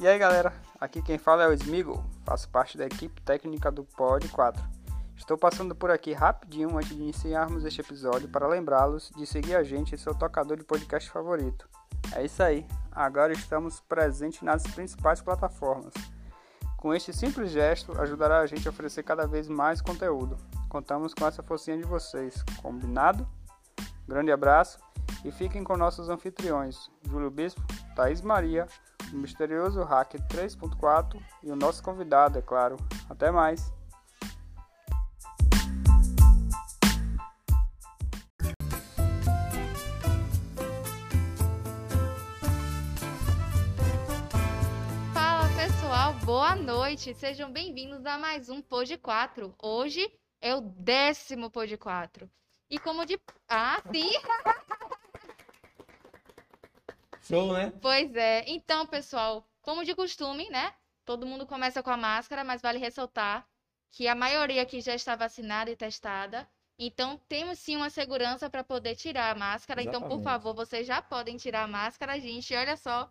E aí galera, aqui quem fala é o Smigo, faço parte da equipe técnica do Pod 4. Estou passando por aqui rapidinho antes de iniciarmos este episódio para lembrá-los de seguir a gente em seu tocador de podcast favorito. É isso aí, agora estamos presentes nas principais plataformas. Com este simples gesto, ajudará a gente a oferecer cada vez mais conteúdo. Contamos com essa forcinha de vocês, combinado? Grande abraço e fiquem com nossos anfitriões, Júlio Bispo, Thaís Maria, o misterioso Hacker 3.4 e o nosso convidado, é claro. Até mais! Fala pessoal, boa noite. Sejam bem-vindos a mais um Pod 4. Hoje é o décimo Pod 4. E como de. Ah, sim! Show, né? Pois é. Então, pessoal, como de costume, né? Todo mundo começa com a máscara, mas vale ressaltar que a maioria aqui já está vacinada e testada. Então, temos sim uma segurança para poder tirar a máscara. Então, por Exatamente. favor, vocês já podem tirar a máscara, gente. Olha só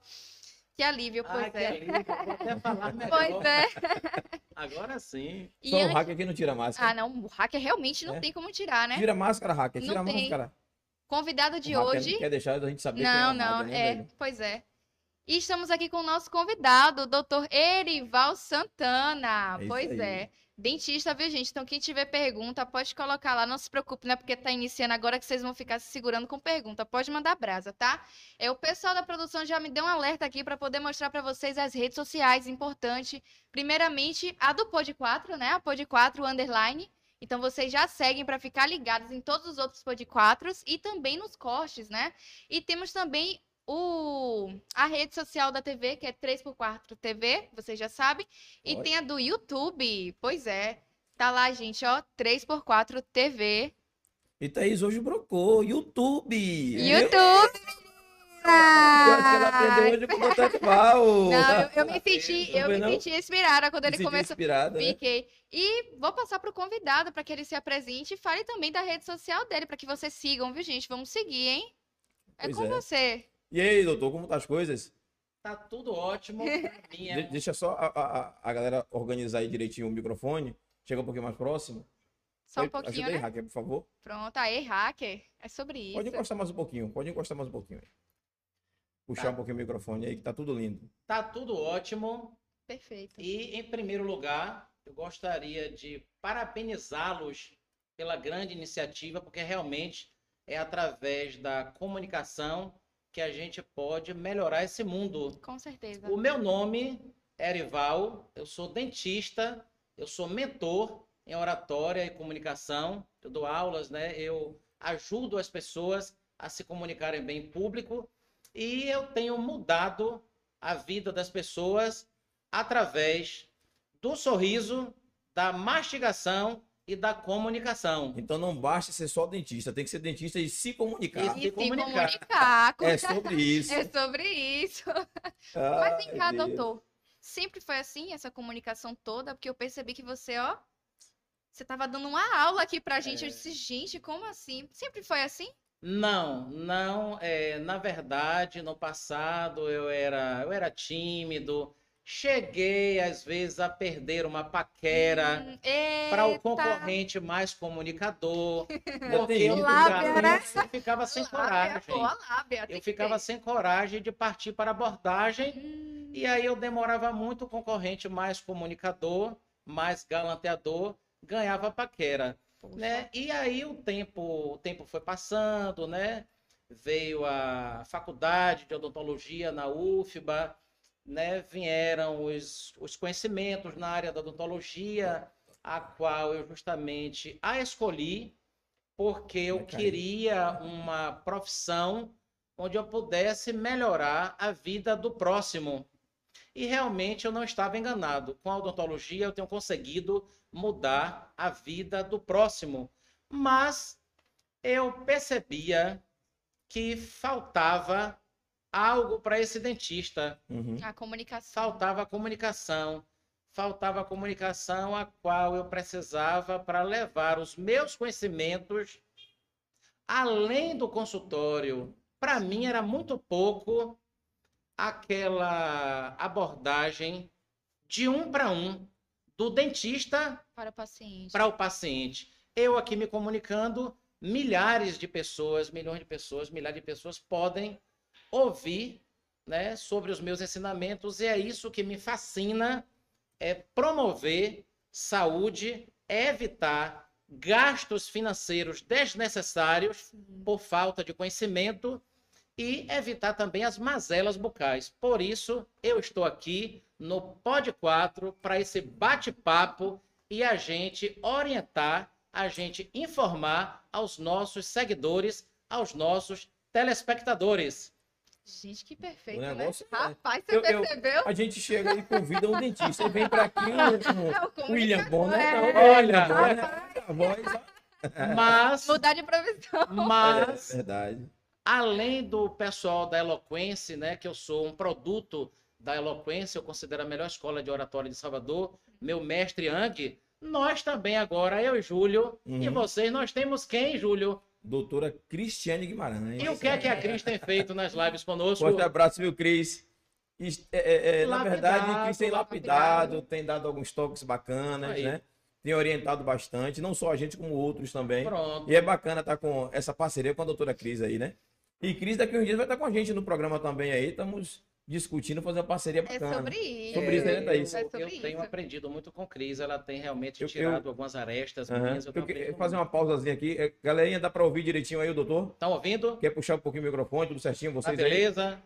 que alívio, pois Ah, que é. alívio, vou até falar melhor. Pois é. Agora sim. E Só o antes- hacker que não tira máscara. Ah, não, o hacker realmente não É. tem como tirar, né? Tira a máscara, hacker. Tira Não a tem. Convidado de hoje. não quer deixar a gente saber Não, quem é não, hacker, né, é, velho? pois é. E estamos aqui com o nosso convidado, o doutor Erival Santana. É pois aí. é. Dentista, viu, gente? Então, quem tiver pergunta, pode colocar lá. Não se preocupe, né? Porque tá iniciando agora que vocês vão ficar se segurando com pergunta. Pode mandar brasa, tá? É, o pessoal da produção já me deu um alerta aqui para poder mostrar para vocês as redes sociais. Importante. Primeiramente, a do Pod 4, né? A Pod 4 Underline. Então vocês já seguem para ficar ligados em todos os outros Pod 4 e também nos cortes, né? E temos também o a rede social da TV, que é 3x4 TV, vocês já sabem. E Olha. tem a do YouTube, pois é. Tá lá, gente, ó, 3x4 TV. E Thaís hoje brocou. YouTube. YouTube! Eu acho que ela aprendeu hoje com o. Não, eu, eu me senti, eu me senti inspirada quando ele começou. inspirada, né? E vou passar pro convidado para que ele se apresente e fale também da rede social dele, para que vocês sigam, viu, gente? Vamos seguir, hein? É Pois com é. você. E aí, doutor, como tá as coisas? Tá tudo ótimo. Mim é De- deixa só a, a- a- galera organizar aí direitinho o microfone. Chega um pouquinho mais próximo. Só um pouquinho, Ajuda aí, né? hacker, por favor. Pronto, aí, hacker. É sobre isso. Pode encostar mais um pouquinho. Pode encostar mais um pouquinho. aí. Puxar Tá. um pouquinho o microfone aí, que tá tudo lindo. tá tudo ótimo. Perfeito. E em primeiro lugar, eu gostaria de parabenizá-los pela grande iniciativa, porque realmente é através da comunicação que a gente pode melhorar esse mundo. Com certeza. O meu nome é Erival, eu sou dentista, eu sou mentor em oratória e comunicação, eu dou aulas, né? Eu ajudo as pessoas a se comunicarem bem em público e eu tenho mudado a vida das pessoas através do sorriso, da mastigação e da comunicação. Então não basta ser só dentista, tem que ser dentista e se comunicar. E se se comunicar. comunicar. com- É sobre isso. É sobre isso. Ah, Mas vem cá, Deus. doutor. Sempre foi assim, essa comunicação toda? Porque eu percebi que você, ó. Você tava dando uma aula aqui pra gente. Eu É. disse, gente, como assim? Sempre foi assim? Não, não. É, na verdade, no passado eu era, eu era tímido. Cheguei, às vezes, a perder uma paquera Hum, para o concorrente mais comunicador. Porque eu Lábia, ficava, né? eu ficava sem Lábia, coragem. a lábia, Eu ficava sem coragem de partir para a abordagem. Hum, E aí eu demorava muito, o concorrente mais comunicador, mais galanteador, ganhava paquera. poxa. né? E aí o tempo, o tempo foi passando, né? Veio a faculdade de odontologia na UFBA, né? Vieram os, os conhecimentos na área da odontologia, a qual eu justamente a escolhi porque eu queria uma profissão onde eu pudesse melhorar a vida do próximo. E realmente eu não estava enganado. Com a odontologia eu tenho conseguido mudar a vida do próximo. Mas eu percebia que faltava algo para esse dentista. Uhum. A comunicação. Faltava comunicação. Faltava comunicação a qual eu precisava para levar os meus conhecimentos além do consultório. Para mim era muito pouco aquela abordagem de um para um, do dentista Para o paciente. para o paciente. Eu aqui me comunicando, milhares de pessoas, milhões de pessoas, milhares de pessoas podem ouvir né, sobre os meus ensinamentos, e é isso que me fascina, é promover saúde, é evitar gastos financeiros desnecessários por falta de conhecimento e evitar também as mazelas bucais. Por isso, eu estou aqui no Pod 4 para esse bate-papo e a gente orientar, a gente informar aos nossos seguidores, aos nossos telespectadores. Gente, que perfeito, O né? negócio é- Rapaz, você Eu- eu- percebeu? A gente chega e convida um dentista. Ele vem pra aqui, um, É o um William Bonner. é. Não, Olha, Bonner, a voz. Mas, Mudar de profissão. mas É verdade. além do pessoal da Eloquência, né, que eu sou um produto da Eloquência, eu considero a melhor escola de oratória de Salvador, meu mestre Ang, nós também agora, eu e Júlio, e Uhum. vocês, nós temos quem, Júlio? Doutora Cristiane Guimarães. E o que é que a Cris tem feito nas lives conosco? Forte abraço, viu, Cris? É, é, é, na verdade, Cris tem lapidado, lapidado. tem dado alguns toques bacanas, Aí. né? Tem orientado bastante, não só a gente, como outros também. Pronto. E é bacana estar com essa parceria com a doutora Cris aí, né? E Cris daqui uns dias vai estar com a gente no programa também aí. Estamos discutindo, fazer uma parceria É bacana. sobre isso. Sobre isso, né, Thaís? É Eu, eu tenho aprendido muito com Cris, ela tem realmente Eu- tirado algumas arestas minhas. Eu Eu queria fazer uma pausazinha aqui. É, Galerinha, dá para ouvir direitinho aí o doutor? Estão ouvindo? Quer puxar um pouquinho o microfone, tudo certinho? Tá Vocês aí? beleza?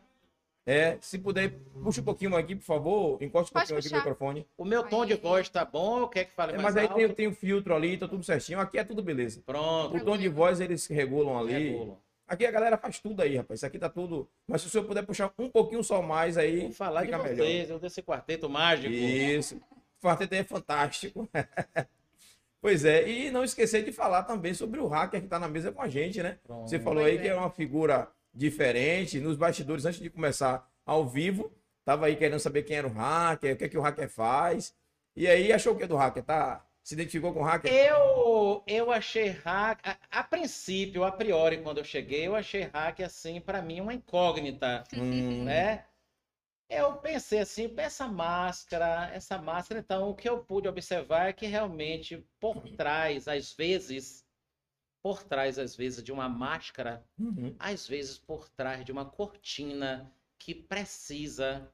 É, se puder, puxa um pouquinho aqui, por favor. Encoste um Pode pouquinho aqui no puxar. microfone. O meu tom de Aí. voz tá bom? Quer que fale É, mais mas aí alto? tem, tem o filtro ali, tá tudo certinho. Aqui é tudo beleza. Pronto. O tom de voz eles regulam ali. Regulo. Aqui a galera faz tudo aí, rapaz. Isso aqui tá tudo. Mas se o senhor puder puxar um pouquinho só mais aí, Vou falar fica de melhor. vocês, eu desse quarteto mágico. Isso. O quarteto aí é fantástico. pois é, e não esquecer de falar também sobre o hacker que está na mesa com a gente, né? Pronto. Você falou aí que é. era uma figura diferente. Nos bastidores, antes de começar ao vivo, tava aí querendo saber quem era o hacker, o que é que o hacker faz. E aí achou o que do hacker? Tá? Se identificou com o hacker? Eu, eu achei hack, a, a princípio, a priori, quando eu cheguei, eu achei hack, assim, para mim, uma incógnita, Hum, né? Eu pensei assim, essa máscara, essa máscara, então, o que eu pude observar é que realmente, por trás, às vezes, por trás, às vezes, de uma máscara, uhum. às vezes por trás de uma cortina que precisa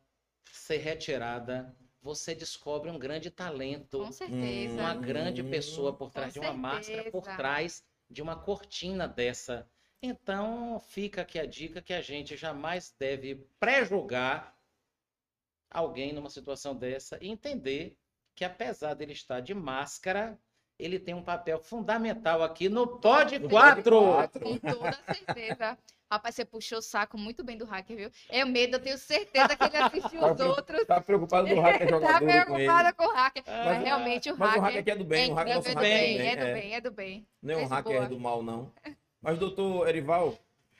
ser retirada, você descobre um grande talento, Com certeza. uma grande Hum, pessoa por com trás de uma máscara, por certeza. trás de uma cortina dessa. Então, fica aqui a dica que a gente jamais deve pré-julgar alguém numa situação dessa e entender que apesar dele estar de máscara, ele tem um papel fundamental aqui no Pod No 4. Pod Com toda certeza. Rapaz, você puxou o saco muito bem do hacker, viu? É medo, eu tenho certeza que ele assistiu Tá os outros. Tá preocupado do hacker Tá jogador com ele. preocupada com o hacker. Ah, Mas realmente o Mas o hacker. hacker aqui é do bem, o hacker é, do hacker é do bem, bem. é do é. bem, é do bem. Não é um hacker boa. do mal, não. Mas, doutor Erival,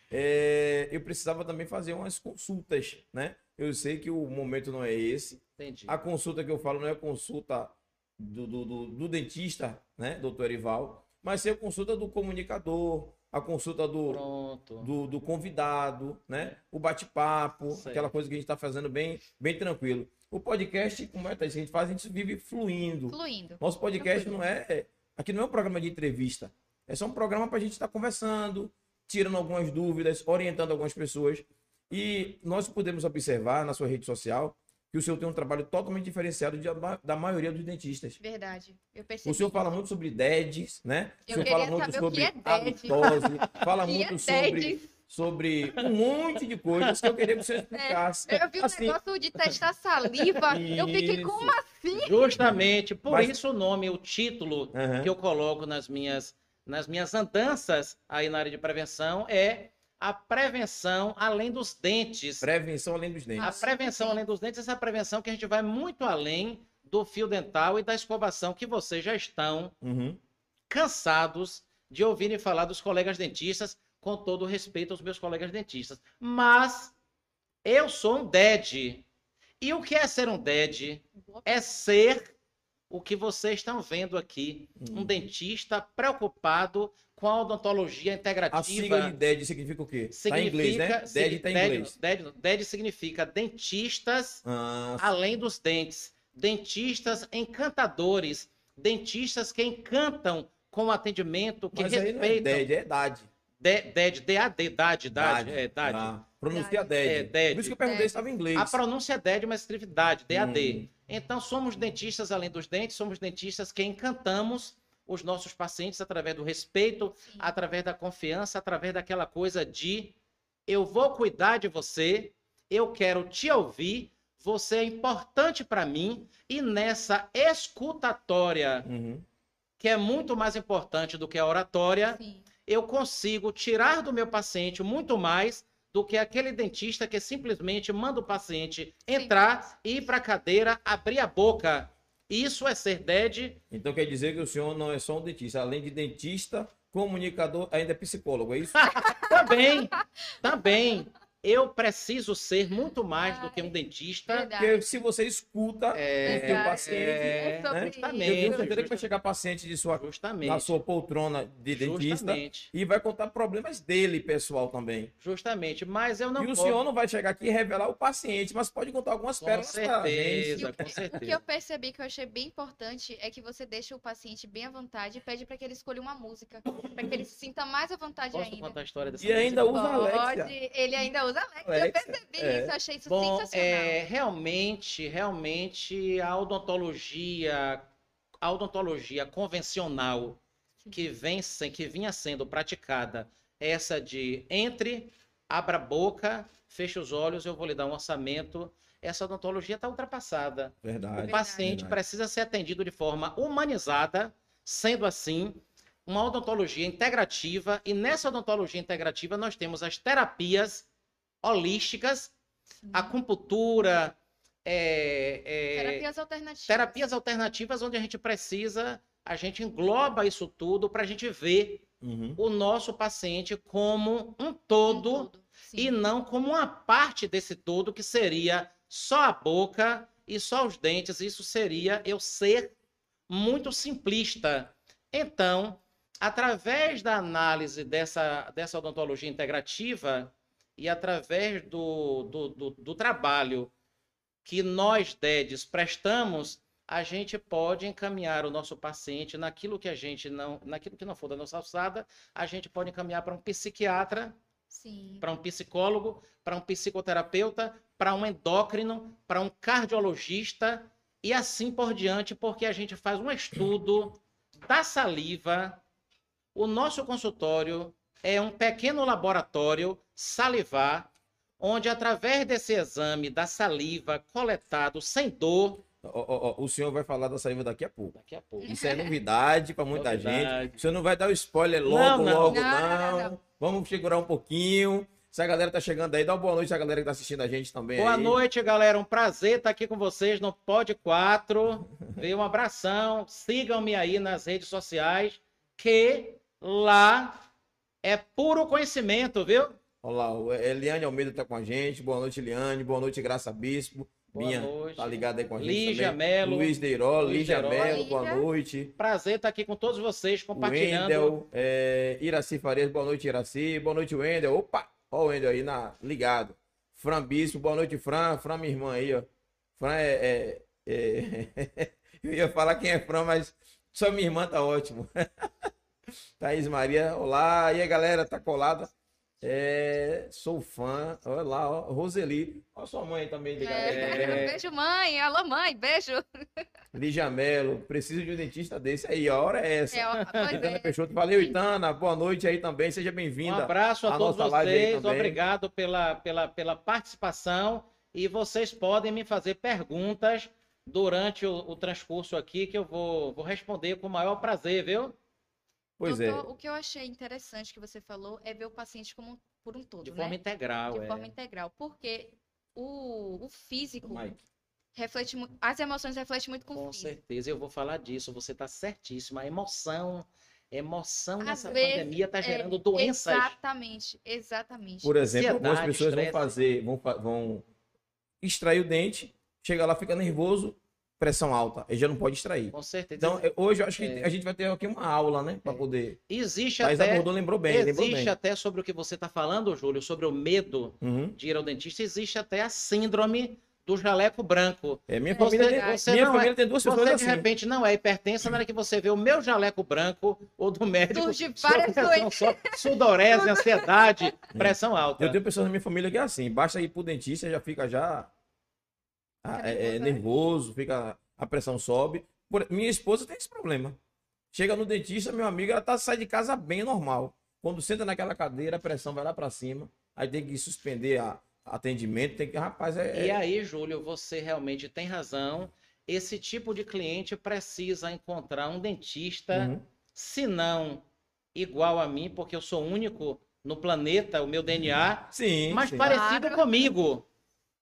é, eu precisava também fazer umas consultas, né? Eu sei que o momento não é esse. Entendi. A consulta que eu falo não é consulta do, do, do- do dentista, né, doutor Erival? Mas sim a consulta do comunicador, a consulta do, do, do convidado, né? O bate-papo, aquela coisa que a gente está fazendo bem, bem tranquilo. O podcast, como é Thaís, que a gente faz, a gente vive fluindo. Fluindo. Nosso podcast não é. Aqui não é um programa de entrevista. É só um programa para a gente estar conversando, tirando algumas dúvidas, orientando algumas pessoas. E nós podemos observar na sua rede social que o senhor tem um trabalho totalmente diferenciado de- da maioria dos dentistas. Verdade. Eu percebi. O senhor fala muito sobre DEDs, né? Eu o senhor fala queria muito sobre é DED. halitose, fala Que é muito sobre, sobre um monte de coisas que eu queria que você explicasse. Eu vi um Assim, negócio de testar saliva. eu fiquei, Isso. como assim? Justamente, por Mas- isso o nome, o título aham. que eu coloco nas minhas, nas minhas andanças aí na área de prevenção é a prevenção além dos dentes. Prevenção além dos A dentes. prevenção Sim. além dos dentes, essa prevenção que a gente vai muito além do fio dental e da escovação que vocês já estão Uhum. cansados de ouvirem falar dos colegas dentistas, com todo o respeito aos meus colegas dentistas. Mas eu sou um DED. E o que é ser um DED? É ser o que vocês estão vendo aqui. Um Hum. dentista preocupado com a odontologia integrativa. A sigla de DED significa o quê? tá em inglês, né? Significa- DED tá em DED inglês. DED DED significa dentistas Ah, além dos dentes, dentistas encantadores, dentistas que encantam com o atendimento, que mas aí não é respeitam. DED, é DAD. De- DED, DAD, DAD, DAD, é, DAD. Ah, pronuncia. DED. É, DED. Por isso que eu perguntei se estava em inglês. A pronúncia é DED, mas escreve DAD, DAD. Hum. Então, somos dentistas além dos dentes, somos dentistas que encantamos os nossos pacientes através do respeito, Sim. através da confiança, através daquela coisa de eu vou cuidar de você, eu quero te ouvir, você é importante para mim e nessa escutatória, Uhum. que é muito mais importante do que a oratória, Sim. eu consigo tirar do meu paciente muito mais do que aquele dentista que simplesmente manda o paciente entrar, ir para a cadeira, abrir a boca. Isso é ser DED Então quer dizer que o senhor não é só um dentista. Além de dentista, comunicador, ainda é psicólogo, é isso? Também, também. Eu preciso ser muito mais do que um dentista. Verdade. Porque se você escuta É, o teu paciente, É né? isso. eu tenho Justamente. certeza que vai chegar paciente de sua, Justamente. na sua poltrona de dentista Justamente. e vai contar problemas dele, pessoal, também. Justamente. Mas eu não e o posso. senhor não vai chegar aqui e revelar o paciente, mas pode contar algumas Com pérolas pra gente. certeza, com O que eu certeza. percebi que eu achei bem importante é que você deixa o paciente bem à vontade e pede para que ele escolha uma música, para que ele se sinta mais à vontade Posso ainda. contar a história dessa E ainda música? usa Alexia. Pode, ele ainda usa Alexa. Eu percebi é. isso, achei isso Bom, sensacional. é, realmente, realmente a odontologia, a odontologia convencional que vem que vinha sendo praticada, essa de entre, abra a boca, feche os olhos, eu vou lhe dar um orçamento. Essa odontologia está ultrapassada. Verdade. O paciente verdade. precisa ser atendido de forma humanizada, sendo assim, uma odontologia integrativa. E nessa odontologia integrativa, nós temos as terapias holísticas, Sim. acupuntura, é, é, Terapias alternativas. terapias alternativas, onde a gente precisa, a gente engloba isso tudo para a gente ver Uhum. o nosso paciente como um Um todo e não como uma parte desse todo que seria só a boca e só os dentes. Isso seria eu ser muito simplista. Então, através da análise dessa, dessa odontologia integrativa e através do, do, do, do trabalho que nós, DEDs, prestamos, a gente pode encaminhar o nosso paciente naquilo que a gente não, naquilo que não for da nossa alçada, a gente pode encaminhar para um psiquiatra para um psicólogo, para um psicoterapeuta, para um endócrino, para um cardiologista e assim por diante, porque a gente faz um estudo da saliva. O nosso consultório é um pequeno laboratório salivar, onde através desse exame da saliva coletado sem dor, ó, o senhor vai falar da saliva daqui a pouco. daqui a pouco. Isso é novidade para muita Novidade. gente. O senhor não vai dar o spoiler logo, Não, não. logo, Não, não. não, não. Vamos segurar um pouquinho. Se a galera tá chegando aí, dá uma boa noite a galera que tá assistindo a gente também. Boa aí. noite, galera. Um prazer estar aqui com vocês no Pod 4. Vê um abração. Sigam-me aí nas redes sociais, que lá é puro conhecimento, viu? Olha lá, o Eliane Almeida tá com a gente. Boa noite, Eliane. Boa noite, Graça Bispo. Boa Minha, noite. tá ligado aí com a gente Lígia também. Melo. Luiz Deiró, Lígia. Melo, boa noite. Prazer estar aqui com todos vocês, compartilhando. Wendel, é, Iraci Farias, boa noite, Iraci. Boa noite, Wendel. Opa, ó o Wendel aí na, ligado. Fran Bispo, boa noite, Fran. Fran, minha irmã aí, ó. Fran é. é- é- Eu ia falar quem é Fran, mas só minha irmã tá ótimo. Thaís Maria, olá. E aí, galera, tá colada? É, sou fã. Olha lá, ó. Roseli. Olha sua mãe também ligada. É. também. Beijo, mãe. Alô, mãe. Beijo. Lígia Melo, preciso de um dentista desse aí. A hora é essa. É, ó, Itana é. Peixoto. Valeu, Itana. Boa noite aí também. Seja Um bem-vinda. abraço a, a todos vocês. Obrigado pela, pela, pela participação. E vocês podem me fazer perguntas durante o, o transcurso aqui, que eu vou, vou responder com o maior prazer, viu? Pois é. Doutor, O que eu achei interessante que você falou é ver o paciente como por um todo, De né? forma integral. De é. forma integral. Porque o, o físico Mike. reflete. As emoções refletem muito com, Com o físico. certeza, eu vou falar disso. Você está certíssima. A emoção, emoção Às nessa vezes, pandemia está é, gerando doenças. Exatamente, exatamente. Por exemplo, Ansiedade, algumas pessoas vão estresse. fazer, vão, vão extrair o dente, chega lá, fica nervoso, pressão alta, ele já não pode extrair. Com certeza. Então, hoje eu acho que É. a gente vai ter aqui uma aula, né? Pra É. poder. existe Mas até, abordou, lembrou bem, lembrou existe bem. até sobre o que você está falando, Júlio, sobre o medo Uhum. de ir ao dentista, existe até a síndrome do jaleco branco. É, minha Você- família, tem, você minha família tem duas pessoas Você, assim. de repente, não é hipertensa, na hora que você vê o meu jaleco branco ou do médico, Surge várias doenças. sudorese, ansiedade, pressão alta. Eu tenho pessoas na minha família que é assim, basta ir pro dentista, já fica já ah, Fica é, é, nervoso, né? nervoso, fica, a pressão sobe. Por- minha esposa tem esse problema. Chega no dentista, meu amigo, ela tá, sai de casa bem normal. Quando senta naquela cadeira, a pressão vai lá pra cima, aí tem que suspender a atendimento, tem que, rapaz, é, E é- aí, Júlio, você realmente tem razão. Esse tipo de cliente precisa encontrar um dentista, Uhum. se não igual a mim, porque eu sou único no planeta, o meu DNA, sim, mas sim. parecido Claro. comigo,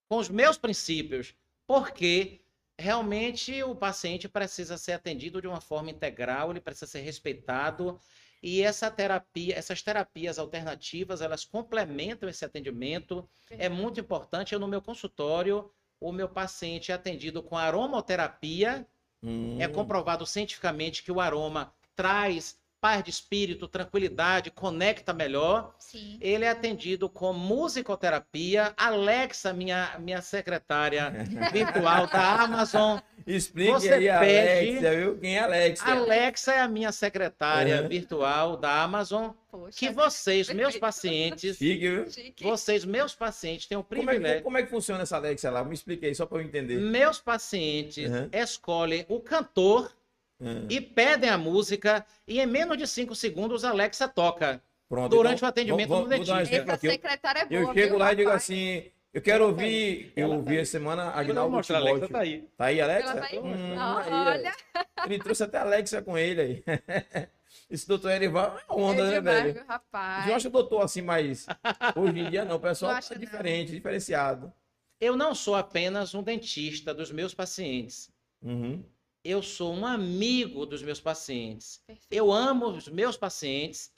com os meus princípios, porque realmente o paciente precisa ser atendido de uma forma integral, ele precisa ser respeitado. E essa terapia, essas terapias alternativas, elas complementam esse atendimento. É muito importante. Eu, no meu consultório, o meu paciente é atendido com aromaterapia. Hum. É comprovado cientificamente que o aroma traz paz de espírito, tranquilidade, conecta melhor. Sim. Ele é atendido com musicoterapia. Alexa, minha, minha secretária virtual da Amazon. Explique Você aí, a pede- Alexia, viu? Quem é Alexia? Alexa é a minha secretária Uhum. virtual da Amazon. Poxa. Que vocês, meus pacientes, Chique, vocês, meus pacientes, têm o Como é, que, privilégio. como é que funciona essa Alexia lá? Me explique aí, só pra eu entender. Meus pacientes Uhum. escolhem o cantor Hum, e pedem a música e em menos de cinco segundos a Alexa toca. Pronto, durante então, o atendimento dar um dentista. exemplo Essa secretária é boa, Eu chego viu, lá e digo rapaz? assim, eu quero ouvir, eu Ela tá ouvi essa semana Agnaldo mostrar, Alexa tá aí. Tá aí, Alexa? Tá aí? Hum, aí, olha. é. Ele trouxe até a Alexa com ele aí. Esse doutor Erival é onda, É né, velho? viu, rapaz. Eu acho o doutor assim, mas hoje em dia não, o pessoal é não. diferente, diferenciado. Eu não sou apenas um dentista dos meus pacientes. Uhum. Eu sou um amigo dos meus pacientes. Perfeito. Eu amo os meus pacientes.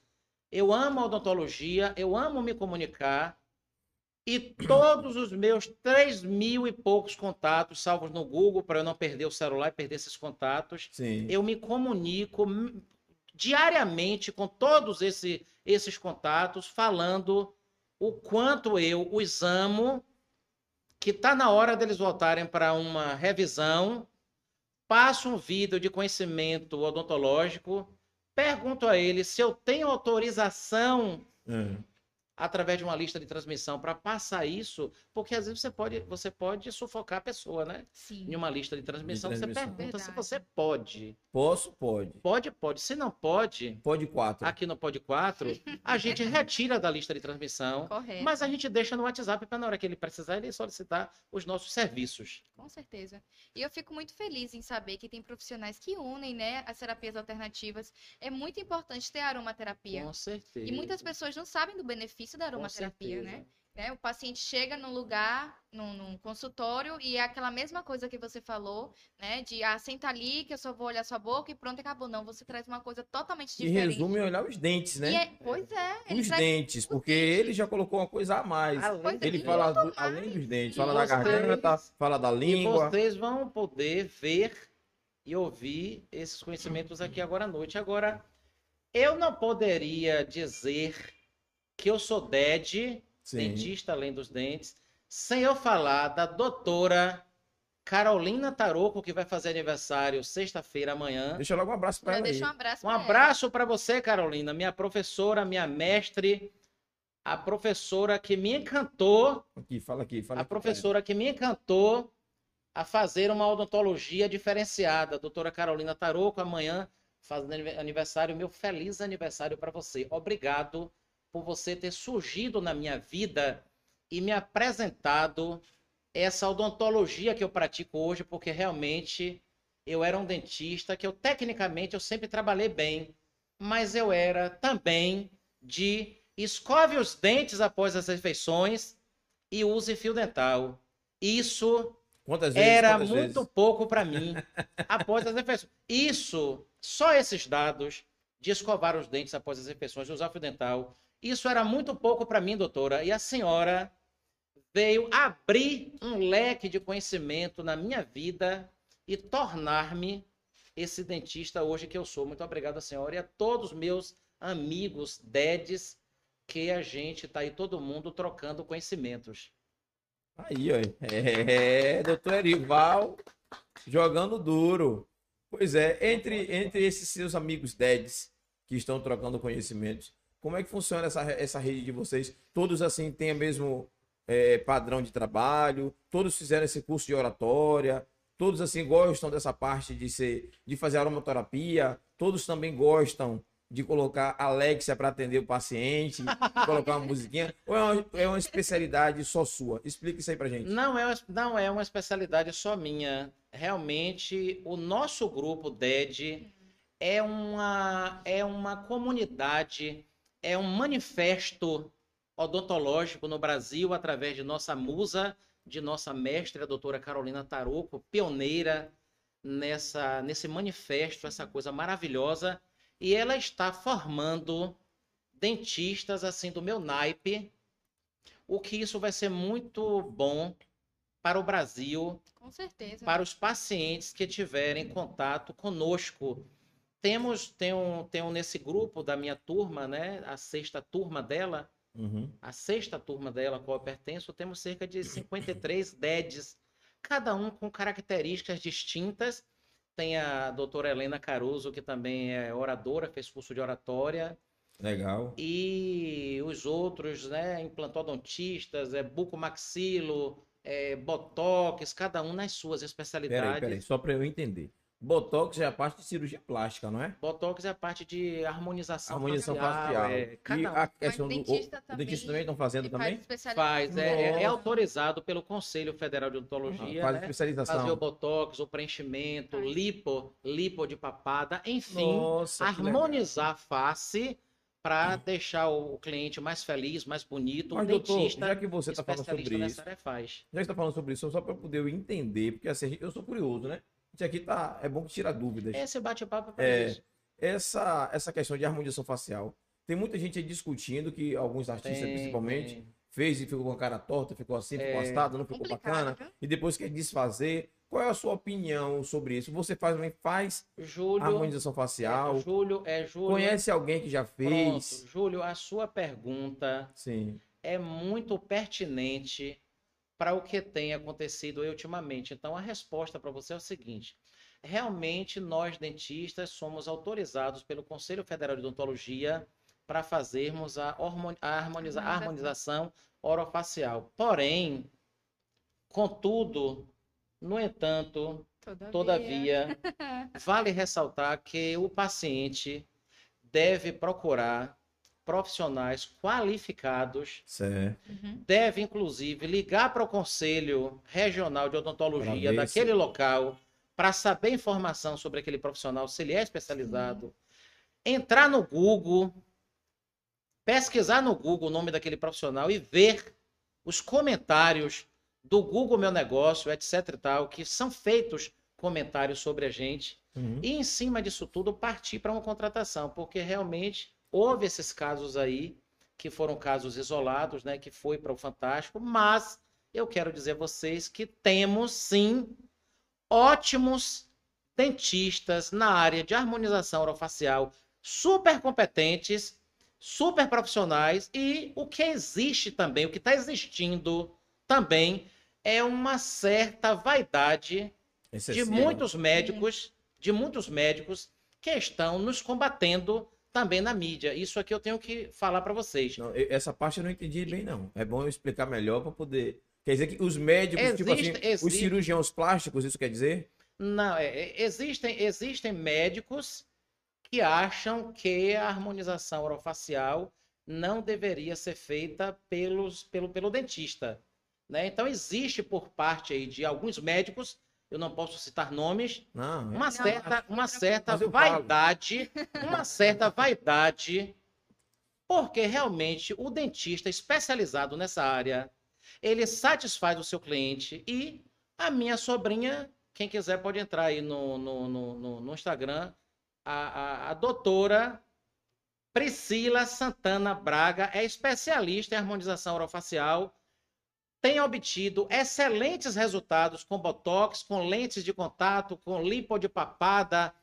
Eu amo a odontologia. Eu amo me comunicar. E todos os meus três mil e poucos contatos, salvos no Google, para eu não perder o celular e perder esses contatos, Sim. eu me comunico diariamente com todos esse- esses contatos, falando o quanto eu os amo, que está na hora deles voltarem para uma revisão, passo um vídeo de conhecimento odontológico, pergunto a eles se eu tenho autorização Uhum. Através de uma lista de transmissão para passar isso, porque às vezes você pode, você pode sufocar a pessoa, né? Sim. Em uma lista de transmissão, De você transmissão. pergunta se Verdade. você pode. Posso? Pode. Pode, pode. Se não pode, Pode quatro. aqui no Pod 4, a gente retira da lista de transmissão, Correto. mas a gente deixa no WhatsApp para na hora que ele precisar, ele solicitar os nossos serviços. Com certeza. E eu fico muito feliz em saber que tem profissionais que unem, né, as terapias alternativas. É muito importante ter aromaterapia. Com certeza. E muitas pessoas não sabem do benefício da aromaterapia, né? né? O paciente chega num lugar, num, num consultório, e é aquela mesma coisa que você falou, né? De, ah, senta ali, que eu só vou olhar sua boca e pronto, acabou. Não, você traz uma coisa totalmente diferente. resume olhar os dentes, né? E é- pois é, Os dentes, porque dentes. ele já colocou uma coisa a mais. Além é, Ele e fala do- além dos dentes, E fala da vocês- garganta, fala da E língua. vocês vão poder ver e ouvir esses conhecimentos aqui agora à noite. Agora, eu não poderia dizer que eu sou DED, Sim. dentista além dos dentes, sem eu falar da doutora Carolina Taroco, que vai fazer aniversário sexta-feira amanhã. Deixa logo um abraço Já ela deixa um abraço Um abraço para você, Carolina, minha professora, minha mestre, a professora que me encantou Aqui, fala aqui, fala a aqui. professora que me encantou a fazer uma odontologia diferenciada, a doutora Carolina Taroco, amanhã fazendo anive- aniversário, meu feliz aniversário para você. Obrigado por você ter surgido na minha vida e me apresentado essa odontologia que eu pratico hoje, porque realmente eu era um dentista que eu tecnicamente eu sempre trabalhei bem, mas eu era também de escove os dentes após as refeições e use fio dental. Isso Quantas era muito vezes? pouco para mim após as refeições. Isso, só esses dados de escovar os dentes após as refeições, de usar fio dental, isso era muito pouco para mim, doutora. E a senhora veio abrir um leque de conhecimento na minha vida e tornar-me esse dentista hoje que eu sou. Muito obrigado, senhora, e a todos meus amigos, dedes, que a gente está aí todo mundo trocando conhecimentos. Aí, ó. É, doutor Erival jogando duro. Pois é, entre, entre esses seus amigos DEDs que estão trocando conhecimentos, como é que funciona essa, essa rede de vocês? Todos assim têm o mesmo é, padrão de trabalho, todos fizeram esse curso de oratória, todos assim gostam dessa parte de ser de fazer aromaterapia, todos também gostam de colocar Alexia para atender o paciente, colocar uma musiquinha, ou é uma, é uma, especialidade só sua? Explique isso aí pra gente. Não é, uma, não é uma especialidade só minha. Realmente, o nosso grupo DED é uma, é uma comunidade, é um manifesto odontológico no Brasil através de nossa musa, de nossa mestra, a doutora Carolina Taroco, pioneira nessa, nesse manifesto, essa coisa maravilhosa e ela está formando dentistas assim do meu naipe, o que isso vai ser muito bom para o Brasil, para os pacientes que tiverem contato conosco. Temos tem um, tem um nesse grupo da minha turma, né, a sexta turma dela, uhum. a sexta turma dela, a qual eu pertenço, temos cerca de 53 DEDs, cada um com características distintas tem a doutora Helena Caruso, que também é oradora, fez curso de oratória. Legal. E os outros, né, implantodontistas, é bucomaxilo, é, botox, cada um nas suas especialidades. Peraí, peraí, só para eu entender. Botox é a parte de cirurgia plástica, não é? Botox é a parte de harmonização, harmonização facial. facial. É, e a questão do dentista o, dentista também estão fazendo também? Faz, é, é, autorizado pelo Conselho Federal de Odontologia. Ah, faz né? especialização. Fazer o botox, o preenchimento, faz. lipo, lipo de papada, enfim, Nossa, harmonizar a face para deixar o cliente mais feliz, mais bonito. Mas, doutor, já que você está falando sobre isso, faz. já que está falando sobre isso, só para poder entender, porque assim, eu sou curioso, né? Isso aqui tá, é bom que tira dúvidas. Esse bate-papo é, é isso. Essa, essa questão de harmonização facial. Tem muita gente discutindo que alguns artistas, tem, principalmente, tem. fez e ficou com a cara torta, ficou assim, é, ficou assado, não ficou bacana. Viu? E depois quer desfazer. Qual é a sua opinião sobre isso? Você faz também faz Júlio, harmonização facial? É, Júlio, é Júlio. Conhece alguém que já fez? Pronto, Júlio, a sua pergunta Sim. é muito pertinente para o que tem acontecido ultimamente. Então, a resposta para você é o seguinte: realmente nós dentistas somos autorizados pelo Conselho Federal de Odontologia para fazermos a, a, harmoniza a harmonização orofacial. Porém, contudo, no entanto, todavia, todavia vale ressaltar que o paciente deve procurar profissionais qualificados. Certo. Uhum. Deve, inclusive, ligar para o Conselho Regional de Odontologia daquele se... local para saber informação sobre aquele profissional, se ele é especializado. Sim. Entrar no Google, pesquisar no Google o nome daquele profissional e ver os comentários do Google Meu Negócio, etc e tal, que são feitos comentários sobre a gente. Uhum. E em cima disso tudo partir para uma contratação, porque realmente Houve esses casos aí, que foram casos isolados, né, que foi para o Fantástico, mas eu quero dizer a vocês que temos sim ótimos dentistas na área de harmonização orofacial, super competentes, super profissionais e o que existe também, o que está existindo também é uma certa vaidade de muitos médicos, de muitos médicos que estão nos combatendo também na mídia. Isso aqui eu tenho que falar para vocês. Não, essa parte eu não entendi bem, não. É bom eu explicar melhor para poder. Quer dizer que os médicos, existe, tipo assim, existe... os cirurgiões plásticos, isso quer dizer? Não, é, é, existem, existem médicos que acham que a harmonização orofacial não deveria ser feita pelos, pelo, pelo dentista. Né? Então, existe por parte aí de alguns médicos eu não posso citar nomes, não, uma certa, uma certa vaidade, uma certa vaidade, porque realmente o dentista especializado nessa área, ele satisfaz o seu cliente e a minha sobrinha, quem quiser pode entrar aí no, no, no, no Instagram, a, a, a doutora Priscila Santana Braga é especialista em harmonização orofacial, tem obtido excelentes resultados com botox, com lentes de contato, com lipo de papada,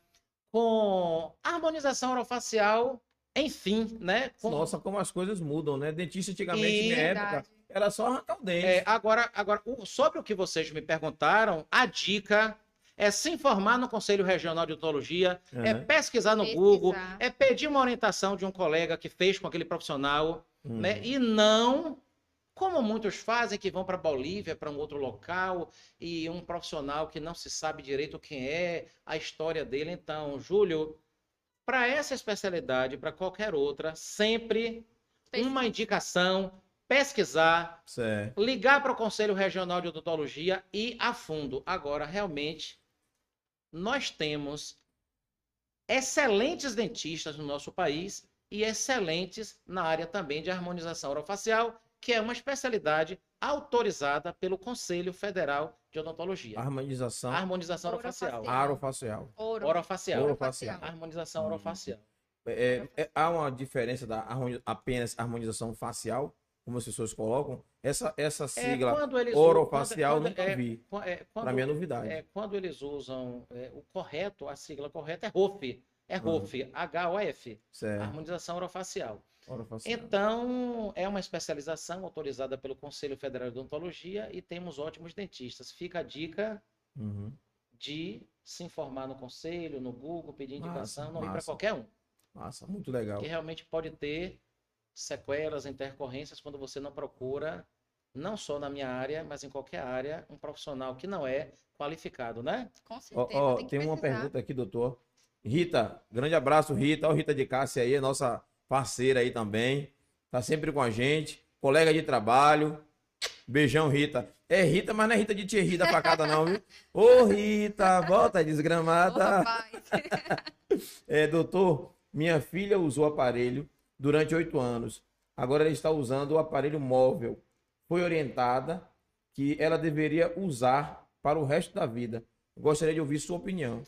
com harmonização orofacial, enfim, né? Com- Nossa, como as coisas mudam, né? Dentista antigamente, E- na época, Verdade. era só arrancar o dente. É, agora, agora sobre o que vocês me perguntaram, a dica é se informar no Conselho Regional de Odontologia, é Aham. pesquisar no Pesquisar. Google, é pedir uma orientação de um colega que fez com aquele profissional, Uhum. né? E não como muitos fazem que vão para Bolívia, para um outro local e um profissional que não se sabe direito quem é, a história dele. Então, Júlio, para essa especialidade, para qualquer outra, sempre uma indicação, pesquisar, Certo. ligar para o Conselho Regional de Odontologia e a fundo. Agora, realmente, nós temos excelentes dentistas no nosso país e excelentes na área também de harmonização orofacial, que é uma especialidade autorizada pelo Conselho Federal de Odontologia. Harmonização Harmonização orofacial. Orofacial. Orofacial. Orofacial. Harmonização Uhum. orofacial. É, é- há uma diferença da apenas harmonização facial, como as pessoas colocam? Essa, essa É, sigla quando eles orofacial quando- nunca é, vi. é, quando- Para mim é novidade. É, quando eles usam é, o correto, a sigla correta é ROF. É Uhum. ROF, H-O-F, Certo. harmonização orofacial. Então, é uma especialização autorizada pelo Conselho Federal de Odontologia e temos ótimos dentistas. Fica a dica Uhum. de se informar no conselho, no Google, pedir Massa, indicação, não ir para massa. qualquer um, Massa, muito legal. que realmente pode ter sequelas, intercorrências quando você não procura, não só na minha área, mas em qualquer área, um profissional que não é qualificado, né? Com certeza. ó, tem que tem uma pergunta aqui, doutor. Rita, grande abraço, Rita. Ó, Rita de Cássia aí, nossa parceira aí também. Tá sempre com a gente. Colega de trabalho. Beijão, Rita. É Rita, mas não é Rita de Thierry da facada, não, viu? Ô, Rita, volta desgramada. É, doutor, minha filha usou o aparelho durante oito anos. Agora ela está usando o aparelho móvel. Foi orientada que ela deveria usar para o resto da vida. Gostaria de ouvir sua opinião.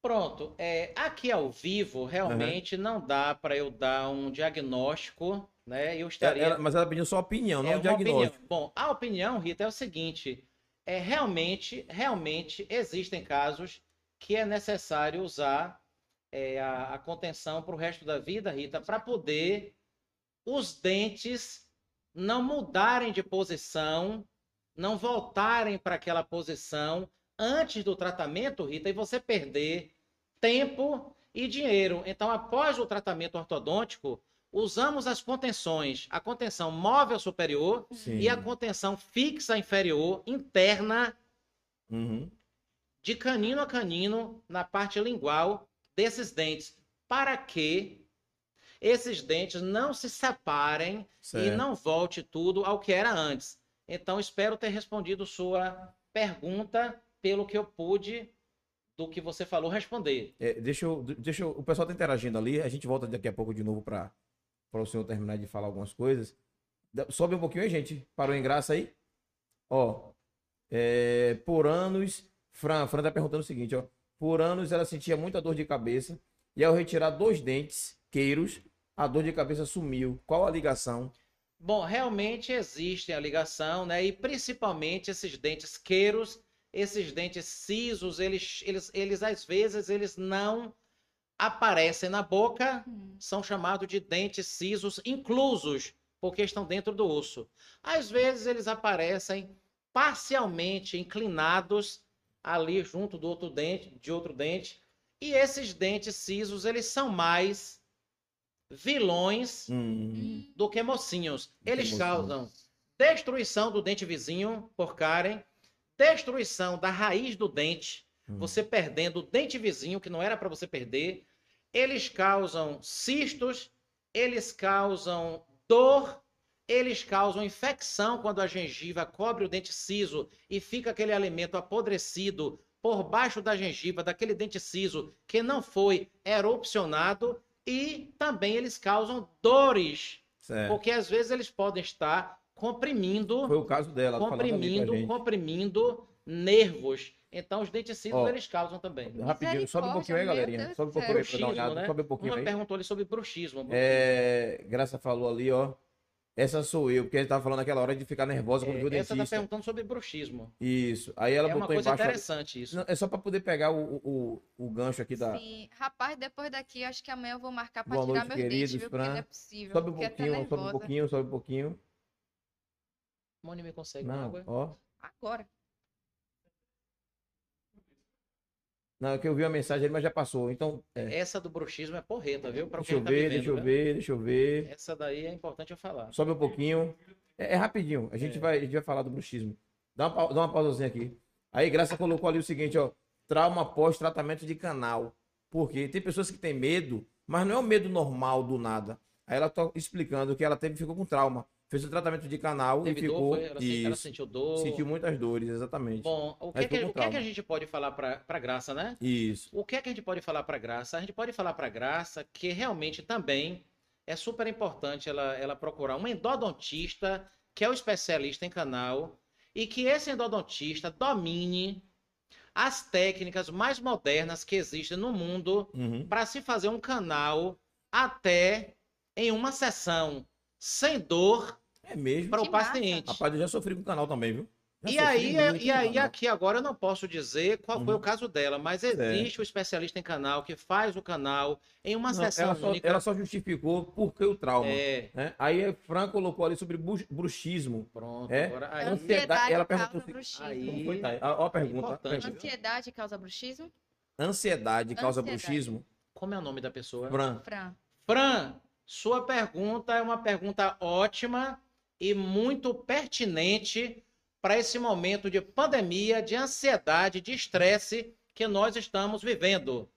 Pronto, é, aqui ao vivo realmente não dá para eu dar um diagnóstico, né? Eu estaria Ela- mas ela pediu sua opinião, não É o uma diagnóstico. opinião. Bom, a opinião, Rita, é o seguinte: é realmente, realmente existem casos que é necessário usar é, a, a contenção para o resto da vida, Rita, para poder os dentes não mudarem de posição, não voltarem para aquela posição antes do tratamento, Rita, e você perder tempo e dinheiro. Então, após o tratamento ortodôntico, usamos as contenções, a contenção móvel superior Sim. e a contenção fixa inferior interna Uhum. de canino a canino na parte lingual desses dentes, para que esses dentes não se separem e Certo. não volte tudo ao que era antes. Então, espero ter respondido sua pergunta pelo que eu pude do que você falou responder. É, deixa eu, deixa eu, o pessoal está interagindo ali. A gente volta daqui a pouco de novo para o senhor terminar de falar algumas coisas. Sobe um pouquinho aí, gente. Parou em graça aí? Ó, é, por anos, Fran, Fran tá perguntando o seguinte, ó. Por anos ela sentia muita dor de cabeça e ao retirar dois dentes queiros, a dor de cabeça sumiu. Qual a ligação? Bom, realmente existe a ligação, né? E principalmente esses dentes queiros, esses dentes cisos, eles, eles, eles às vezes eles não aparecem na boca, Hum. são chamados de dentes cisos inclusos, porque estão dentro do osso. Às vezes eles aparecem parcialmente inclinados ali junto do outro dente, de outro dente, e esses dentes cisos, eles são mais vilões Hum, do que mocinhos. Eles mocinhos. causam destruição do dente vizinho por cárie, destruição da raiz do dente, hum. você perdendo o dente vizinho que não era para você perder. Eles causam cistos, eles causam dor, eles causam infecção quando a gengiva cobre o dente ciso e fica aquele alimento apodrecido por baixo da gengiva daquele dente ciso que não foi erupcionado e também eles causam dores, Certo. porque às vezes eles podem estar comprimindo Foi o caso dela. a comprimindo, gente. comprimindo nervos. Então, os denticidos, Ó, eles causam também. Rapidinho, sobe um pouquinho aí, galerinha. meu Sobe um pouquinho aí pra dar uma olhada. né? Sobe um pouquinho Uma aí. perguntou ali sobre bruxismo. É, Graça falou ali, ó. Essa sou eu, porque ele tava falando naquela hora de ficar nervosa quando viu o É, essa tá dentista. perguntando sobre bruxismo. Isso. Aí ela é uma botou coisa embaixo. interessante isso. Não, é só pra poder pegar o, o, o, o gancho aqui da. Sim, rapaz, depois daqui, acho que amanhã eu vou marcar pra Boa tirar dentes, queridos, viu? Porque não é possível. Sobe um até pouquinho, sobe um pouquinho, sobe um pouquinho. Moni me consegue Não, água? ó. Agora. Não, é que eu vi a mensagem ali, mas já passou. Então, é. Essa do bruxismo é porreta, viu? Pra deixa eu tá ver, vivendo, deixa eu viu? ver, deixa eu ver. Essa daí é importante eu falar. Sobe um pouquinho. É, é rapidinho. A gente, É. vai, a gente vai falar do bruxismo. Dá uma, dá uma pausazinha aqui. Aí, Graça colocou ali o seguinte, ó. Trauma pós-tratamento de canal. Porque tem pessoas que têm medo, mas não é o medo normal do nada. Aí ela tá explicando que ela teve, ficou com trauma. Fez o tratamento de canal Teve e ficou. dor, foi? Ela, ela sentiu dor. Sentiu muitas dores, exatamente. Bom, o que, é que, o que é que a gente pode falar pra, pra Graça, né? Isso. O que é que a gente pode falar pra Graça? A gente pode falar pra Graça que realmente também é super importante ela, ela procurar um endodontista que é o especialista em canal e que esse endodontista domine as técnicas mais modernas que existem no mundo Uhum. para se fazer um canal até em uma sessão sem dor É mesmo. para o Que massa. paciente. Rapaz, eu já sofri com o canal também, viu? Já E aí, muito e aí canal. aqui agora eu não posso dizer qual foi Uhum. o caso dela, mas existe o especialista em canal que faz o canal em uma Não, sessão ela, só, única. ela só justificou por que o trauma. É, né? Aí a Fran colocou ali sobre bruxismo. pronto. É? Agora, aí, Ansiedade, Ansiedade ela causa perguntou se- bruxismo. Aí- Como foi, Thay? Ó, a pergunta. Importante. pergunta. Ansiedade causa bruxismo? Ansiedade causa Ansiedade. bruxismo? como é o nome da pessoa? Fran. Fran. Fran, sua pergunta é uma pergunta ótima e muito pertinente para esse momento de pandemia, de ansiedade, de estresse que nós estamos vivendo.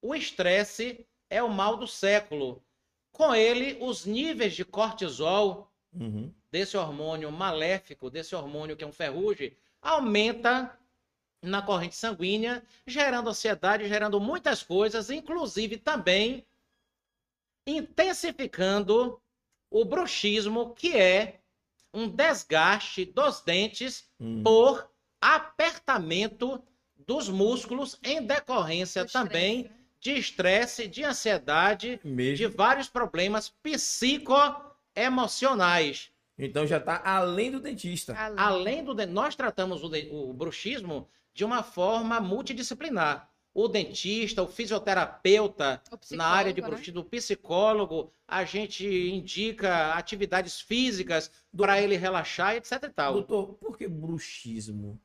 O estresse é o mal do século. Com ele, os níveis de cortisol, Uhum. desse hormônio maléfico, desse hormônio que é um ferrugem, aumenta na corrente sanguínea, gerando ansiedade, gerando muitas coisas, inclusive também intensificando o bruxismo, que é um desgaste dos dentes Uhum. por apertamento dos músculos em decorrência também né? de estresse, de ansiedade, de Mesmo. vários problemas psicoemocionais. Então já tá além do dentista. Além. Além do. de- Nós tratamos o, de- o bruxismo de uma forma multidisciplinar. O dentista, o fisioterapeuta, O na área de psicólogo, né? bruxismo, o psicólogo, a gente indica atividades físicas para ele relaxar, etc e tal. Doutor, por que bruxismo?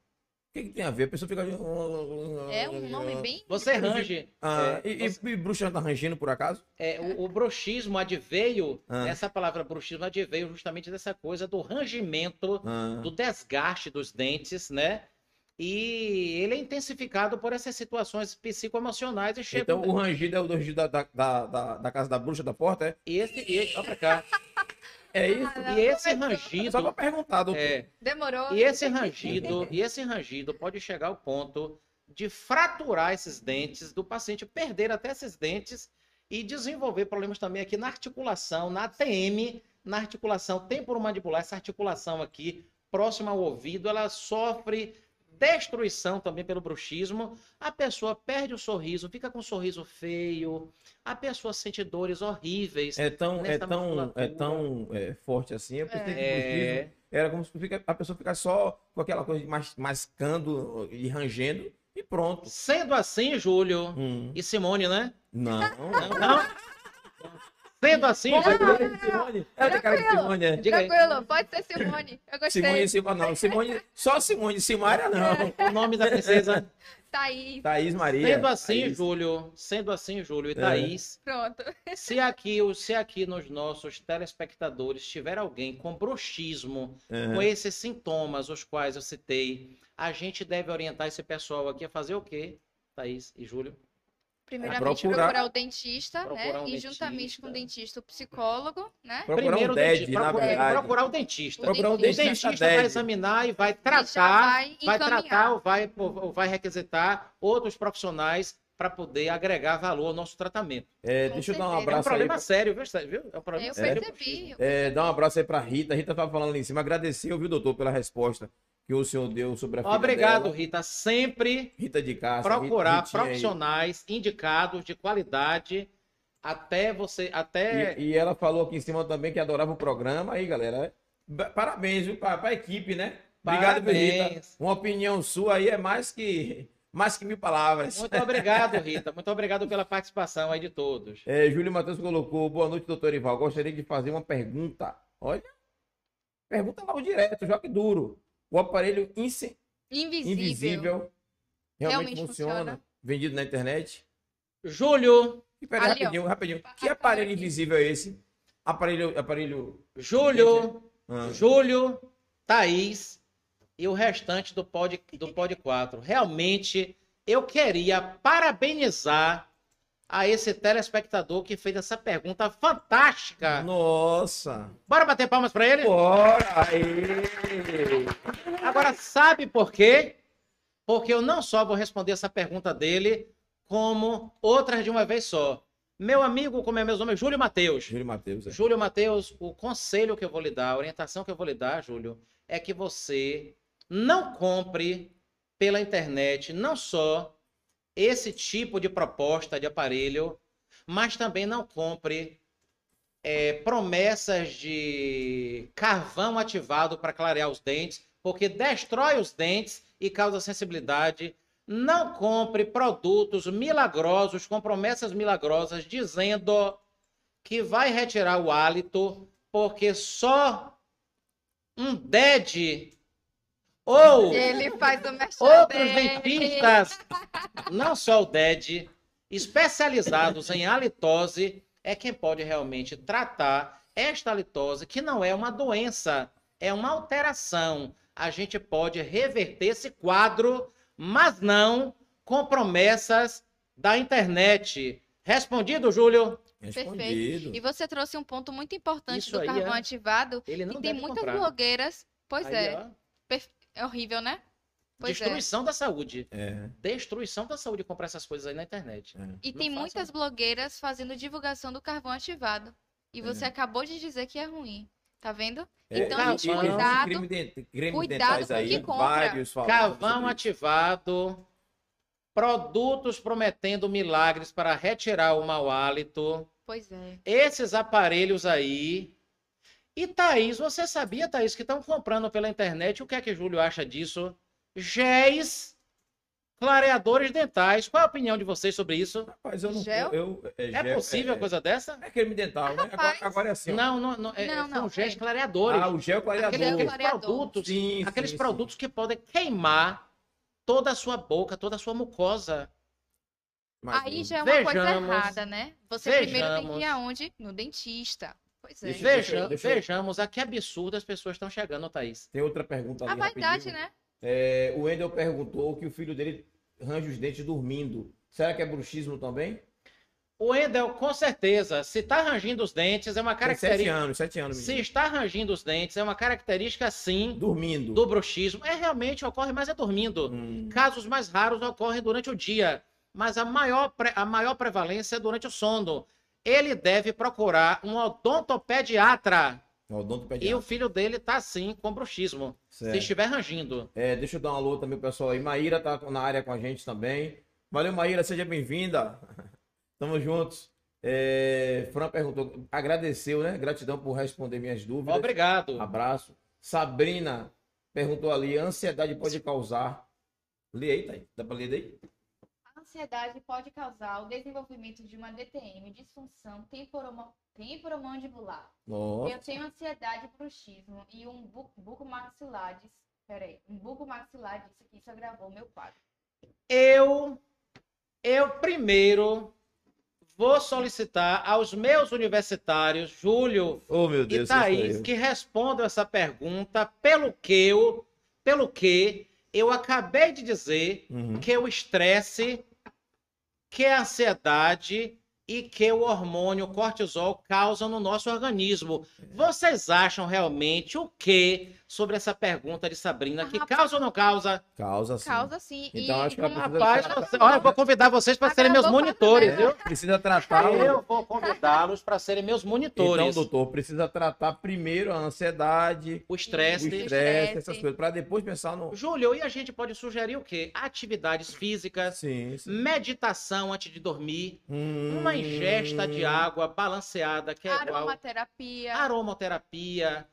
O que, que tem a ver? A pessoa fica. É um nome bem. Você range. Ah, é, e, e- você- e bruxa tá rangindo por acaso? é, o, o bruxismo adveio, Ah. essa palavra bruxismo adveio justamente dessa coisa do rangimento Ah, do desgaste dos dentes, né? E ele é intensificado por essas situações psicoemocionais e chega. Então o rangido é o rangido da, da, da, da- da casa da bruxa da porta, é? E esse, e, olha pra cá. É isso? Ah, E esse rangido, Só pra perguntar, doutor. é, Demorou. e esse rangido, e esse rangido pode chegar ao ponto de fraturar esses dentes, do paciente perder até esses dentes e desenvolver problemas também aqui na articulação, na ATM, na articulação temporomandibular, essa articulação aqui próxima ao ouvido, ela sofre destruição também pelo bruxismo. A pessoa perde o sorriso, fica com um sorriso feio, a pessoa sente dores horríveis. É tão, é tão, é tão é, forte assim. Eu pensei que É. bruxismo era como se fica- a pessoa ficar só com aquela coisa de mas, mascando e rangendo e pronto. Sendo assim, Júlio Hum. e Simone, né? Não. Não, não. Sendo assim, de Simone. Ela tem cara de Simone, é. Diga aí. Tranquilo, pode ser Simone. Eu gostei. Simone e Simone, não. Simone, só Simone, Simária não. O nome da princesa. Thaís. Thaís Maria. Sendo assim, Thaís. Júlio, sendo assim, Júlio e É. Thaís, Pronto. se aqui, se aqui nos nossos telespectadores tiver alguém com bruxismo, Uhum. com esses sintomas os quais eu citei, a gente deve orientar esse pessoal aqui a fazer o quê, Thaís e Júlio? Primeiramente, procurar- procurar, o dentista, procurar né? um e juntamente dentista. com o dentista, o psicólogo, né? Procurar Primeiro um o DED, dentista, na procurar, verdade. procurar o dentista. Procurar um O O dentista, dentista vai examinar e vai tratar vai vai tratar ou vai, ou vai requisitar outros profissionais para poder agregar valor ao nosso tratamento. É, deixa eu dar um certeza. É um abraço aí. problema pra- sério, viu? Viu? É um problema Eu sério. percebi. eu É, dá um abraço aí pra Rita. Rita tava falando ali em cima. Agradeceu, viu, doutor, pela resposta que o senhor deu sobre a filha Obrigado, dela. Rita. Sempre Rita de Castro. procurar Rita- Ritinha aí. profissionais indicados de qualidade até você. Até. E, e ela falou aqui em cima também que adorava o programa. Aí, galera, ba- parabéns, pra, pra equipe, né? Obrigado, Rita. Parabéns. Uma opinião sua aí é mais que, mais que mil palavras. Muito obrigado, Rita. Muito obrigado pela participação aí de todos. É, Júlio Matheus colocou, boa noite, doutor Ival. Gostaria de fazer uma pergunta. Olha, pergunta logo direto, jogue duro. O aparelho Invisível. invisível realmente, Realmente funciona, funciona. vendido na internet? Júlio, E peraí, Ali, ó. rapidinho, rapidinho. Que Aparelho aparelho aqui. invisível é esse? Aparelho, aparelho... Júlio, Ah, Júlio, Thaís e o restante do Pod, do Pod 4. Realmente, eu queria parabenizar a esse telespectador que fez essa pergunta fantástica. Nossa! Bora bater palmas para ele? Bora! Aê! Agora, sabe por quê? Porque eu não só vou responder essa pergunta dele, como outras de uma vez só. Meu amigo, como é meu nome, Júlio Matheus. Júlio Matheus. é. Júlio Matheus, o conselho que eu vou lhe dar, a orientação que eu vou lhe dar, Júlio, é que você não compre pela internet não só esse tipo de proposta de aparelho, mas também não compre é, promessas de carvão ativado para clarear os dentes, porque destrói os dentes e causa sensibilidade. Não compre produtos milagrosos com promessas milagrosas dizendo que vai retirar o hálito, porque só um DED ou Ele faz o outros dele. dentistas, não só o DED, especializados em halitose, é quem pode realmente tratar esta halitose, que não é uma doença, é uma alteração. A gente pode reverter esse quadro, mas não com promessas da internet. Respondido, Júlio? Respondido. E você trouxe um ponto muito importante Isso do aí, carvão é. ativado. Ele não E tem muitas comprar. blogueiras. Pois Aí, é. ó, É horrível, né? Pois é. destruição da saúde. É, Destruição da saúde comprar essas coisas aí na internet. é. E Não tem façam. muitas blogueiras fazendo divulgação do carvão ativado. E você É. acabou de dizer que é ruim. Tá vendo? É, Então, gente, e- e existem cuidado- creme de- creme cuidado com o aí, que compra. Carvão ativado, produtos prometendo milagres para retirar o mau hálito, Pois é. esses aparelhos aí. E Thaís, você sabia, Thaís, que estão comprando pela internet? O que é que Júlio acha disso? Géis clareadores dentais. Qual é a opinião de vocês sobre isso? Rapaz, eu não... Gel? Eu, eu- É gel, possível é, coisa dessa? É creme dental, né? Agora, agora é assim, ó. Não, não, não. é- Não, são não, géis é. clareadores. Ah, o gel clareador. Aquele Aqueles clareador. produtos, Sim, aqueles sim, produtos que podem queimar toda a sua boca, toda a sua mucosa. Mas, Aí já é uma coisa Vejamos. errada, né? Você primeiro tem que ir Vejamos. aonde? No dentista. Pois é. Deixa- Veja, deixa eu- Vejamos a que absurdo as pessoas estão chegando, Thaís. Tem outra pergunta ali A vaidade, rapidinho. né? É, o Wendel perguntou que o filho dele range os dentes dormindo. Será que é bruxismo também? O Endel, com certeza, se está rangindo os dentes, é uma Tem sete característica. anos, sete anos, Se menino. está rangindo os dentes, é uma característica, sim, Dormindo. do bruxismo. É realmente ocorre, mas é dormindo. Hum, Casos mais raros ocorrem durante o dia, mas a maior, pre- a maior prevalência é durante o sono. Ele deve procurar um odontopediatra. E o filho dele tá sim com bruxismo. Se Certo. estiver rangindo. É, deixa eu dar um alô também pro pessoal aí. Maíra tá na área com a gente também. Valeu, Maíra, seja bem-vinda. Tamo juntos. É, Fran perguntou, agradeceu, né? Gratidão por responder minhas dúvidas. Obrigado. Abraço. Sabrina perguntou ali, ansiedade pode causar. Lê aí, tá aí. Dá pra ler daí? Ansiedade pode causar o desenvolvimento de uma DTM, disfunção temporomo- temporomandibular. Nossa. Eu tenho ansiedade, bruxismo e um bu bucomaxilar. Peraí, um bucomaxilar disse que isso agravou meu quadro. Eu, eu primeiro vou solicitar aos meus universitários, Júlio Oh, meu e Deus. Thaís, que respondam essa pergunta pelo que eu, pelo que eu acabei de dizer Uhum. que o estresse, que a ansiedade e que o hormônio cortisol causam no nosso organismo. Vocês acham realmente o que sobre essa pergunta de Sabrina, que Rapaz. causa ou não causa? Causa sim. Causa sim. Então, e, acho que precisa- Rapaz, tratar- você- olha, eu vou convidar vocês para serem meus monitores, viu? Precisa tratar. Eu vou convidá-los para serem meus Então, monitores. doutor, precisa tratar primeiro a ansiedade, o o estresse. estresse, estresse. essas coisas, para depois pensar no. Júlio, e a gente pode sugerir o quê? Atividades físicas, Sim, sim. meditação antes de dormir, Hum, uma ingesta de água balanceada, que é igual Aromaterapia.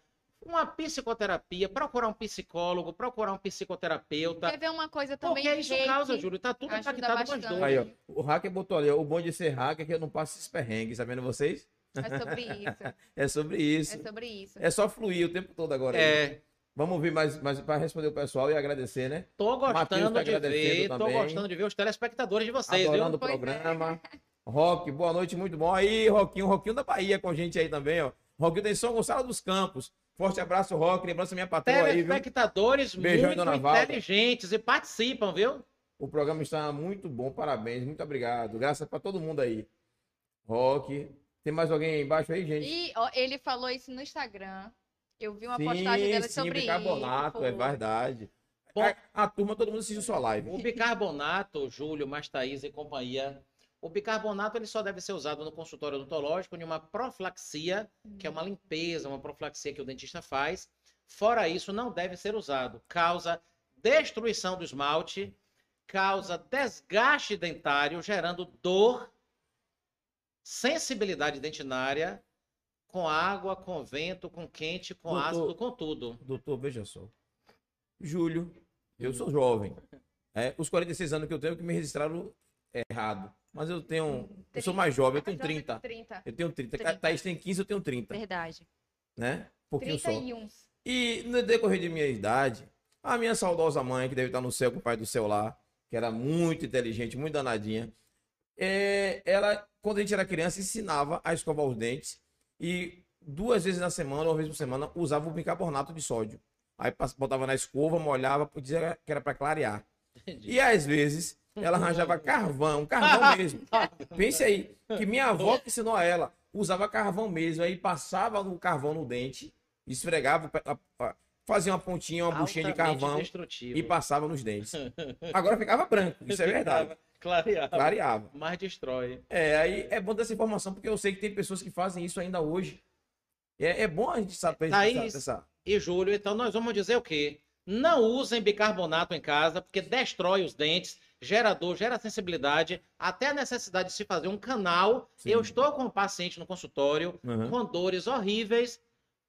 Uma psicoterapia, procurar um psicólogo, procurar um psicoterapeuta. Quer ver uma coisa também? Porque isso causa, Júlio, tá tudo impactado com as duas. Aí, ó, o hacker botou ali, ó, o bom de ser hacker é que eu não passo esses perrengues, sabendo vocês? É sobre isso. É sobre isso. É sobre isso. É só fluir o tempo todo agora. aí. É, Vamos ouvir mais, mais para responder o pessoal e agradecer, né? tô gostando tá de ver, tô também. gostando de ver os telespectadores de vocês, Adorando viu? o é. programa. Rock, boa noite, muito bom. Aí, Roquinho, Roquinho da Bahia com a gente aí também, ó. Roquinho tem São Gonçalo dos Campos. Forte abraço, Rock. Lembrança minha patroa aí, viu? Telespectadores muito dona Valda. inteligentes e participam, viu? O programa está muito bom, parabéns, muito obrigado. Graças para todo mundo aí. Rock. Tem mais alguém aí embaixo aí, gente? E ó, ele falou isso no Instagram. Eu vi uma sim, postagem dele sim, sobre bicarbonato, isso. é foi. verdade. Bom- A, a turma, todo mundo assistiu sua live. O bicarbonato, Júlio, mais Thaís e companhia. O bicarbonato ele só deve ser usado no consultório odontológico em uma profilaxia, que é uma limpeza, uma profilaxia que o dentista faz. Fora isso, não deve ser usado. Causa destruição do esmalte, causa desgaste dentário, gerando dor, sensibilidade dentinária, com água, com vento, com quente, com Doutor- ácido, com tudo. Doutor, veja só. Júlio, eu sou jovem. É, os 46 anos que eu tenho que me registraram errado. Mas eu tenho. Eu sou mais jovem, eu tenho 30. 30. Eu tenho 30. 30. Thaís tem 15, eu tenho 30. Verdade. Né? Um pouquinho só. 31. E no decorrer de minha idade, a minha saudosa mãe, que deve estar no céu com o pai do céu lá, que era muito inteligente, muito danadinha, é, ela, quando a gente era criança, ensinava a escovar os dentes e duas vezes na semana, uma vez por semana, usava o bicarbonato de sódio. Aí botava na escova, molhava, dizia que era para clarear. E às vezes ela arranjava carvão, carvão mesmo. Pense aí, que minha avó que ensinou a ela, usava carvão mesmo, aí passava o carvão no dente, esfregava, fazia uma pontinha, uma buchinha de carvão destrutivo. e passava nos dentes. Agora ficava branco, isso é verdade. Clareava. Clareava. Mas destrói. É, aí é bom dessa informação, porque eu sei que tem pessoas que fazem isso ainda hoje. É, é bom a gente saber Thaís, essa- E Júlio, então nós vamos dizer o quê? Não usem bicarbonato em casa, porque destrói os dentes, gera dor, gera sensibilidade, até a necessidade de se fazer um canal. Sim. Eu estou com um paciente no consultório Uhum. com dores horríveis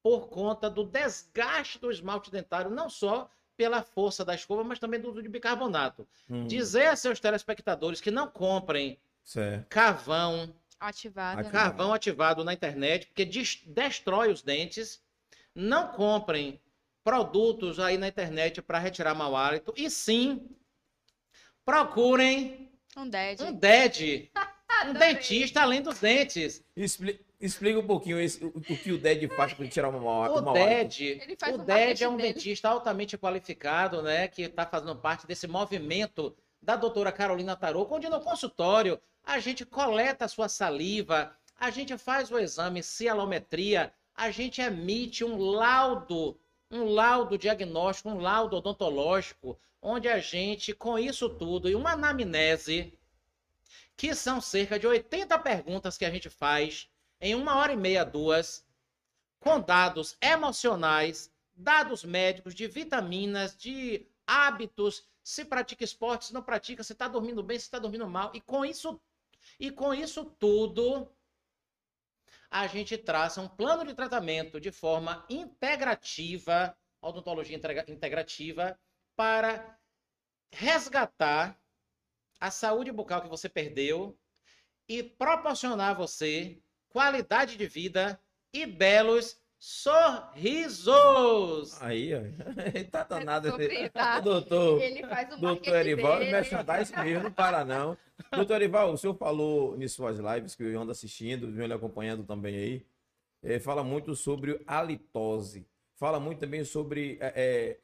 por conta do desgaste do esmalte dentário, não só pela força da escova, mas também do uso de bicarbonato. Hum, Dizer a seus telespectadores que não comprem certo. carvão, Ativada. Ativada. carvão ativado na internet, porque des- destrói os dentes. Não comprem produtos aí na internet para retirar mau hálito. E sim, procurem Um dead. um DED, um Adorei. dentista além dos dentes. Expli- explica um pouquinho esse- o, o que o DED faz para tirar uma mal O DED, o um DED é um dele. dentista altamente qualificado, né, que está fazendo parte desse movimento da doutora Carolina Tarô, onde no consultório a gente coleta a sua saliva, a gente faz o exame cialometria, a gente emite um laudo, um laudo diagnóstico, um laudo odontológico, onde a gente, com isso tudo e uma anamnese, que são cerca de 80 perguntas que a gente faz em uma hora e meia, duas, com dados emocionais, dados médicos, de vitaminas, de hábitos, se pratica esporte, se não pratica, se está dormindo bem, se está dormindo mal. E com isso, e com isso tudo, a gente traça um plano de tratamento de forma integrativa, odontologia integra- integrativa, para resgatar a saúde bucal que você perdeu e proporcionar a você qualidade de vida e belos sorrisos. Aí, ó. Ele tá danado. Sobre, tá? O doutor. Ele faz o Doutor Erival, dele. merchandise mesmo, não para não. Doutor Erival, o senhor falou em suas lives que eu ando assistindo, venho lhe acompanhando também aí. eh, fala muito sobre a litose. Fala muito também sobre eh, eh,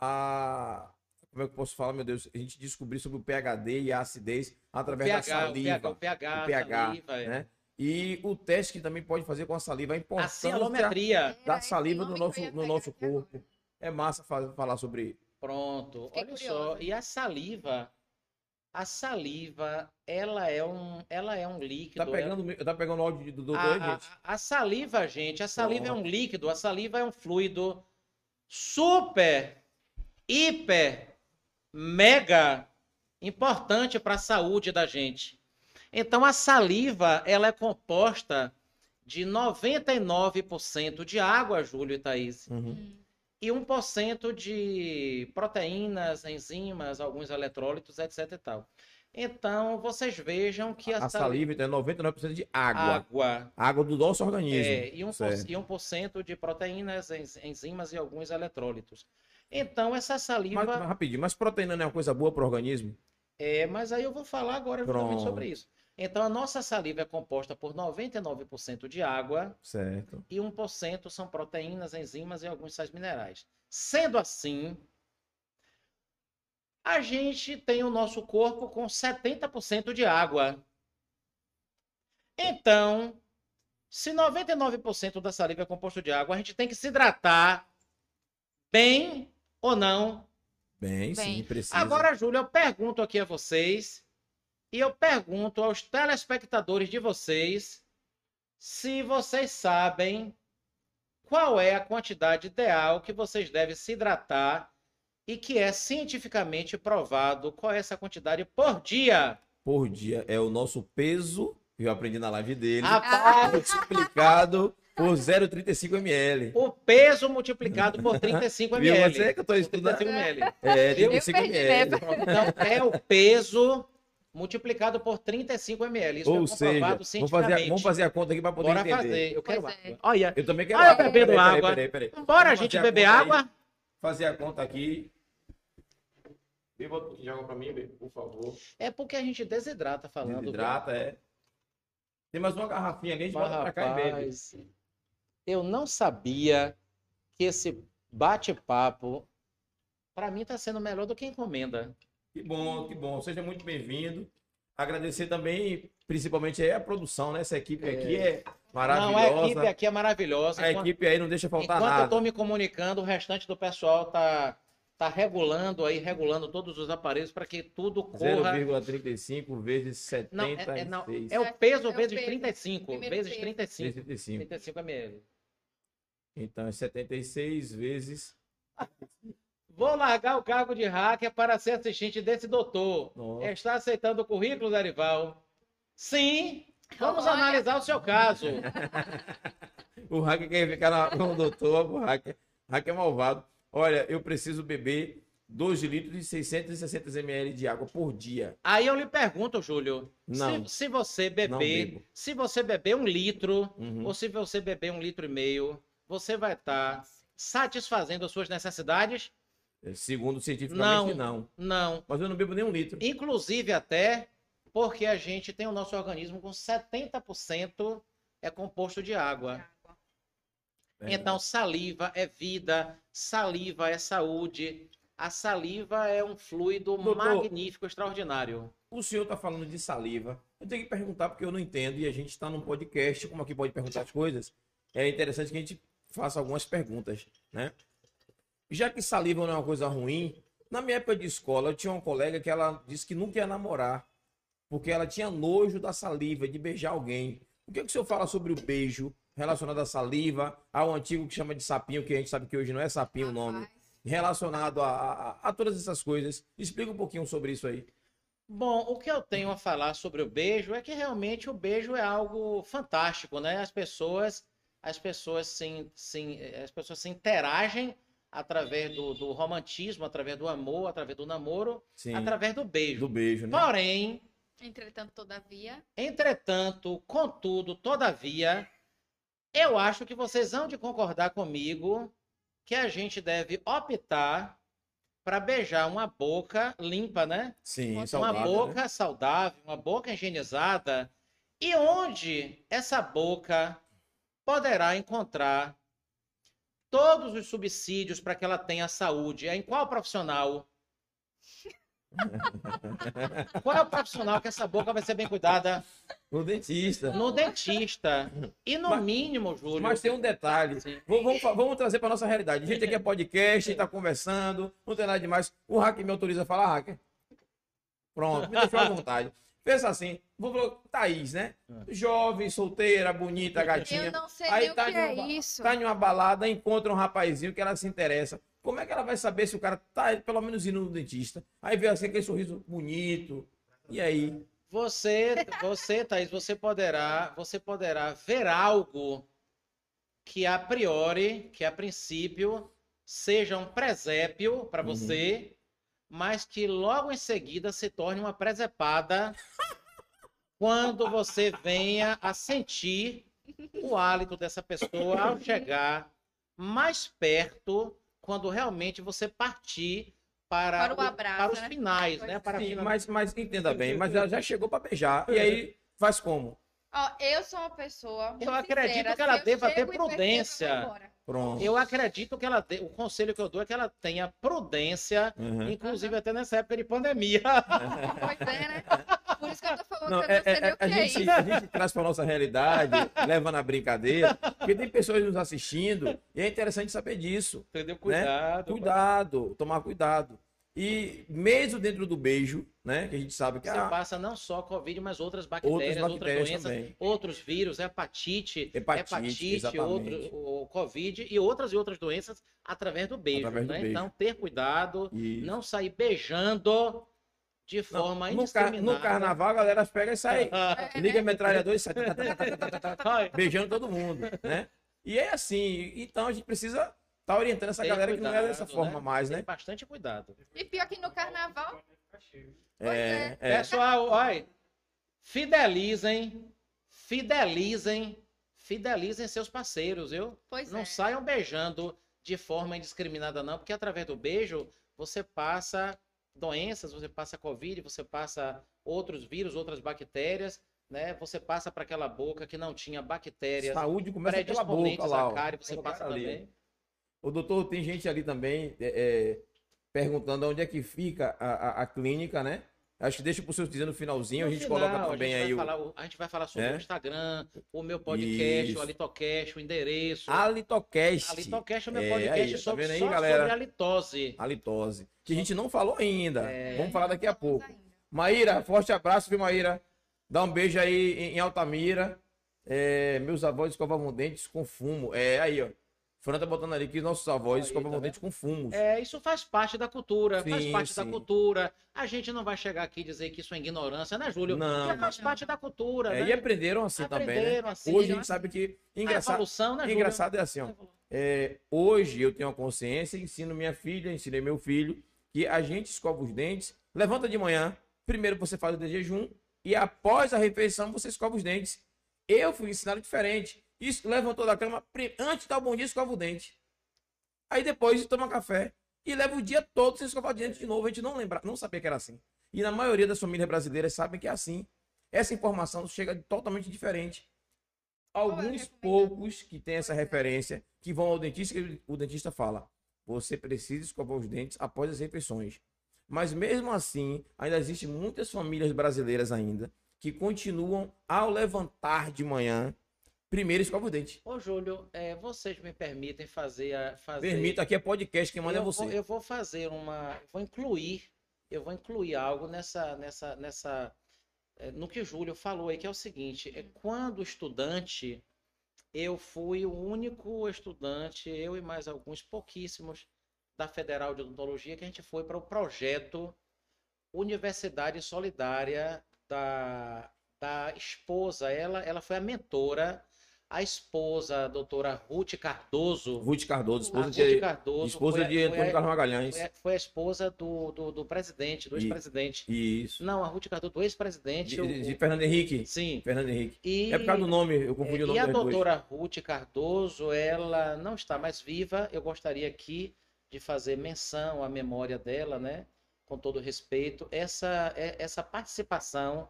a. Como é que eu posso falar, meu Deus? A gente descobrir sobre o PHD e a acidez através da pH, o saliva. pH, o pH, o pH, saliva, é. né? E o teste que também pode fazer com a saliva, a A importância cialometria. da saliva no nosso, no nosso corpo. é massa fa- falar sobre. Pronto, Fiquei olha curiosa. só. E a saliva, a saliva, ela é um, ela é um líquido. Tá ela- pegando, tá pegando o áudio do doutor, a, aí, a- gente? a saliva, gente, a saliva é um líquido, a saliva é um fluido super, hiper, mega importante para a saúde da gente. Então, a saliva, ela é composta de 99% de água, Júlio e Thaís, Uhum. Hum. e 1% de proteínas, enzimas, alguns eletrólitos, etc e tal. Então, vocês vejam que a, A saliva então, é 99% de água. água Água do nosso organismo. é, e 1%, Certo. e 1% de proteínas, enz- enzimas e alguns eletrólitos. Então, essa saliva. Mas, rapidinho, mas proteína não é uma coisa boa para o organismo? É, mas aí eu vou falar agora justamente sobre isso. Então, a nossa saliva é composta por 99% de água Certo. e 1% são proteínas, enzimas e alguns sais minerais. Sendo assim, a gente tem o nosso corpo com 70% de água. Então, se 99% da saliva é composto de água, a gente tem que se hidratar bem ou não. Bem, Bem. sim, precisa. Agora, Júlio, eu pergunto aqui a vocês e eu pergunto aos telespectadores de vocês se vocês sabem qual é a quantidade ideal que vocês devem se hidratar e que é cientificamente provado qual é essa quantidade por dia. por dia é o nosso peso, eu aprendi na live dele, Rapaz, multiplicado por 0,35 ml. o peso multiplicado por 35 Viu ml. você que eu tô Por estudando? 35 ml. É, Eu 35 perdi ml. Então, é o peso multiplicado por 35 ml. Isso Ou é comprovado seja, vamos fazer, vamos fazer a conta aqui para poder Bora entender. fazer. Eu quero Pois é. água. Olha, Eu também quero Olha, água. bebendo Peraí, água. Peraí, peraí, peraí. bora a Vamos gente fazer beber conta aí. água? Fazer a conta aqui. Beba um pouquinho de água para mim, bebê, por favor. É porque a gente desidrata falando. Desidrata, é. Tem mais uma garrafinha ali, a gente Mas, bota pra cá e bebe. Eu não sabia que esse bate-papo, pra mim, tá sendo melhor do que encomenda. Que bom, que bom. Seja muito bem-vindo. Agradecer também, principalmente aí a produção, né? Essa equipe aqui é maravilhosa. Não, a equipe aqui é maravilhosa. A Enquanto, equipe aí não deixa faltar enquanto eu nada. tô me comunicando, o restante do pessoal tá, tá regulando aí, regulando todos os aparelhos para que tudo corra. 0,35 vezes 76. Não, é, é, não, é o peso É o vezes peso. 35. Primeiro Vezes peso. 35. 35. 35 ml. Então é 76 vezes. Vou largar o cargo de hacker para ser assistente desse doutor. Nossa. Está aceitando o currículo, Derival? Sim. Vamos Olha. analisar o seu caso. O hacker quer ficar na, com o doutor, o hacker. hacker é malvado. Olha, eu preciso beber 2 litros e 660 ml de água por dia. Aí eu lhe pergunto, Júlio, Não. se, se você beber, se você beber um litro, Uhum. ou se você beber um litro e meio, você vai estar satisfazendo as suas necessidades? Segundo cientificamente, Não. não. Não. Mas eu não bebo nem um litro. Inclusive até porque a gente tem o nosso organismo com 70% é composto de água. Então, saliva é vida, saliva é saúde. A saliva é um fluido Doutor. magnífico, extraordinário. O senhor está falando de saliva. Eu tenho que perguntar porque eu não entendo e a gente está num podcast, como aqui pode perguntar as coisas. É interessante que a gente faça algumas perguntas, né? Já que saliva não é uma coisa ruim, na minha época de escola eu tinha uma colega que ela disse que nunca ia namorar porque ela tinha nojo da saliva, de beijar alguém. O que, é que o senhor fala sobre o beijo relacionado à saliva, ao antigo que chama de sapinho, que a gente sabe que hoje não é sapinho o nome, relacionado a, a, a todas essas coisas? Explica um pouquinho sobre isso aí. Bom, o que eu tenho a falar sobre o beijo é que realmente o beijo é algo fantástico, né? As pessoas, as pessoas se, se, as pessoas se interagem através do, do romantismo, através do amor, através do namoro, Sim, através do beijo. do beijo, né? Porém, Entretanto, todavia. Entretanto, contudo, todavia, eu acho que vocês vão de concordar comigo que a gente deve optar para beijar uma boca limpa, né? Sim, Uma saudável, uma né? boca saudável, uma boca higienizada, e onde essa boca poderá encontrar todos os subsídios para que ela tenha saúde. É em qual profissional? Qual é o profissional que essa boca vai ser bem cuidada? No dentista. No dentista. E no Mas- mínimo, Júlio. Mas tem um detalhe. Sim. Vamos, vamos trazer para nossa realidade. A gente aqui é podcast, a gente tá conversando, não tem nada demais. O hacker me autoriza a falar, hacker. Pronto, me deixou à vontade. Pensa assim, vou falar, Thaís, né? Jovem, solteira, bonita, gatinha. Eu não sei Aí nem o tá que numa é isso. Tá em uma balada, encontra um rapazinho que ela se interessa. Como é que ela vai saber se o cara tá pelo menos indo no dentista? Aí vê assim aquele sorriso bonito. E aí? Você, você, Thaís, você poderá, você poderá ver algo que a priori, que a princípio, seja um presépio para Uhum. Mas que logo em seguida se torne uma presepada quando você venha a sentir o hálito dessa pessoa ao chegar mais perto, quando realmente você partir para, Para o abraço, para os né? finais, né? Para Sim, mas, mas entenda bem, mas ela já chegou para beijar. E aí faz como? Ó, eu sou uma pessoa. Eu acredito sincera, que ela deva ter prudência. Pronto. Eu acredito que ela dê, o conselho que eu dou é que ela tenha prudência, Uhum. inclusive até nessa época de pandemia. Pois é, né? Por isso que eu tô falando Não, que eu é, não sei é- nem o que a, é gente, isso. a gente traz para nossa realidade, leva na brincadeira, porque tem pessoas nos assistindo e é interessante saber disso. Entendeu? Cuidado. Cuidado, tomar cuidado. E mesmo dentro do beijo, né? Que a gente sabe que. Você ah, passa não só Covid, mas outras bactérias, outras, bactérias outras doenças, também. outros vírus, hepatite, hepatite, hepatite outro, o Covid e outras e outras doenças através do beijo. Através né? beijo. Então, ter cuidado, Isso. não sair beijando de forma não, no, car no carnaval, a galera pega e sai. liga a metralhadora e sai. beijando todo mundo, né? E é assim. Então a gente precisa tá orientando essa galera cuidado, que não é dessa forma né? mais, Tem né? Bastante cuidado. E pior que no carnaval é, é. é. Pessoal, olha, fidelizem, fidelizem, fidelizem seus parceiros, viu? pois Não é. saiam beijando de forma indiscriminada, não, porque através do beijo você passa doenças, você passa Covid, você passa outros vírus, outras bactérias, né? Você passa para aquela boca que não tinha bactérias Saúde começa pela boca lá, à ó. cárie, você passa cara ali. também. O doutor, tem gente ali também é, é, perguntando onde é que fica a, a, a clínica, né? Acho que deixa pro senhor dizer no finalzinho, a No gente final, coloca também a gente aí o falar, o- a gente vai falar sobre É? o Instagram, o meu podcast, Isso. o Alitocast, o endereço. Alitocast. A Litocast é o meu É, podcast aí, tá sobre, aí, só galera? sobre a litose. A litose. Que a gente não falou ainda. É. Vamos falar daqui a pouco. ainda. Maíra, forte abraço, viu, Maíra? Dá um beijo aí em, em Altamira. É, meus avós escovavam dentes com fumo. É, aí, ó. Fran tá botando ali que nossos avós Aí, escovavam tá dentes com fumos. É, isso faz parte da cultura, faz Sim, parte da sim. cultura. A gente não vai chegar aqui e dizer que isso é ignorância, né, Júlio? Não. Já faz parte da cultura, É, né? e aprenderam assim também, né? Aprenderam assim, Hoje a né? gente sabe que. A Engraçado, evolução, né, engraçado é assim, ó. É, hoje eu tenho a consciência, ensino minha filha, ensinei meu filho, que a gente escova os dentes, levanta de manhã, primeiro você faz o de jejum, e após a refeição você escova os dentes. Eu fui ensinado diferente. Isso levantou da cama, antes de dar o bom dia, escova o dente. Aí depois toma café e leva o dia todo sem escovar o dente de novo. A gente não lembra, não sabia que era assim. E na maioria das famílias brasileiras sabem que é assim. Essa informação chega totalmente diferente. Alguns poucos que têm essa é. referência, que vão ao dentista e o dentista fala: você precisa escovar os dentes após as refeições. Mas mesmo assim, ainda existem muitas famílias brasileiras ainda que continuam ao levantar de manhã, primeiro escova o dente. Ô, Júlio, é, vocês me permitem fazer a. Fazer... Permita, aqui é podcast, quem manda é eu você. Vou, eu vou fazer uma. eu Vou incluir. Eu vou incluir algo nessa. nessa, nessa é, no que o Júlio falou aí, que é o seguinte: é, quando estudante, eu fui o único estudante, eu e mais alguns pouquíssimos da Federal de Odontologia, que a gente foi para o projeto Universidade Solidária da, da esposa. Ela, ela foi a mentora, a esposa, a doutora Ruth Cardoso. Ruth Cardoso, esposa Ruth de, Cardoso esposa foi de Antônio Carlos Magalhães. foi a- foi a esposa do, do, do presidente, do ex-presidente. Isso. Não, a Ruth Cardoso, do ex-presidente. De, de- de Fernando Henrique. Sim. Fernando Henrique. E, É por causa do nome, eu confundi o nome e a doutora Ruth Cardoso, ela não está mais viva. Eu gostaria aqui de fazer menção à memória dela, né? Com todo respeito. Essa, é- essa participação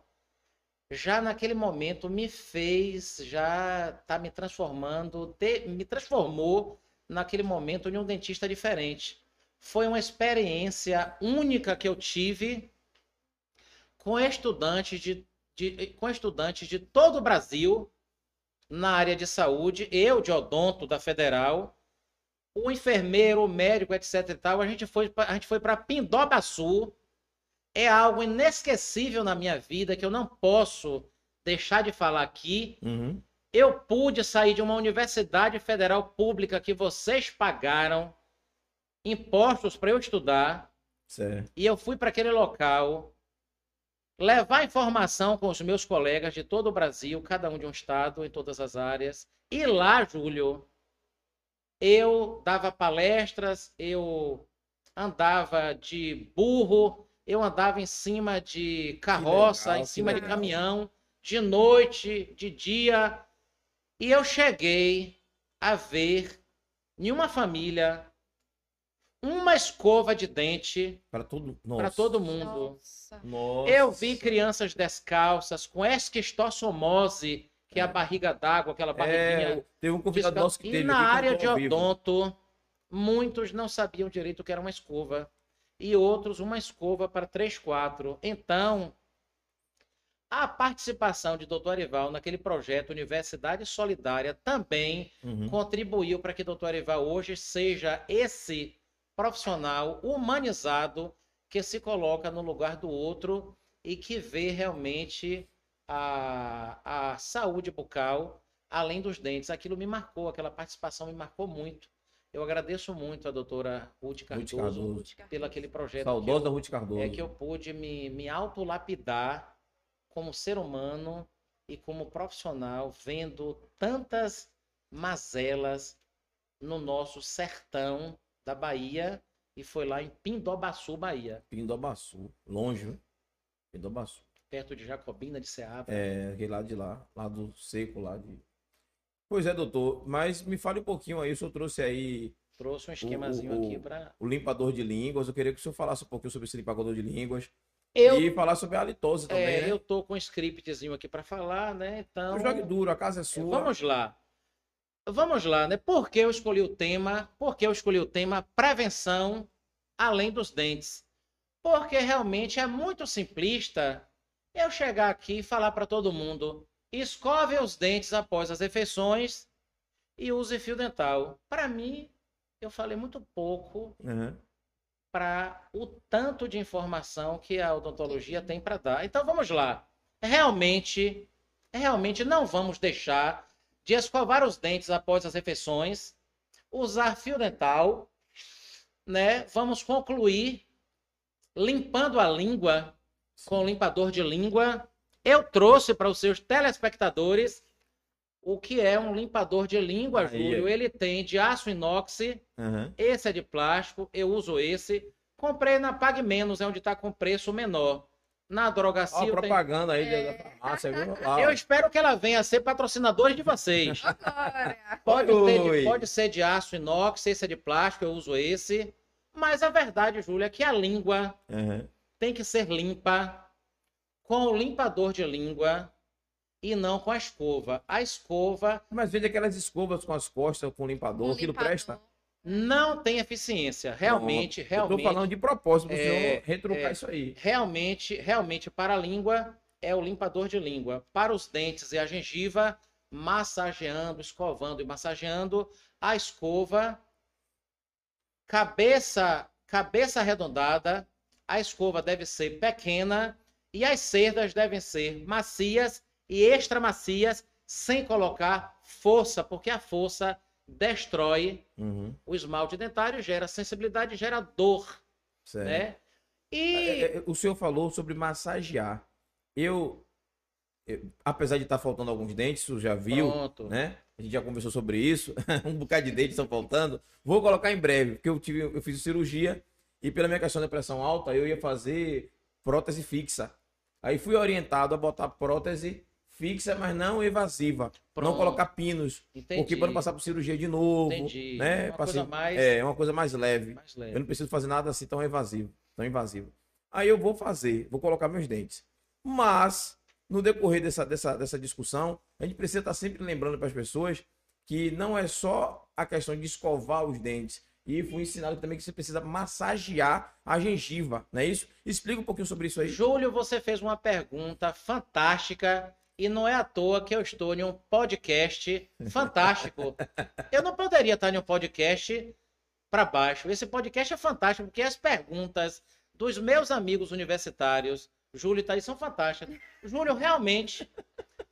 já naquele momento me fez, já tá me transformando, me transformou naquele momento em um dentista diferente. Foi uma experiência única que eu tive com estudantes de, de, com estudantes de todo o Brasil na área de saúde, eu de odonto da Federal, o enfermeiro, o médico, etc e tal, a gente foi, a gente foi para Pindobaçu. É algo inesquecível na minha vida que eu não posso deixar de falar aqui. Uhum. Eu pude sair de uma universidade federal pública que vocês pagaram impostos para eu estudar Certo. e eu fui para aquele local levar informação com os meus colegas de todo o Brasil, cada um de um estado, em todas as áreas. E lá, Júlio, eu dava palestras, eu andava de burro, eu andava em cima de carroça, legal, em cima de caminhão, de noite, de dia. E eu cheguei a ver em uma família uma escova de dente Para todo, todo mundo. Nossa. Nossa. Eu vi crianças descalças com esquistossomose, que é a barriga d'água, aquela barriguinha. É, teve um convidado descal- nosso que e teve na aqui, área de ao vivo. odonto, muitos não sabiam direito o que era uma escova. E outros uma escova para 3, 4. Então, a participação de Dr. Arival naquele projeto Universidade Solidária também Uhum. contribuiu para que Dr. Arival hoje seja esse profissional humanizado que se coloca no lugar do outro e que vê realmente a, a saúde bucal além dos dentes. Aquilo me marcou, aquela participação me marcou muito. Eu agradeço muito a doutora Ruth Cardoso, Cardoso. pelo aquele projeto Saudosa eu, Ruth Cardoso. é que eu pude me, me autolapidar como ser humano e como profissional, vendo tantas mazelas no nosso sertão da Bahia e foi lá em Pindobaçu, Bahia, Pindobaçu. Longe, viu? Pindobaçu. perto de Jacobina de Ceaba. É, aquele lado de lá, lado seco lá de. Pois é, doutor, mas me fale um pouquinho aí, o senhor trouxe aí Trouxe um esquemazinho o- aqui para o limpador de línguas. Eu queria que o senhor falasse um pouquinho sobre esse limpador de línguas. eu E falar sobre a halitose também, é, né? eu tô com um scriptzinho aqui para falar, né? Então Não jogue duro, a casa é sua. Vamos lá. Vamos lá, né? Por que eu escolhi o tema? Por que eu escolhi o tema prevenção além dos dentes? Porque realmente é muito simplista eu chegar aqui e falar para todo mundo: escove os dentes após as refeições e use fio dental. Para mim, eu falei muito pouco Uhum. para o tanto de informação que a odontologia tem para dar. Então vamos lá. Realmente, realmente não vamos deixar de escovar os dentes após as refeições, usar fio dental, né? Vamos concluir limpando a língua com limpador de língua. Eu trouxe para os seus telespectadores o que é um limpador de língua, Aí, Júlio. aí. Ele tem de aço inox, Uhum. esse é de plástico, eu uso esse. Comprei na Pague Menos, é onde está com preço menor. Na Ó, a Drogacia tem... propaganda aí É. da farmácia, viu? Ó, Eu espero que ela venha a ser patrocinadora de vocês. Pode de, pode ser de aço inox, esse é de plástico, eu uso esse. Mas a verdade, Júlia, é que a língua Uhum. tem que ser limpa com o limpador de língua e não com a escova. A escova Mas veja aquelas escovas com as costas, com limpador, Um aquilo limpador. presta. não tem eficiência. Realmente, Pronto. realmente. Tô falando de propósito, pro É, senhor retrucar é. isso aí. realmente, realmente para a língua é o limpador de língua. Para os dentes e a gengiva, massageando, escovando e massageando. A escova, cabeça, cabeça arredondada. A escova deve ser pequena e as cerdas devem ser macias e extra macias, sem colocar força, porque a força destrói Uhum. o esmalte dentário, gera sensibilidade, gera dor, Certo. né? E É, é, o senhor falou sobre massagear. Eu, eu- apesar de estar faltando alguns dentes, o senhor já viu, Pronto. né? A gente já conversou sobre isso. um bocado de dentes estão faltando. Vou colocar em breve, porque eu tive, eu fiz cirurgia e pela minha questão de pressão alta, eu ia fazer prótese fixa. Aí fui orientado a botar prótese fixa, mas não evasiva. Não Pronto. colocar pinos, Entendi. porque para não passar por cirurgia de novo, Entendi. né? Uma coisa mais- É, uma coisa mais leve. mais leve. Eu não preciso fazer nada assim tão evasivo, tão invasivo. Aí eu vou fazer, vou colocar meus dentes. Mas, no decorrer dessa, dessa, dessa discussão, a gente precisa estar sempre lembrando para as pessoas que não é só a questão de escovar os dentes E fui ensinado também que você precisa massagear a gengiva, não é isso? Explica um pouquinho sobre isso aí. Júlio, você fez uma pergunta fantástica e não é à toa que eu estou em um podcast fantástico. Eu não poderia estar em um podcast para baixo. Esse podcast é fantástico porque as perguntas dos meus amigos universitários, Júlio e Thaís, são fantásticas. Júlio, realmente,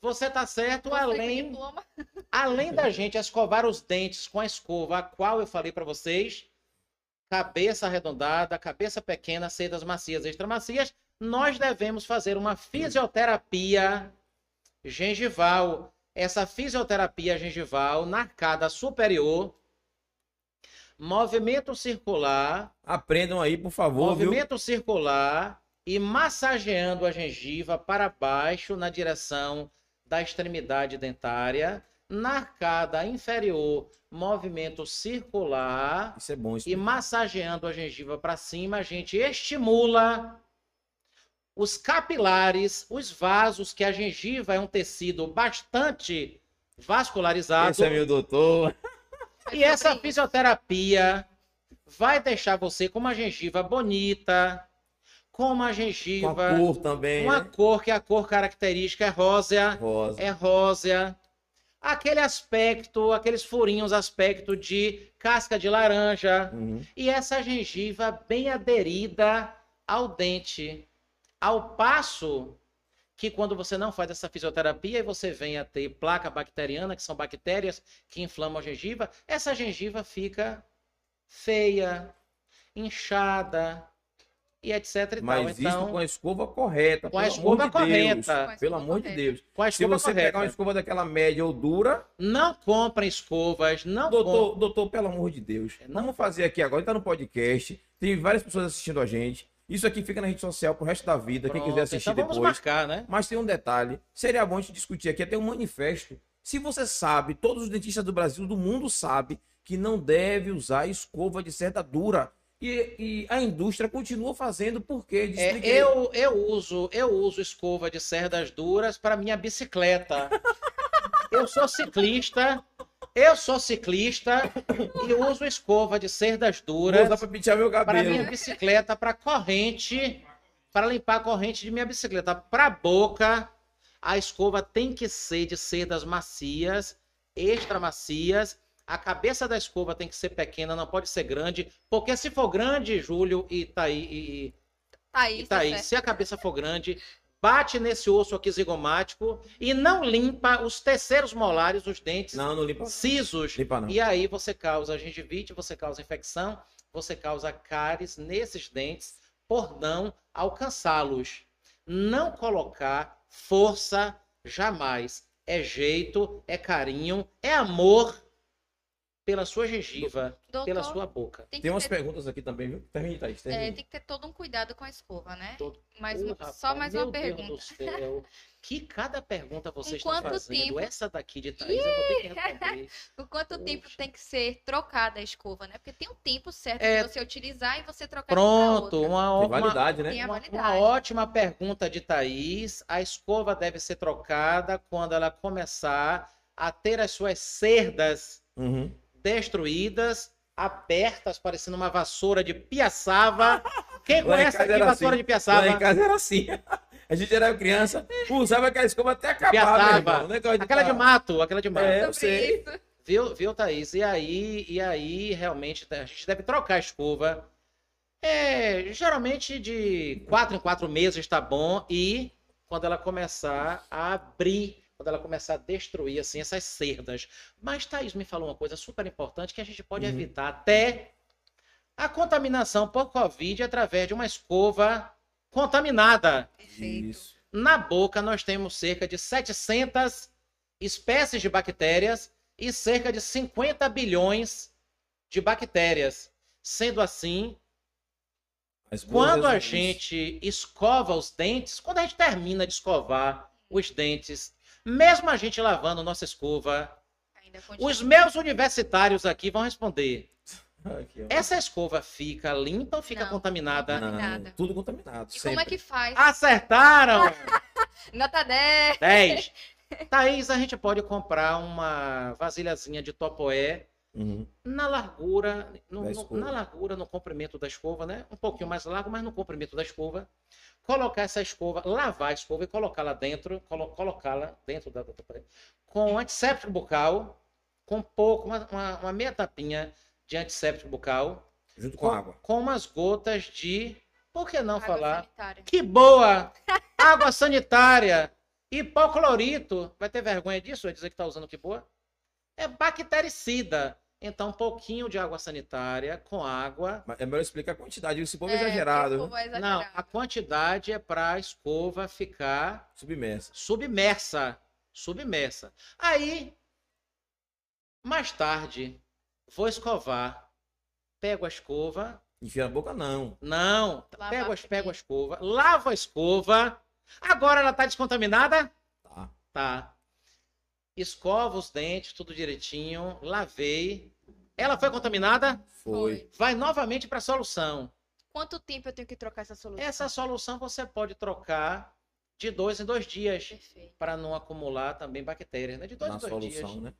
você tá certo, Você além, além da gente escovar os dentes com a escova, a qual eu falei para vocês, cabeça arredondada, cabeça pequena, sedas macias, extramacias, nós devemos fazer uma fisioterapia gengival. Essa fisioterapia gengival na arcada superior, movimento circular, Aprendam aí, por favor, viu? movimento circular e massageando a gengiva para baixo na direção da extremidade dentária. Na arcada inferior, movimento circular Isso é bom. Isso e massageando a gengiva para cima, a gente estimula os capilares, os vasos, que a gengiva é um tecido bastante vascularizado. Esse é meu doutor. E essa fisioterapia vai deixar você com uma gengiva bonita, com uma Com a gengiva, cor também. uma né? cor que a cor característica é rósea, Rosa. é rósea. Aquele aspecto, aqueles furinhos, aspecto de casca de laranja. Uhum. E essa gengiva bem aderida ao dente. Ao passo que quando você não faz essa fisioterapia e você vem a ter placa bacteriana, que são bactérias que inflamam a gengiva, essa gengiva fica feia, inchada e etc e Mas tal. isso Então, com a escova correta. Com a pelo escova amor de Deus. correta. Com a Pelo escova amor de correta. Deus. com a Se escova você pegar uma correta. escova daquela média ou dura, Não comprem escovas, não doutor, doutor, pelo amor de Deus. É, não- Vamos fazer aqui agora. Ele tá no podcast. Tem várias pessoas assistindo a gente. Isso aqui fica na rede social pro resto da vida. Quem Pronto, quiser assistir então vamos depois. marcar, né? Mas tem um detalhe. Seria bom a gente discutir aqui até um manifesto. Se você sabe, todos os dentistas do Brasil, do mundo sabe que não deve usar escova de cerda dura. E, e a indústria continua fazendo porque É, eu, eu uso eu uso escova de cerdas duras para minha bicicleta. Eu sou ciclista, eu sou ciclista e uso escova de cerdas duras para minha bicicleta, para corrente, para limpar a corrente de minha bicicleta. Para boca, a escova tem que ser de cerdas macias, extra macias. A cabeça da escova tem que ser pequena, não pode ser grande, porque se for grande, Júlio e Thaí, e, Aí, e tá aí, se a cabeça for grande, bate nesse osso aqui zigomático e não limpa os terceiros molares, os dentes Não, não limpa. cisos. Limpa não. E aí você causa gengivite, você causa infecção, você causa cáries nesses dentes por não alcançá-los. Não colocar força jamais. É jeito, é carinho, é amor pela sua gengiva, Doutor, pela sua boca. tem Tem umas ter perguntas aqui também, viu? Termine, Thaís. É, Termine. tem que ter todo um cuidado com a escova, né? Todo- Mais uma- rapaz, só mais uma Deus pergunta. do céu. Que cada pergunta vocês estão fazendo. tempo? Essa daqui de Thaís eu vou ter que responder. Por quanto tempo Poxa. tem que ser trocada a escova, né? Porque tem um tempo certo É. de você utilizar e você trocar Pronto, de uma uma, validade, né? Uma, uma ótima pergunta de Thaís. A escova deve ser trocada quando ela começar a ter as suas cerdas Uhum. Destruídas, abertas, parecendo uma vassoura de piaçava. Quem conhece aqui vassoura assim. de Lá em piaçava? casa era assim. A gente era criança, usava aquela escova até acabar, Piaçava. meu irmão. Negócio Aquela de mato, aquela de mato. É, eu sei. Viu, viu, Thaís? E aí, e aí, realmente, a gente deve trocar a escova. É, geralmente de quatro em quatro meses está bom. E quando ela começar a abrir, quando ela começar a destruir, assim, essas cerdas. Mas Thaís me falou uma coisa super importante que a gente pode Uhum. evitar até a contaminação por Covid através de uma escova contaminada. Perfeito. Isso. Na boca, nós temos cerca de 700 espécies de bactérias e cerca de 50 bilhões de bactérias. Sendo assim, quando a gente escova os dentes, quando a gente termina de escovar os dentes, mesmo a gente lavando nossa escova, os meus universitários aqui vão responder: essa escova fica limpa ou fica Não. contaminada? Não, tudo contaminado. E como é que faz? Acertaram! Nota 10. 10. Thaís, a gente pode comprar uma vasilhazinha de topoé Uhum. na largura, no- no- na largura, no comprimento da escova, né? Um pouquinho mais largo, mas no comprimento da escova. Colocar essa escova, lavar a escova e colocá-la dentro, colo- colocá-la dentro da, da- da- com antisséptico bucal, com pouco, uma, uma- uma meia tapinha de antisséptico bucal, Junto com com, água. com umas gotas de, por que não Água falar? sanitária. Que boa! Água sanitária, hipoclorito. Vai ter vergonha disso? Vai dizer que tá usando que boa? É bactericida. Então, um pouquinho de água sanitária com água. Mas É melhor explicar a quantidade, esse povo é, É, exagerado, povo é Não, exagerado. a quantidade é para a escova ficar submersa. submersa. Submersa. Aí, mais tarde, vou escovar. Pego a escova. Enfia na boca, não. Não, Lavar pego, a- pego a escova, lavo a escova. Agora ela tá descontaminada? Tá. Tá. Escova os dentes, tudo direitinho. Lavei. Ela foi contaminada? Foi. Vai novamente para a solução. Quanto tempo eu tenho que trocar essa solução? Essa solução você pode trocar de dois em dois dias Perfeito. para não acumular também bactérias, né? De dois Na em dois solução, dias. né?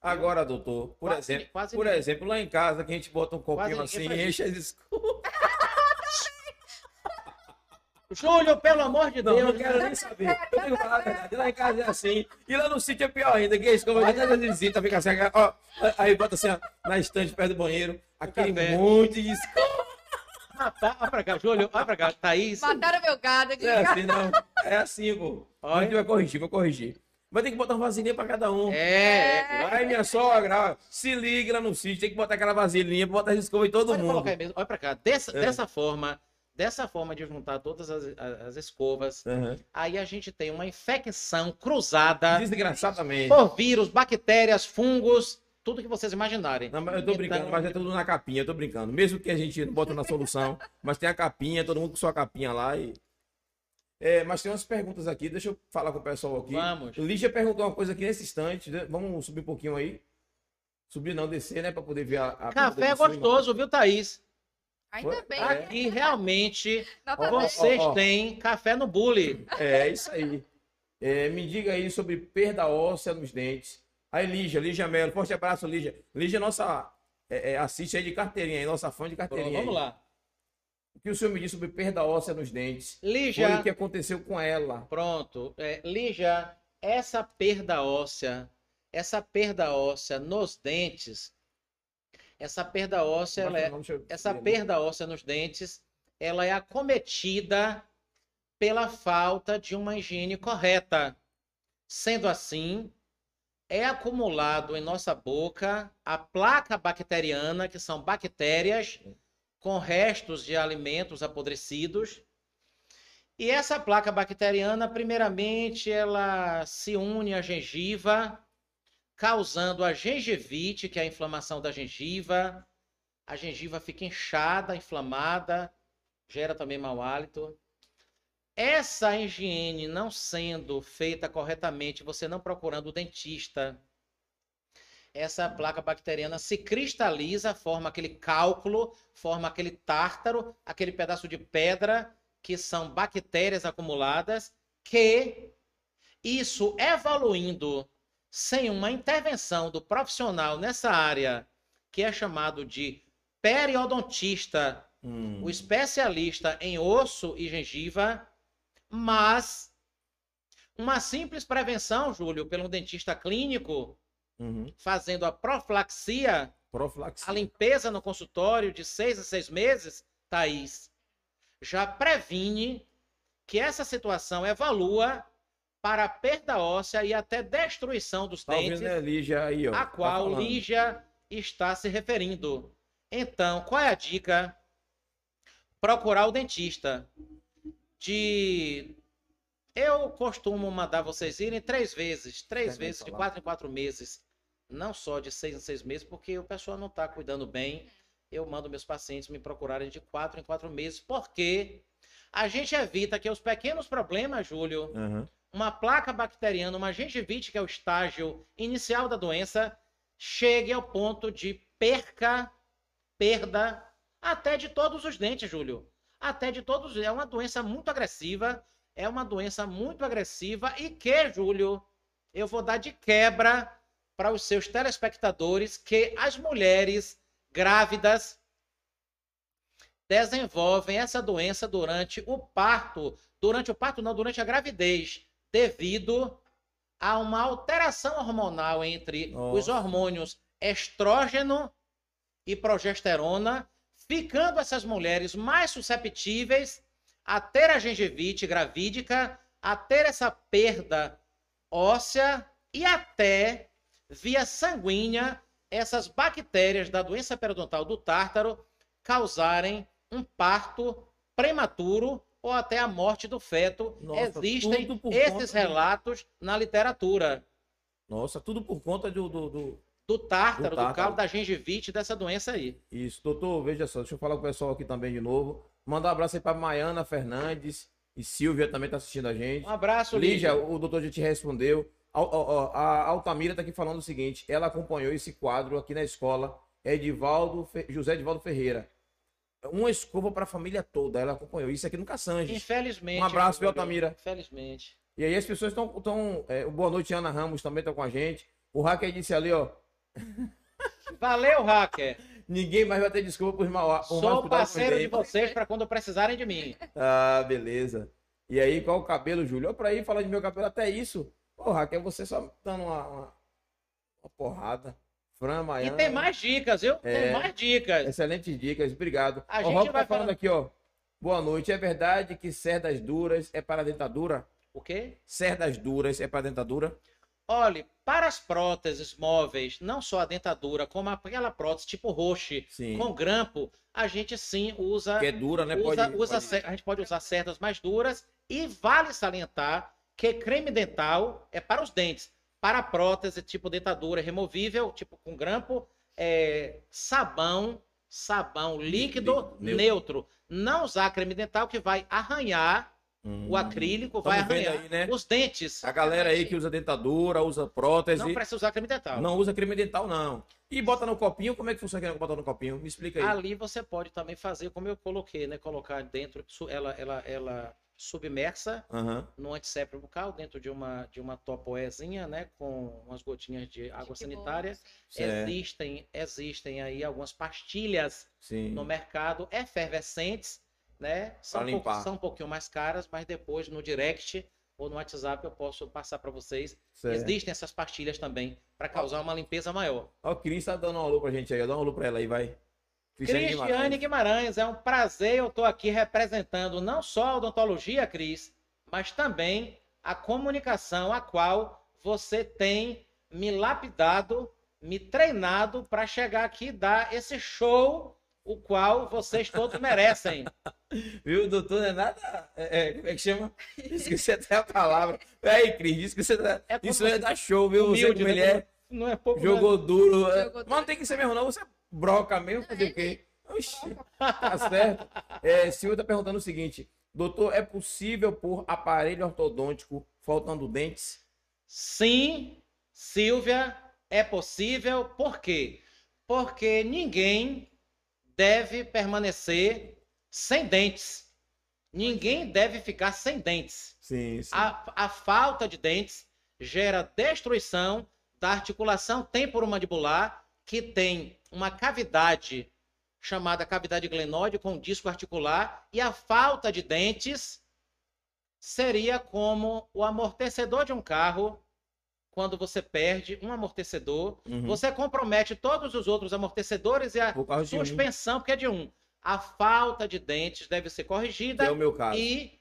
Agora, doutor, por Quase- exemplo, quase por exemplo, lá em casa, que a gente bota um copinho Quase assim, faz enche as escovas. Júlio, pelo amor de Não, Deus. não quero nem saber. Eu tenho que falar a verdade. Lá em casa é assim. E lá no sítio é pior ainda, que a escova até as visitas fica assim, ó. Aí bota assim, ó, na estante perto do banheiro, aquele monte de escova. Ah, tá. Olha pra cá, Júlio. Olha pra cá. Thaís. Mataram meu gado aqui. É assim, não. É assim, pô. A Olha. gente vai corrigir, vai corrigir. Vai ter que botar uma vasilhinha pra cada um. É, é. Aí minha sogra, se liga lá no sítio, tem que botar aquela vasilhinha pra botar as escovas em todo Pode mundo. colocar aí mesmo. Olha pra cá. Dessa, É. dessa forma, dessa forma de juntar todas as, as- as escovas, Aham. aí a gente tem uma infecção cruzada Desgraçadamente. por vírus, bactérias, fungos, tudo que vocês imaginarem. Não, mas eu tô Então- brincando, mas é tudo na capinha, eu tô brincando. Mesmo que a gente não bota na solução, mas tem a capinha, todo mundo com sua capinha lá e. É, mas tem umas perguntas aqui, deixa eu falar com o pessoal aqui. Vamos. Lígia perguntou uma coisa aqui nesse instante, né? vamos subir um pouquinho aí. Subir não, descer, né? Pra poder ver a. a Café é gostoso, viu, Thaís? Ainda Foi- bem. É. Aqui realmente Nota vocês ó, ó. têm café no bule. É, isso aí. É, me diga aí sobre perda óssea nos dentes. Aí, Lígia, Lígia Melo, forte abraço, Lígia. Lígia, é nossa. é, é, assiste aí de carteirinha aí, nossa fã de carteirinha. Vamos aí. lá. O que o senhor me disse sobre perda óssea nos dentes? Foi Lígia, o que aconteceu com ela. pronto. É, Lígia, essa perda óssea, essa perda óssea nos dentes, essa perda óssea, ela é, essa perda óssea nos dentes, ela é acometida pela falta de uma higiene correta. Sendo assim, é acumulado em nossa boca a placa bacteriana, que são bactérias com restos de alimentos apodrecidos. E essa placa bacteriana, primeiramente, ela se une à gengiva, causando a gengivite, que é a inflamação da gengiva. A gengiva fica inchada, inflamada, gera também mau hálito. Essa higiene não sendo feita corretamente, você não procurando o dentista, essa placa bacteriana se cristaliza, forma aquele cálculo, forma aquele tártaro, aquele pedaço de pedra, que são bactérias acumuladas, que isso evoluindo sem uma intervenção do profissional nessa área, que é chamado de periodontista, Hum. o especialista em osso e gengiva, mas uma simples prevenção, Júlio, pelo dentista clínico, Uhum. fazendo a profilaxia, Profilaxia. a limpeza no consultório de seis a seis meses, Thaís, já previne que essa situação evolua para a perda óssea e até destruição dos Tá dentes, né, Lígia aí, ó. a Tá qual falando. Lígia está se referindo. Então, qual é a dica? Procurar o dentista. De. Eu costumo mandar vocês irem três vezes. Três Quer vezes, de quatro em quatro meses. Não só de seis em seis meses, porque o pessoal não está cuidando bem. Eu mando meus pacientes me procurarem de quatro em quatro meses, porque a gente evita que os pequenos problemas, Júlio, Aham. Uma placa bacteriana, uma gengivite, que é o estágio inicial da doença, chegue ao ponto de perca, perda, até de todos os dentes, Júlio. Até de todos. É uma doença muito agressiva. É uma doença muito agressiva e que, Júlio, eu vou dar de quebra para os seus telespectadores que as mulheres grávidas desenvolvem essa doença durante o parto, durante o parto não, durante a gravidez, devido a uma alteração hormonal entre Nossa. os hormônios estrógeno e progesterona, ficando essas mulheres mais susceptíveis a ter a gengivite gravídica, a ter essa perda óssea e até via sanguínea essas bactérias da doença periodontal do tártaro causarem um parto prematuro ou até a morte do feto. Nossa, Existem esses conta relatos na literatura Nossa, tudo por conta do, do, do- do tártaro, Do do, tártaro. calo da gengivite, dessa doença aí. Isso, doutor, veja só, deixa eu falar com o pessoal aqui também de novo. Mandar um abraço aí pra Maiana Fernandes e Silvia também tá assistindo a gente. Um abraço, Lígia, Lígia. o doutor já te respondeu. Al- al- A Altamira tá aqui falando o seguinte: ela acompanhou esse quadro aqui na escola, Edivaldo, Fe- José Edivaldo Ferreira. Uma escova para a família toda, ela acompanhou isso aqui no Caçanges. Infelizmente. Um abraço, viu? Altamira? Infelizmente. E aí as pessoas estão. Tão, é, boa noite, Ana Ramos também tá com a gente. O hacker disse ali, ó. Valeu, hacker. Ninguém mais vai ter desculpa por mal. Sou parceiro de vocês para quando precisarem de mim. Ah, beleza. E aí, qual o cabelo, Júlio? Olha pra aí, falar de meu cabelo, até isso. Ô, Raquel, você só dando uma, uma, uma porrada. Fran, E tem mais dicas, viu? É. Tem mais dicas. Excelentes dicas, obrigado. A o gente Rock vai tá falando aqui, ó. Boa noite. É verdade que cerdas duras é para dentadura? O quê? Cerdas duras é para dentadura? Olhe, para as próteses móveis, não só a dentadura, como aquela prótese tipo roche, com grampo, a gente sim usa. Que é dura, né? usa, Pode, usa pode- A gente pode usar cerdas mais duras e vale salientar que creme dental é para os dentes. Para prótese tipo dentadura removível, tipo com grampo, é sabão, sabão líquido, neutro. neutro. Não usar creme dental que vai arranhar Hum. o acrílico, vai Tamo vendo arranhar aí, né? os dentes. A galera aí que usa dentadura, usa prótese. Não precisa usar creme dental. Não usa creme dental, não. E bota no copinho, como é que funciona aquele botar no copinho? Me explica aí. Ali você pode também fazer como eu coloquei, né? Colocar dentro, ela, ela, ela submersa Aham. no antisséptico bucal, dentro de uma, de uma topoezinha, né? Com umas gotinhas de água sanitária. Certo. Existem, existem aí algumas pastilhas Sim. no mercado efervescentes, né? São, um são um pouquinho mais caras, mas depois no direct ou no WhatsApp eu posso passar para vocês. Certo. Existem essas pastilhas também para causar uma limpeza maior. Ó, o Cris tá dando um alô pra gente aí. ó. Dá um alô pra ela aí, vai. Cristiane Guimarães, é um prazer eu estou aqui representando não só a odontologia, Cris, mas também a comunicação a qual você tem me lapidado, me treinado para chegar aqui e dar esse show o qual vocês todos merecem. Viu, doutor? Não é nada. É, é, como é que chama? Esqueci até a palavra. Aí, Cris, você tá... É Isso é você- dar show, viu? Você Humilde, como ele né? é. Não é pouco Jogou duro. é. Jogou Mas não duro. tem que ser mesmo, não. Você broca mesmo, fazer o quê? Oxi, tá certo. É, Silvio tá perguntando o seguinte: doutor, é possível pôr aparelho ortodôntico faltando dentes? Sim, Silvia, é possível. Por quê? Porque ninguém deve permanecer sem dentes. Ninguém deve ficar sem dentes. Sim, sim. A, a falta de dentes gera destruição da articulação temporomandibular, que tem uma cavidade chamada cavidade glenoide com disco articular, e a falta de dentes seria como o amortecedor de um carro. Quando você perde um amortecedor, Uhum. você compromete todos os outros amortecedores e a de um, suspensão, porque é de um. A falta de dentes deve ser corrigida é o meu caso. e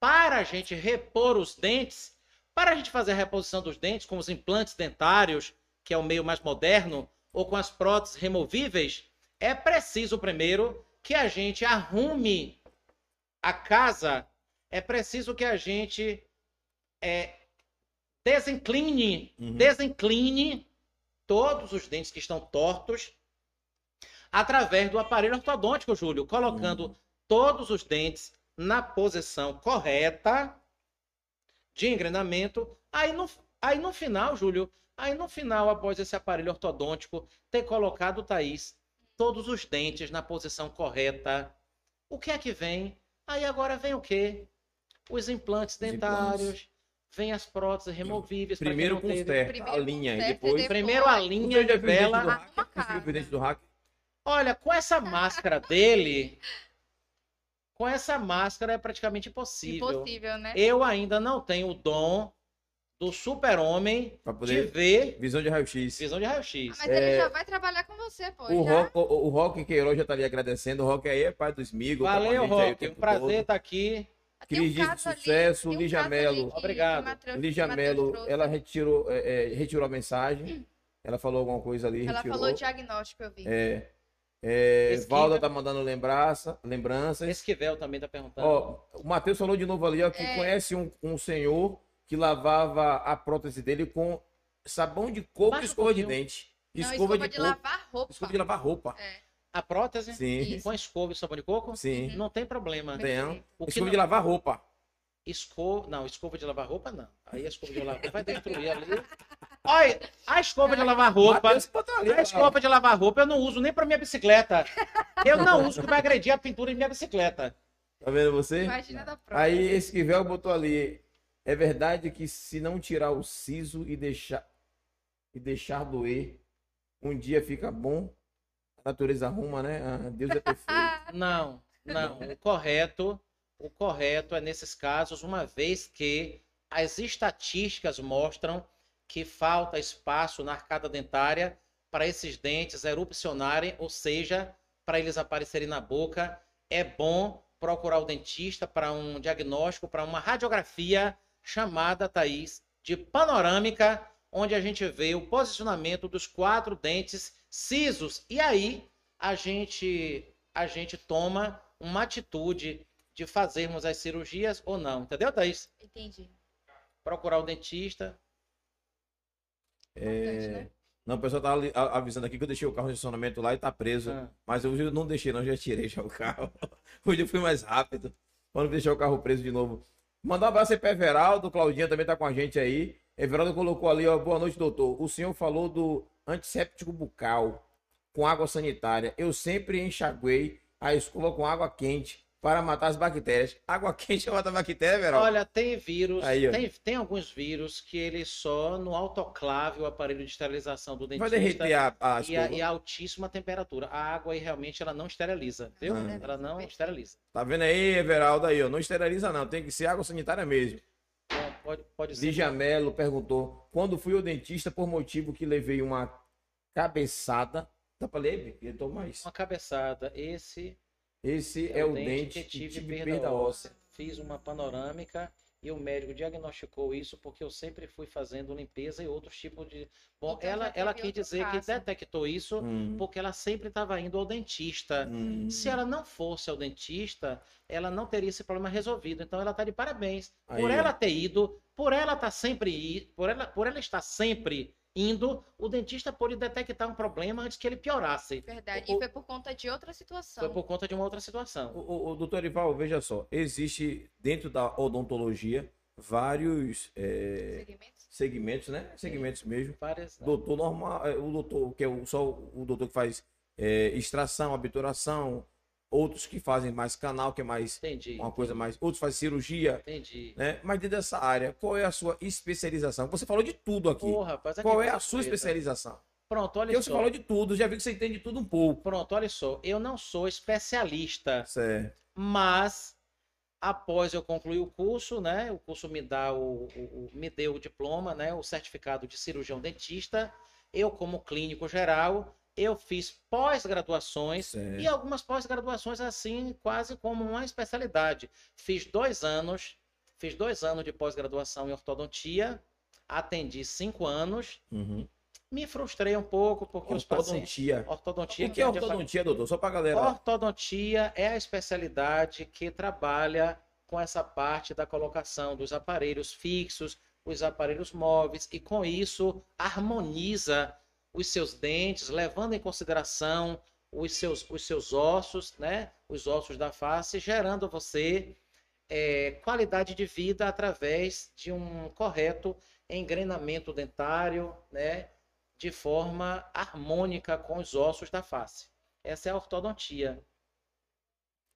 para a gente repor os dentes, para a gente fazer a reposição dos dentes com os implantes dentários, que é o meio mais moderno, ou com as próteses removíveis, é preciso primeiro que a gente arrume a casa, é preciso que a gente é, desincline, Uhum. desincline todos os dentes que estão tortos através do aparelho ortodôntico, Júlio, colocando Uhum. todos os dentes na posição correta de engrenamento. Aí no, aí no final, Júlio, aí no final, após esse aparelho ortodôntico ter colocado, Thaís, todos os dentes na posição correta, o que é que vem? Aí agora vem o quê? Os implantes Os dentários. vem as próteses removíveis. Primeiro teve. conserta a linha e depois. Primeiro a linha de viu o dente do vela. do hacker? Olha, com essa máscara dele, com essa máscara é praticamente impossível. Impossível, né? Eu ainda não tenho o dom do super-homem de poder. ver Visão de raio-x. visão de raio-x. Mas ele já vai trabalhar com você, pô. O já. Rock, o, o Rock Queiroz já tá ali agradecendo. O Rock aí é pai do Smigo. tá Valeu, Rock. Um prazer todo. estar aqui. Tem um Cris de caso ali- sucesso, um Lígia ali Mello. que- Obrigado. que Matheus- Lígia Mello, ela retirou, é, é, retirou a mensagem. Ela falou alguma coisa ali, Ela retirou. falou diagnóstico, eu vi. É, é. Valda tá mandando lembrança, lembranças. Esquivel também tá perguntando. Ó, o Matheus falou de novo ali, ó, que É. conhece um, um senhor que lavava a prótese dele com sabão de coco e escova de dente. Não, Escova, de, de coco. lavar roupa. Escova de lavar roupa. A prótese Sim, com escova e sabão de coco? sim. Não tem problema. Tem. O que Escova não- de lavar roupa. Escova, não, escova de lavar roupa não. Aí a escova de lavar roupa vai destruir ali. Olha, a escova de lavar roupa, a escova de lavar roupa eu não uso nem pra minha bicicleta. Eu não uso que vai agredir a pintura de minha bicicleta. Tá vendo você? Imagina da prótese. Aí Esquivel botou ali. É verdade que se não tirar o siso e deixar e deixar doer, um dia fica bom. A natureza arruma, né? Ah, Deus é perfeito. Não, não. O correto, o correto é nesses casos, uma vez que as estatísticas mostram que falta espaço na arcada dentária para esses dentes erupcionarem, ou seja, para eles aparecerem na boca, é bom procurar o dentista para um diagnóstico, para uma radiografia chamada, Thaís, de panorâmica, onde a gente vê o posicionamento dos quatro dentes cisos. E aí a gente a gente toma uma atitude de fazermos as cirurgias ou não. Entendeu, Thaís? Entendi. Procurar o dentista. Importante, né? Não, o pessoal tá avisando aqui que eu deixei o carro no estacionamento lá e tá preso. Ah. Mas hoje eu não deixei, não, já tirei já o carro. Hoje eu fui mais rápido. Pra não deixar o carro preso de novo. Mandar um abraço aí pra Everaldo, Claudinha também tá com a gente aí. Everaldo colocou ali, ó. Boa noite, doutor. O senhor falou do antisséptico bucal com água sanitária. Eu sempre enxaguei a escova com água quente para matar as bactérias. Água quente mata bactéria, Everaldo? Olha, tem vírus, Aí, tem, tem alguns vírus que ele só no autoclave, o aparelho de esterilização do Vai dentista. derreter a, a E a, e a altíssima temperatura. A água aí realmente ela não esteriliza, viu? Ah. Ela não esteriliza. Tá vendo aí, Everaldo aí, ó. Não esteriliza não, tem que ser água sanitária mesmo. Então, pode, pode ser. Lígia Mello perguntou: quando fui ao dentista por motivo que levei uma cabeçada. Dá pra ler? Eu tô mais. Uma cabeçada. Esse Esse é, o dente, que tive, perda, óssea. Fiz uma panorâmica e o médico diagnosticou isso porque eu sempre fui fazendo limpeza e outros tipos de. Bom, Então, ela, ela quis dizer que caso. detectou isso Hum, porque ela sempre estava indo ao dentista. hum. Se ela não fosse ao dentista, ela não teria esse problema resolvido. Então ela está de parabéns. Aí, por ela ter ido, por ela estar sempre ir, por ela, por ela estar sempre indo, o dentista pôde detectar um problema antes que ele piorasse. Verdade. O- E foi por conta de outra situação. Foi por conta de uma outra situação. O, o, o doutor Ival, veja só, existe dentro da odontologia vários é, Segmentos? segmentos, né? Segmentos mesmo. Várias, Doutor normal, é, o doutor que é o, só o doutor que faz é, extração, obturação, outros que fazem mais canal, que é mais Entendi. uma coisa mais, outros fazem cirurgia, Entendi. né? Mas dentro dessa área, qual é a sua especialização? Você falou de tudo aqui. Pô, rapaz, aqui Qual é a sua especialização? Pronto, olha Porque você só. falou de tudo, já vi que você entende de tudo um pouco. Pronto, olha só. Eu não sou especialista, Certo. mas após eu concluir o curso, né? O curso me dá o, o- o- me deu o diploma, né? O certificado de cirurgião dentista. Eu, como clínico geral, eu fiz pós-graduações e algumas pós-graduações assim, quase como uma especialidade. Fiz dois anos, fiz dois anos de pós-graduação em ortodontia, atendi cinco anos, Uhum. me frustrei um pouco porque os pacientes Ortodontia. ortodontia O que é ortodontia, doutor? Só pra galera. Ortodontia é a especialidade que trabalha com essa parte da colocação dos aparelhos fixos, os aparelhos móveis, e com isso harmoniza os seus dentes, levando em consideração os seus, os seus ossos, né? Os ossos da face, gerando a você é, qualidade de vida através de um correto engrenamento dentário, né? De forma harmônica com os ossos da face. Essa é a ortodontia.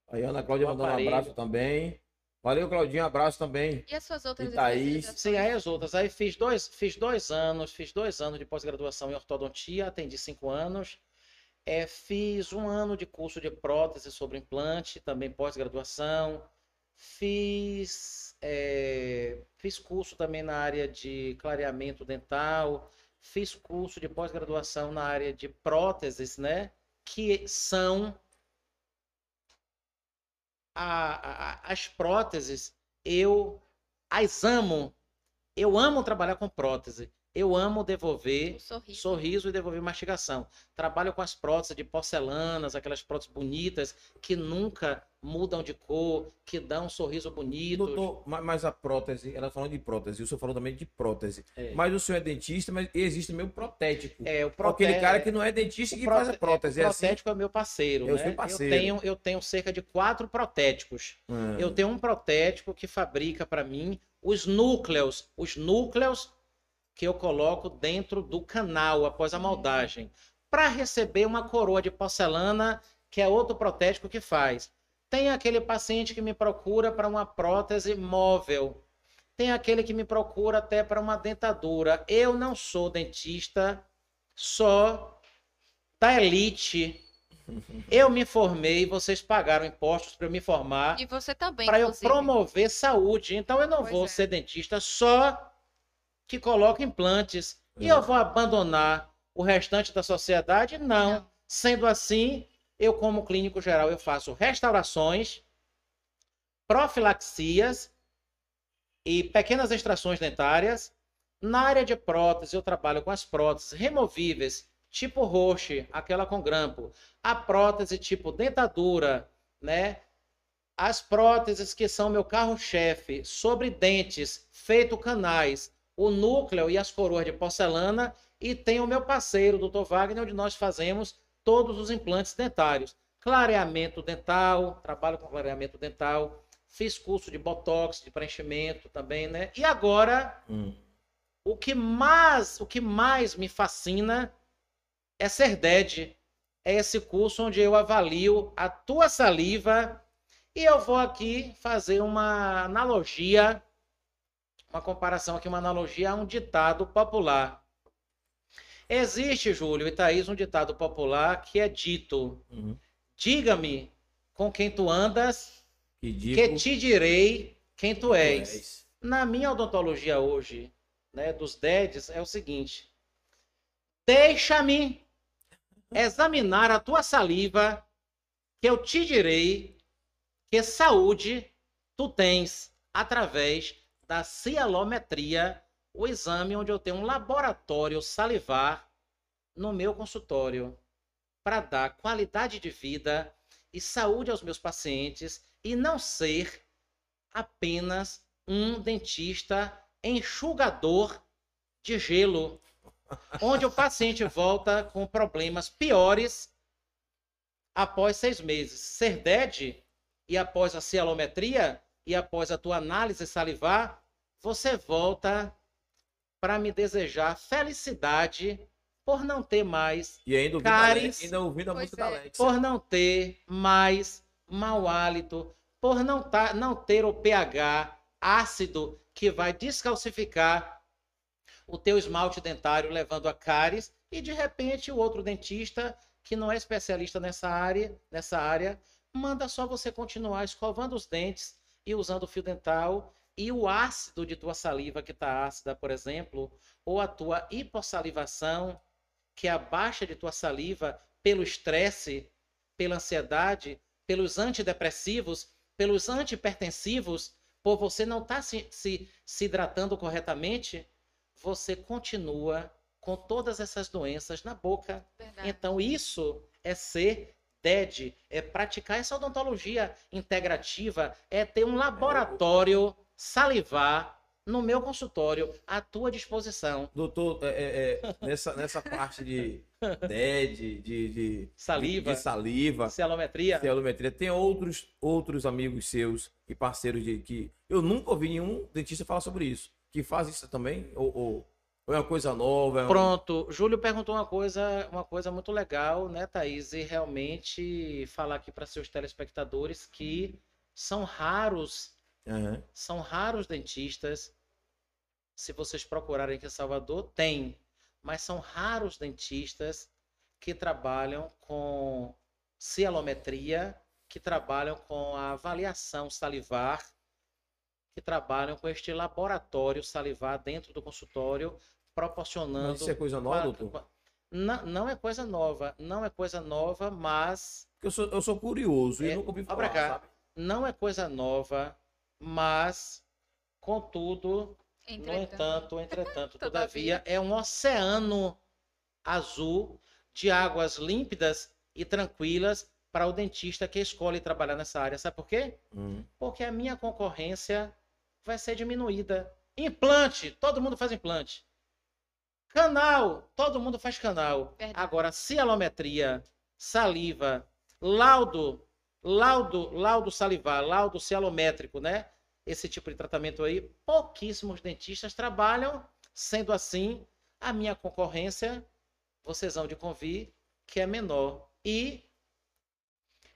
Aí a Ana Cláudia mandando um abraço também. Valeu, Claudinho. Abraço também. E as suas outras E Thaís? Sim, aí as outras. Aí fiz dois, fiz dois anos, fiz dois anos de pós-graduação em ortodontia, atendi cinco anos. É, fiz um ano de curso de prótese sobre implante, também pós-graduação. Fiz, é, fiz curso também na área de clareamento dental. Fiz curso de pós-graduação na área de próteses, né? Que são a- a- as próteses, eu as amo. Eu amo trabalhar com prótese. Eu amo devolver sorriso. sorriso e devolver mastigação. Trabalho com as próteses de porcelanas, aquelas próteses bonitas que nunca mudam de cor, que dão um sorriso bonito. Doutor, ma- mas a prótese, ela falou de prótese, o senhor falou também de prótese. É. Mas o senhor é dentista, mas existe meio protético. É, o Aquele prote- cara que não é dentista e o que prote- faz a prótese. O É assim. protético é meu parceiro, Eu né? parceiro. Eu tenho, eu tenho cerca de quatro protéticos. Hum. Eu tenho um protético que fabrica para mim os núcleos, os núcleos que eu coloco dentro do canal após a moldagem, para receber uma coroa de porcelana, que é outro protético que faz. Tem aquele paciente que me procura para uma prótese móvel. Tem aquele que me procura até para uma dentadura. Eu não sou dentista só da elite. Eu me formei, vocês pagaram impostos para eu me formar E você também, para eu promover saúde. Então eu não Pois vou é. ser dentista só que coloca implantes e eu vou abandonar o restante da sociedade? Não. Não. Sendo assim, eu como clínico geral eu faço restaurações, profilaxias e pequenas extrações dentárias. Na área de prótese, eu trabalho com as próteses removíveis, tipo roche, aquela com grampo, a prótese tipo dentadura, né? As próteses que são meu carro-chefe, sobre dentes, feito canais, o núcleo e as coroas de porcelana, e tem o meu parceiro, o Dr. Wagner, onde nós fazemos todos os implantes dentários. Clareamento dental, trabalho com clareamento dental, fiz curso de botox, de preenchimento também, né? E agora Hum. o que mais, o que mais me fascina é ser DED. É esse curso onde eu avalio a tua saliva e eu vou aqui fazer uma analogia, uma comparação aqui, uma analogia a um ditado popular. Existe, Júlio e Thaís, um ditado popular que é dito: Uhum. diga-me com quem tu andas, Que que te direi quem tu tu és. és. Na minha odontologia hoje, né, dos DEDs, é o seguinte: deixa-me examinar a tua saliva, que eu te direi que saúde tu tens através da cialometria, o exame onde eu tenho um laboratório salivar no meu consultório para dar qualidade de vida e saúde aos meus pacientes e não ser apenas um dentista enxugador de gelo, onde o paciente volta com problemas piores após seis meses. Ser DED e após a cialometria e após a tua análise salivar, você volta para me desejar felicidade por não ter mais, E ainda ouvindo, Cáries. Alex, ainda ouvindo a música da é. Alex. por não ter mais mau hálito, por não, tá, não ter o pH ácido que vai descalcificar o teu esmalte dentário, levando a cáries, e de repente o outro dentista que não é especialista nessa área, nessa área, manda só você continuar escovando os dentes e usando o fio dental e o ácido de tua saliva que está ácida, por exemplo, ou a tua hipossalivação, que é a baixa de tua saliva pelo estresse, pela ansiedade, pelos antidepressivos, pelos antipertensivos, por você não estar se, se, se hidratando corretamente, você continua com todas essas doenças na boca. Verdade. Então, isso é ser DED, é praticar essa odontologia integrativa, é ter um laboratório salivar no meu consultório à tua disposição. Doutor, é, é, é, nessa, nessa parte de DED, de, de, Saliva, de saliva, cialometria. celometria, tem outros, outros amigos seus e parceiros de que eu nunca ouvi nenhum dentista falar sobre isso. Que faz isso também? Ou, ou, ou é uma coisa nova? É um- Pronto, Júlio perguntou uma coisa, uma coisa muito legal, né, Thaís? E realmente falar aqui para seus telespectadores que são raros Aham. São raros dentistas. Se vocês procurarem aqui em Salvador, tem. Mas são raros dentistas que trabalham com cialometria, que trabalham com a avaliação salivar, que trabalham com este laboratório salivar dentro do consultório, proporcionando. Mas isso é coisa nova, Qua- doutor? Não, não é coisa nova. Não é coisa nova, mas eu sou, eu sou curioso e É, nunca ouvi falar, pra cá. sabe? não é coisa nova, mas, contudo, no entanto, entretanto, Todavia. todavia, é um oceano azul de águas límpidas e tranquilas para o dentista que escolhe trabalhar nessa área. Sabe por quê? Hum. Porque a minha concorrência vai ser diminuída. Implante, todo mundo faz implante. Canal, todo mundo faz canal. Verdade. Agora, cialometria, saliva, laudo, laudo, laudo salivar, laudo cialométrico, né? Esse tipo de tratamento aí, pouquíssimos dentistas trabalham. Sendo assim, a minha concorrência, vocês vão de convir, que é menor. E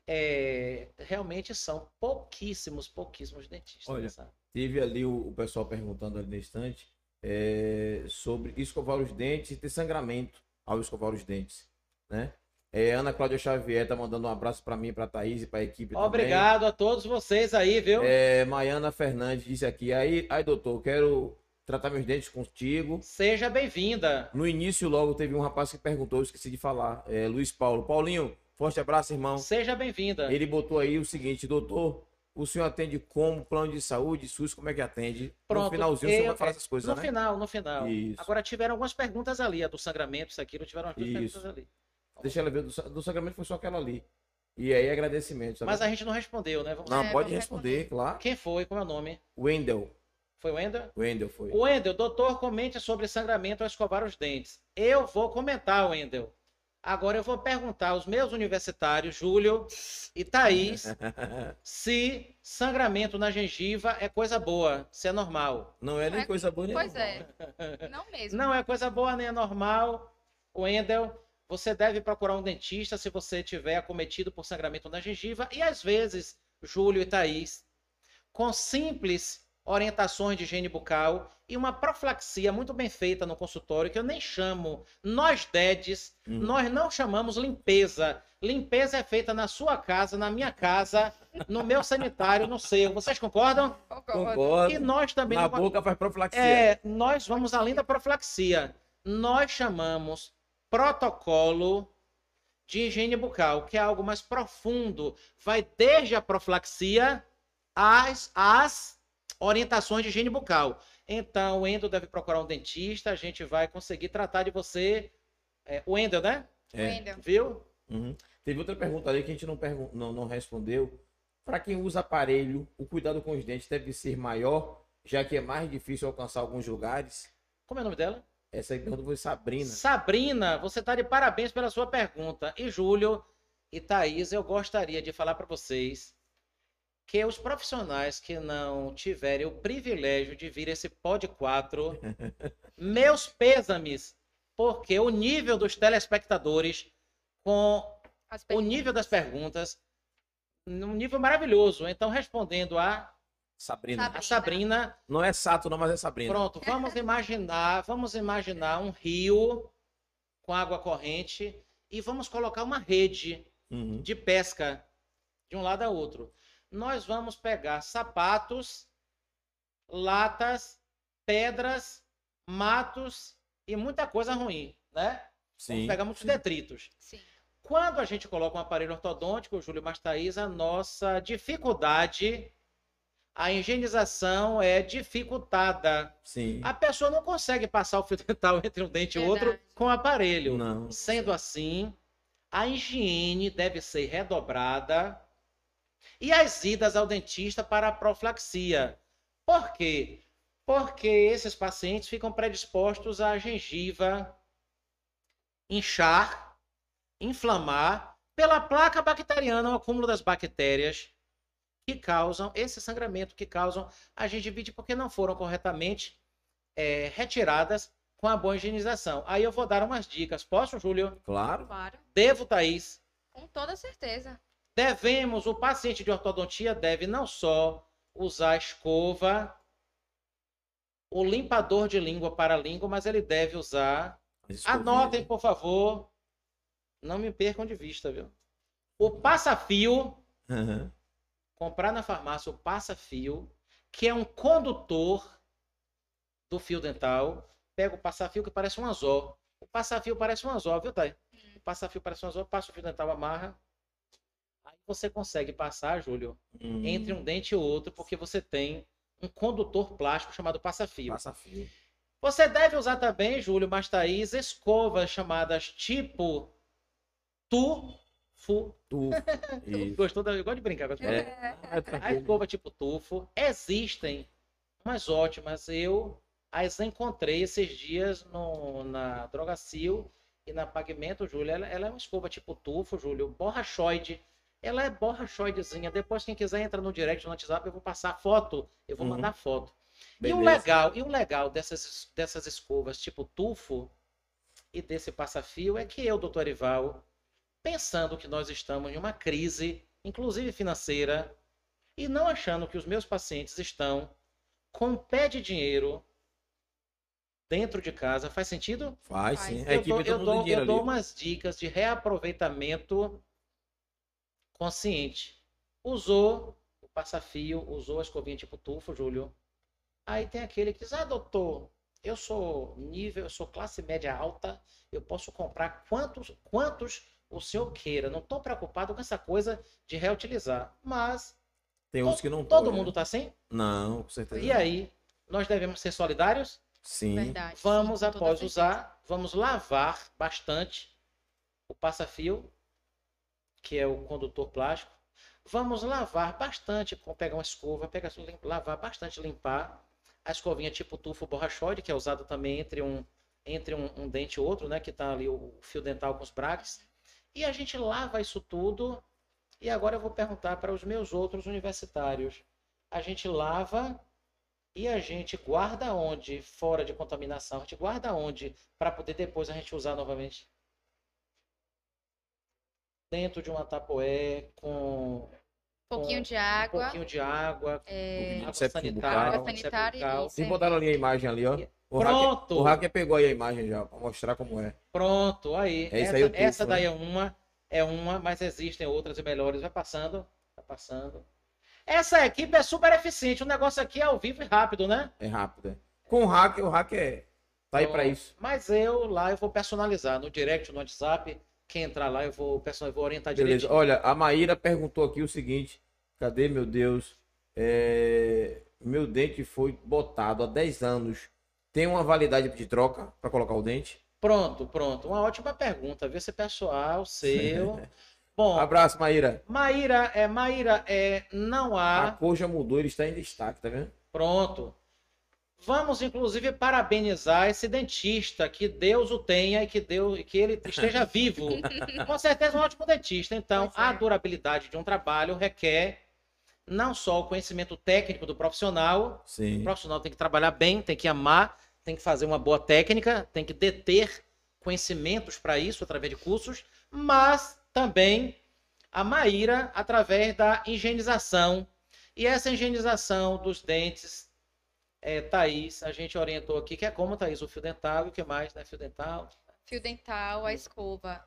é, realmente são pouquíssimos, pouquíssimos dentistas. Olha, área. Teve ali o, o pessoal perguntando ali na estante é, sobre escovar os dentes e ter sangramento ao escovar os dentes, né? É, Ana Cláudia Xavier tá mandando um abraço para mim, para Thaís e para a equipe também. Obrigado a todos vocês aí, viu? É, Maiana Fernandes disse aqui, aí, aí doutor, quero tratar meus dentes contigo. Seja bem-vinda. No início logo teve um rapaz que perguntou, eu esqueci de falar, é, Luiz Paulo. Paulinho, forte abraço, irmão. Seja bem-vinda. Ele botou aí o seguinte, doutor, o senhor atende como plano de saúde, SUS, como é que atende? no Pronto, finalzinho o senhor eu- vai falar essas coisas, No né? final, no final. Isso. Agora tiveram algumas perguntas ali, a do sangramento, isso aqui, não tiveram algumas Isso. perguntas ali. Deixa ela ver, do, sa- do sangramento foi só aquela ali. E aí agradecimento. sabe? Mas a gente não respondeu, né? Vamos Não, É, pode vamos responder, claro. Quem foi? Como é o nome? Wendel. Foi o Wender? Wendel foi. O Wendel, doutor, comente sobre sangramento ao escovar os dentes. Eu vou comentar, Wendel. Agora eu vou perguntar aos meus universitários, Júlio e Thaís, se sangramento na gengiva é coisa boa, se é normal. Não é nem É- coisa boa nem Pois normal. é. Não mesmo. Não é coisa boa nem é normal. Wendel, você deve procurar um dentista se você tiver acometido por sangramento na gengiva. E às vezes, Júlio e Thaís, com simples orientações de higiene bucal e uma profilaxia muito bem feita no consultório, que eu nem chamo, nós DEDs, Hum. nós não chamamos limpeza. Limpeza é feita na sua casa, na minha casa, no meu sanitário, no seu. Vocês concordam? Concordo. E nós também Na não boca faz profilaxia. é, nós vamos além da profilaxia. Nós chamamos protocolo de higiene bucal, que é algo mais profundo. Vai desde a profilaxia às, às orientações de higiene bucal. Então, o Endo deve procurar um dentista, a gente vai conseguir tratar de você. É, o Endo, né? É. Wendel. Viu? Uhum. Teve outra pergunta ali que a gente não, não, não respondeu. Para quem usa aparelho, o cuidado com os dentes deve ser maior, já que é mais difícil alcançar alguns lugares. Como é o nome dela? Essa aí pergunta foi Sabrina. Sabrina, você está de parabéns pela sua pergunta. E Júlio e Thaís, eu gostaria de falar para vocês que os profissionais que não tiverem o privilégio de vir esse Pod 4, meus pêsames, porque o nível dos telespectadores com o nível das perguntas, um nível maravilhoso. Então, respondendo a, Sabrina. Sabrina. a Sabrina, Não é Sato, não, mas é Sabrina. Pronto, vamos imaginar, vamos imaginar um rio com água corrente e vamos colocar uma rede Uhum. de pesca de um lado a outro. Nós vamos pegar sapatos, latas, pedras, matos e muita coisa ruim, né? Vamos Sim. pegar muitos detritos. Sim. Quando a gente coloca um aparelho ortodôntico, Júlio Mastaís, a nossa dificuldade, a higienização é dificultada. Sim. A pessoa não consegue passar o fio dental entre um dente e outro Verdade. com o aparelho. Não. Sendo assim, a higiene deve ser redobrada e as idas ao dentista para a profilaxia. Por quê? Porque esses pacientes ficam predispostos à gengiva inchar, inflamar pela placa bacteriana, o acúmulo das bactérias que causam esse sangramento, que causam a gengivite porque não foram corretamente eh, retiradas com a boa higienização. Aí eu vou dar umas dicas. Posso, Júlio? Claro. Claro. Devo, Thaís? Com toda certeza. Devemos, o paciente de ortodontia deve não só usar a escova, o limpador de língua para a língua, mas ele deve usar. Anotem, por favor. Não me percam de vista, viu? O passa-fio, Aham. comprar na farmácia o passa-fio, que é um condutor do fio dental. Pega o passa-fio que parece um anzol. O passa-fio parece um anzol, viu, Thay? O passa-fio parece um anzol, passa o fio dental, amarra. Você consegue passar, Júlio, Hum, entre um dente e outro, porque você tem um condutor plástico chamado passa-fio. Passa fio. Você deve usar também, Júlio, mas Thaís, escovas chamadas tipo tufo. Tu. Isso. Gostou da... Eu gosto de brincar com as palavras. É. É A tranquilo. escova tipo tufo. Existem umas ótimas. Eu as encontrei esses dias no, na Drogacil e na Pagmento, Júlio. Ela, ela é uma escova tipo tufo, Júlio. Borrachoide. Ela é borrachoidezinha. Depois, quem quiser, entra no direct no WhatsApp. Eu vou passar foto. Eu vou Uhum. mandar foto. E o Beleza. legal, e o legal dessas, dessas escovas tipo tufo e desse passa-fio é que eu, doutor Arival, pensando que nós estamos em uma crise, inclusive financeira, e não achando que os meus pacientes estão com um pé de dinheiro dentro de casa, faz sentido? Faz sim. A Eu equipe dou, eu dou- eu dou umas dicas de reaproveitamento consciente. Usou o passa-fio, usou a escovinha tipo tufo, Júlio. Aí tem aquele que diz: Ah, doutor, eu sou nível, eu sou classe média alta, eu posso comprar quantos, quantos o senhor queira. Não estou preocupado com essa coisa de reutilizar. Mas Tem uns que não todo mundo né? está assim? Não, com certeza. E aí, nós devemos ser solidários? Sim. Verdade. Vamos, após usar, vamos lavar bastante o passa-fio, que é o condutor plástico. Vamos lavar bastante, pegar uma escova, pegar, lavar bastante, limpar a escovinha tipo tufo borrachoide, que é usado também entre um, entre um, um dente e outro, né? Que tá ali o fio dental com os braques. E a gente lava isso tudo. E agora eu vou perguntar para os meus outros universitários. A gente lava e a gente guarda onde, fora de contaminação, a gente guarda onde para poder depois a gente usar novamente? Dentro de uma tapoé com Um pouquinho com de um água. pouquinho de água, é, pouquinho água sanitária. Água sanitária e. Vocês botaram ali a imagem ali, ó. O hacker, Pronto, o hacker pegou aí a imagem já, pra mostrar como é. pronto, aí. É isso essa, aí o tufo, essa daí né? é uma, é uma, mas existem outras e melhores. Vai passando, vai passando. Essa equipe é super eficiente. O negócio aqui é ao vivo e rápido, né? É rápido, é. Com o hacker, o hacker é... tá aí pra Pronto. isso. Mas eu lá eu vou personalizar no direct, no WhatsApp. Quem entrar lá eu vou personalizar, eu vou orientar Beleza. direito. Olha, a Maíra perguntou aqui o seguinte: cadê, meu Deus? É, Meu dente foi botado há 10 anos. Tem uma validade de troca para colocar o dente? Pronto, pronto. Uma ótima pergunta, viu? Esse pessoal seu. Bom, Abraço, Maíra. Maíra, é, Maíra, é, não A há. cor já mudou, ele está em destaque, tá vendo? Pronto. Vamos, inclusive, parabenizar esse dentista, que Deus o tenha e que, Deus, e que ele esteja vivo. Com certeza, um ótimo dentista. Então, é. a durabilidade de um trabalho requer não só o conhecimento técnico do profissional, o Sim. profissional tem que trabalhar bem, tem que amar, tem que fazer uma boa técnica, tem que deter conhecimentos para isso através de cursos, mas também a Maíra através da higienização. E essa higienização dos dentes, é, Thaís, a gente orientou aqui, que é como, Thaís, o fio dental e o que mais, né? Fio dental. Fio dental, a escova.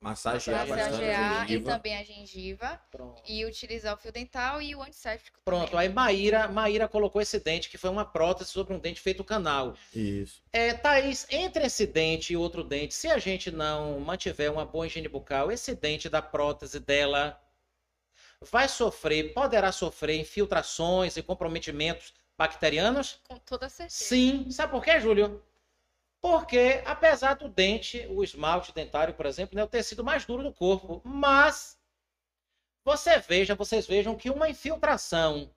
Massagear bastante a Massagear e também a gengiva. Pronto. E utilizar o fio dental e o antisséptico. Pronto, também. aí Maíra, Maíra colocou esse dente, que foi uma prótese sobre um dente feito canal. Isso. É, Thaís, entre esse dente e outro dente, se a gente não mantiver uma boa higiene bucal, esse dente da prótese dela vai sofrer, poderá sofrer infiltrações e comprometimentos bacterianos? Com toda certeza. Sim. Sabe por quê, Júlio? Porque, apesar do dente, o esmalte dentário, por exemplo, é o tecido mais duro do corpo, mas você veja, vocês vejam que uma infiltração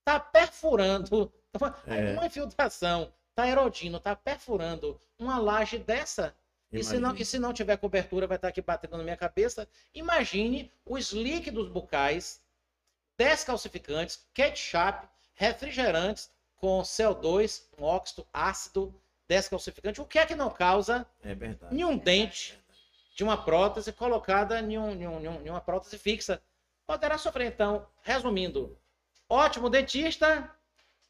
está perfurando, É. uma infiltração está erodindo, está perfurando uma laje dessa e se, não, e se não tiver cobertura, vai estar aqui batendo na minha cabeça. Imagine os líquidos bucais descalcificantes, ketchup, refrigerantes com CO2, um óxido ácido descalcificante. O que é que não causa É verdade. nenhum dente de uma prótese colocada em, um- em um- em um- em uma prótese fixa? Poderá sofrer. Então, resumindo, Ótimo dentista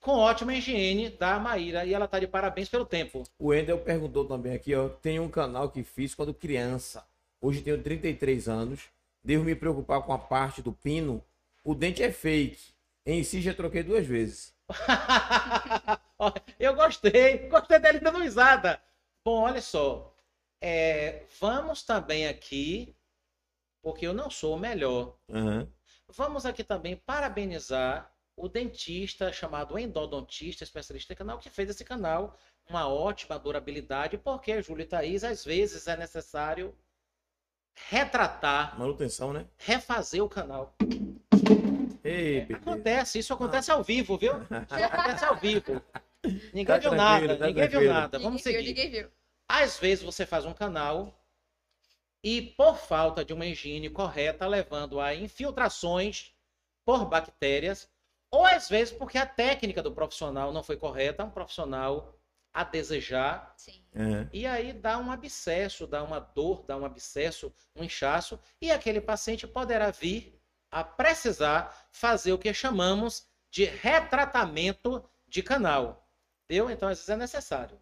com ótima higiene da Maíra. E ela tá de parabéns pelo tempo. O Endel perguntou também aqui, ó. Tem um canal que fiz quando criança. Hoje tenho 33 anos. Devo me preocupar com a parte do pino? O dente é fake. Em si já troquei duas vezes. Eu gostei, gostei dele dando risada. Bom, olha só. É, vamos também aqui, porque eu não sou o melhor. Aham. Vamos aqui também parabenizar o dentista chamado endodontista, especialista em canal, que fez esse canal uma ótima durabilidade, porque, Júlio e Thaís, às vezes é necessário retratar, Manutenção, né? refazer o canal. Ei, beleza. Acontece, isso acontece ao vivo, viu? Isso acontece ao vivo. Ninguém Tá viu nada, tá ninguém viu tranquilo. nada. Vamos Ninguém viu, seguir. ninguém viu. Às vezes você faz um canal e, por falta de uma higiene correta, levando a infiltrações por bactérias, ou às vezes porque a técnica do profissional não foi correta, um profissional a desejar, Sim. Aham. e aí dá um abscesso, dá uma dor, dá um abscesso, um inchaço, e aquele paciente poderá vir a precisar fazer o que chamamos de retratamento de canal. Entendeu? Então, às vezes é necessário.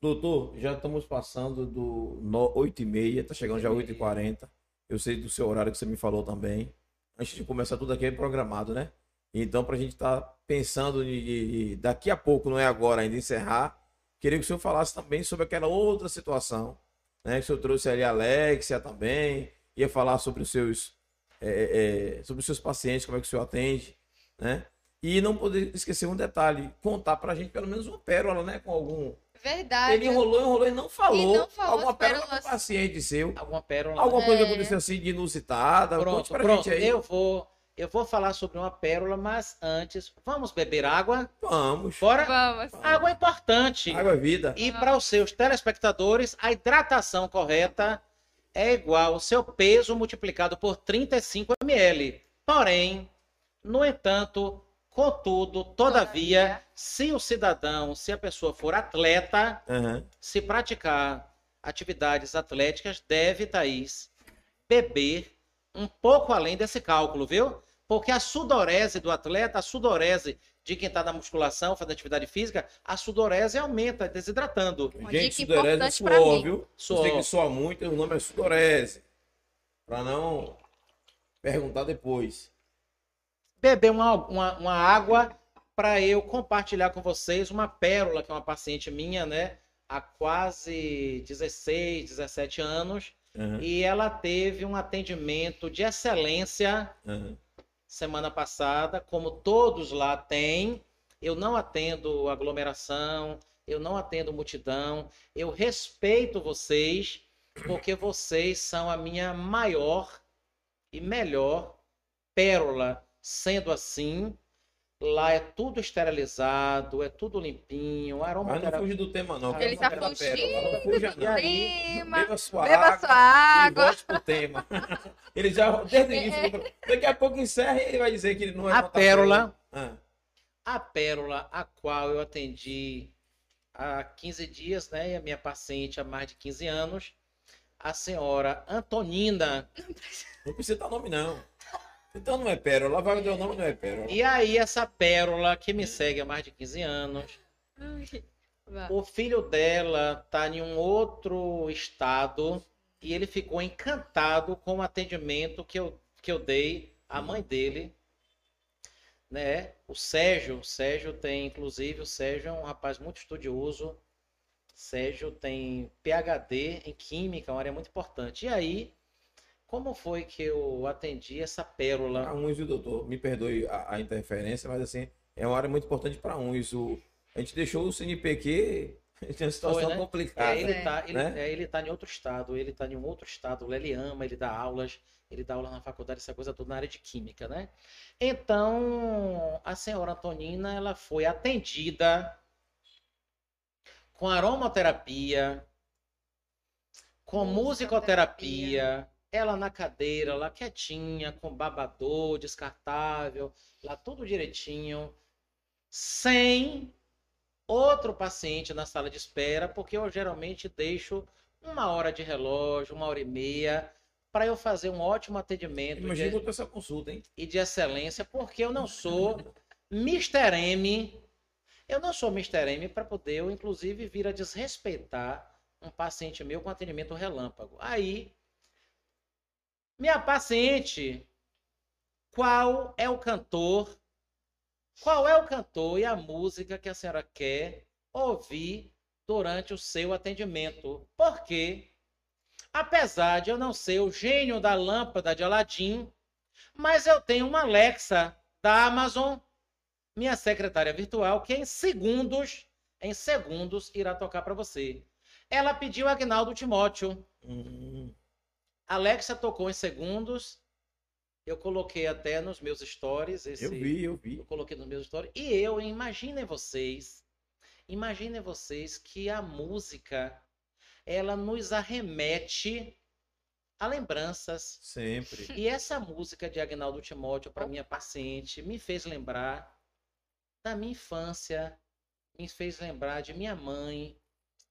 Doutor, já estamos passando do no- 8h30, tá chegando já 8h40. Eu sei do seu horário que você me falou também. Antes de começar tudo aqui é programado, né? Então, para a gente estar pensando em, em- em- daqui a pouco, não é agora ainda, encerrar, queria que o senhor falasse também sobre aquela outra situação, né? Que o senhor trouxe ali a Alexia também, ia falar sobre os seus, é, é, é, sobre os seus pacientes, como é que o senhor atende, né? E não poder esquecer um detalhe, contar pra gente pelo menos uma pérola, né? Com algum Verdade. ele enrolou, enrolou e não falou. E não falou alguma pérola pérolas. paciente seu. Alguma pérola. Alguma coisa É. que aconteceu assim de inusitada. Pronto, Conte pra pronto. gente aí. Eu vou, eu vou falar sobre uma pérola, mas antes, vamos beber água? Vamos. Bora? Vamos. Água é importante. Água é vida. E para os seus telespectadores, a hidratação correta é igual ao seu peso multiplicado por 35 ml. Porém, no entanto, contudo, todavia, Todavia. se o cidadão, se a pessoa for atleta, Aham. se praticar atividades atléticas, deve, Thaís, beber um pouco além desse cálculo, viu? Porque a sudorese do atleta, a sudorese de quem está na musculação, fazendo atividade física, a sudorese aumenta, desidratando. Uma Gente, dica sudorese é importante pra suor, mim. viu? Suor. Você que soa muito, o nome é sudorese. Pra não perguntar depois. Beber uma, uma, uma água para eu compartilhar com vocês uma pérola, que é uma paciente minha, né? Há quase 16, 17 anos. Aham, E ela teve um atendimento de excelência aham. Semana passada, como todos lá têm. Eu não atendo aglomeração, eu não atendo multidão, eu respeito vocês, porque vocês são a minha maior e melhor pérola. Sendo assim, lá é tudo esterilizado, é tudo limpinho, Mas não fuja do tema, não. Ele tá pérola, fugindo aí, Tema. Beba sua Beba água. sua água. volte pro tema. Ele já, desde o início, daqui a pouco encerra e ele vai dizer que ele não é a pérola, Ah, a pérola a qual eu atendi há 15 dias, né? E a minha paciente há mais de 15 anos, a senhora Antonina. não precisa dar nome, não. Então não é pérola. Vai dar o nome, não é pérola. E aí, essa pérola que me segue há mais de 15 anos, o filho dela tá em um outro estado e ele ficou encantado com o atendimento que eu, que eu dei à mãe dele, né? O Sérgio, o Sérgio tem, inclusive, o Sérgio é um rapaz muito estudioso. Sérgio tem PhD em química, uma área muito importante. E aí, como foi que eu atendi essa pérola? Para uns, viu, doutor? Me perdoe a, a interferência, mas assim, é uma área muito importante para uns. O, a gente deixou o CNPq em uma situação Foi, né? complicada. É, ele É. tá, ele, né? é, ele tá em outro estado, ele tá em um outro estado, ele ama, ele dá aulas, ele dá aula na faculdade, essa coisa toda na área de química, né? Então, a senhora Antonina, ela foi atendida com aromaterapia, com musicoterapia, ela na cadeira, lá quietinha, com babador descartável, lá tudo direitinho, sem outro paciente na sala de espera, porque eu geralmente deixo uma hora de relógio, uma hora e meia, para eu fazer um ótimo atendimento Imagina de- essa consulta, hein? e de excelência, porque eu não sou Mr. M. Eu não sou Mr. M para poder, eu, inclusive, vir a desrespeitar um paciente meu com atendimento relâmpago. Aí, minha paciente, qual é o cantor? Qual é o cantor e a música que a senhora quer ouvir durante o seu atendimento? Porque, apesar de eu não ser o gênio da lâmpada de Aladim, mas eu tenho uma Alexa da Amazon, minha secretária virtual, que em segundos, em segundos, irá tocar para você. Ela pediu Agnaldo Timóteo. Hum, Alexa tocou em segundos. Eu coloquei até nos meus stories. Esse, eu vi, eu vi. Eu coloquei nos meus stories. E eu, imaginem vocês, imaginem vocês que a música, ela nos arremete a lembranças. Sempre. E essa música de Agnaldo Timóteo para minha paciente me fez lembrar da minha infância, me fez lembrar de minha mãe,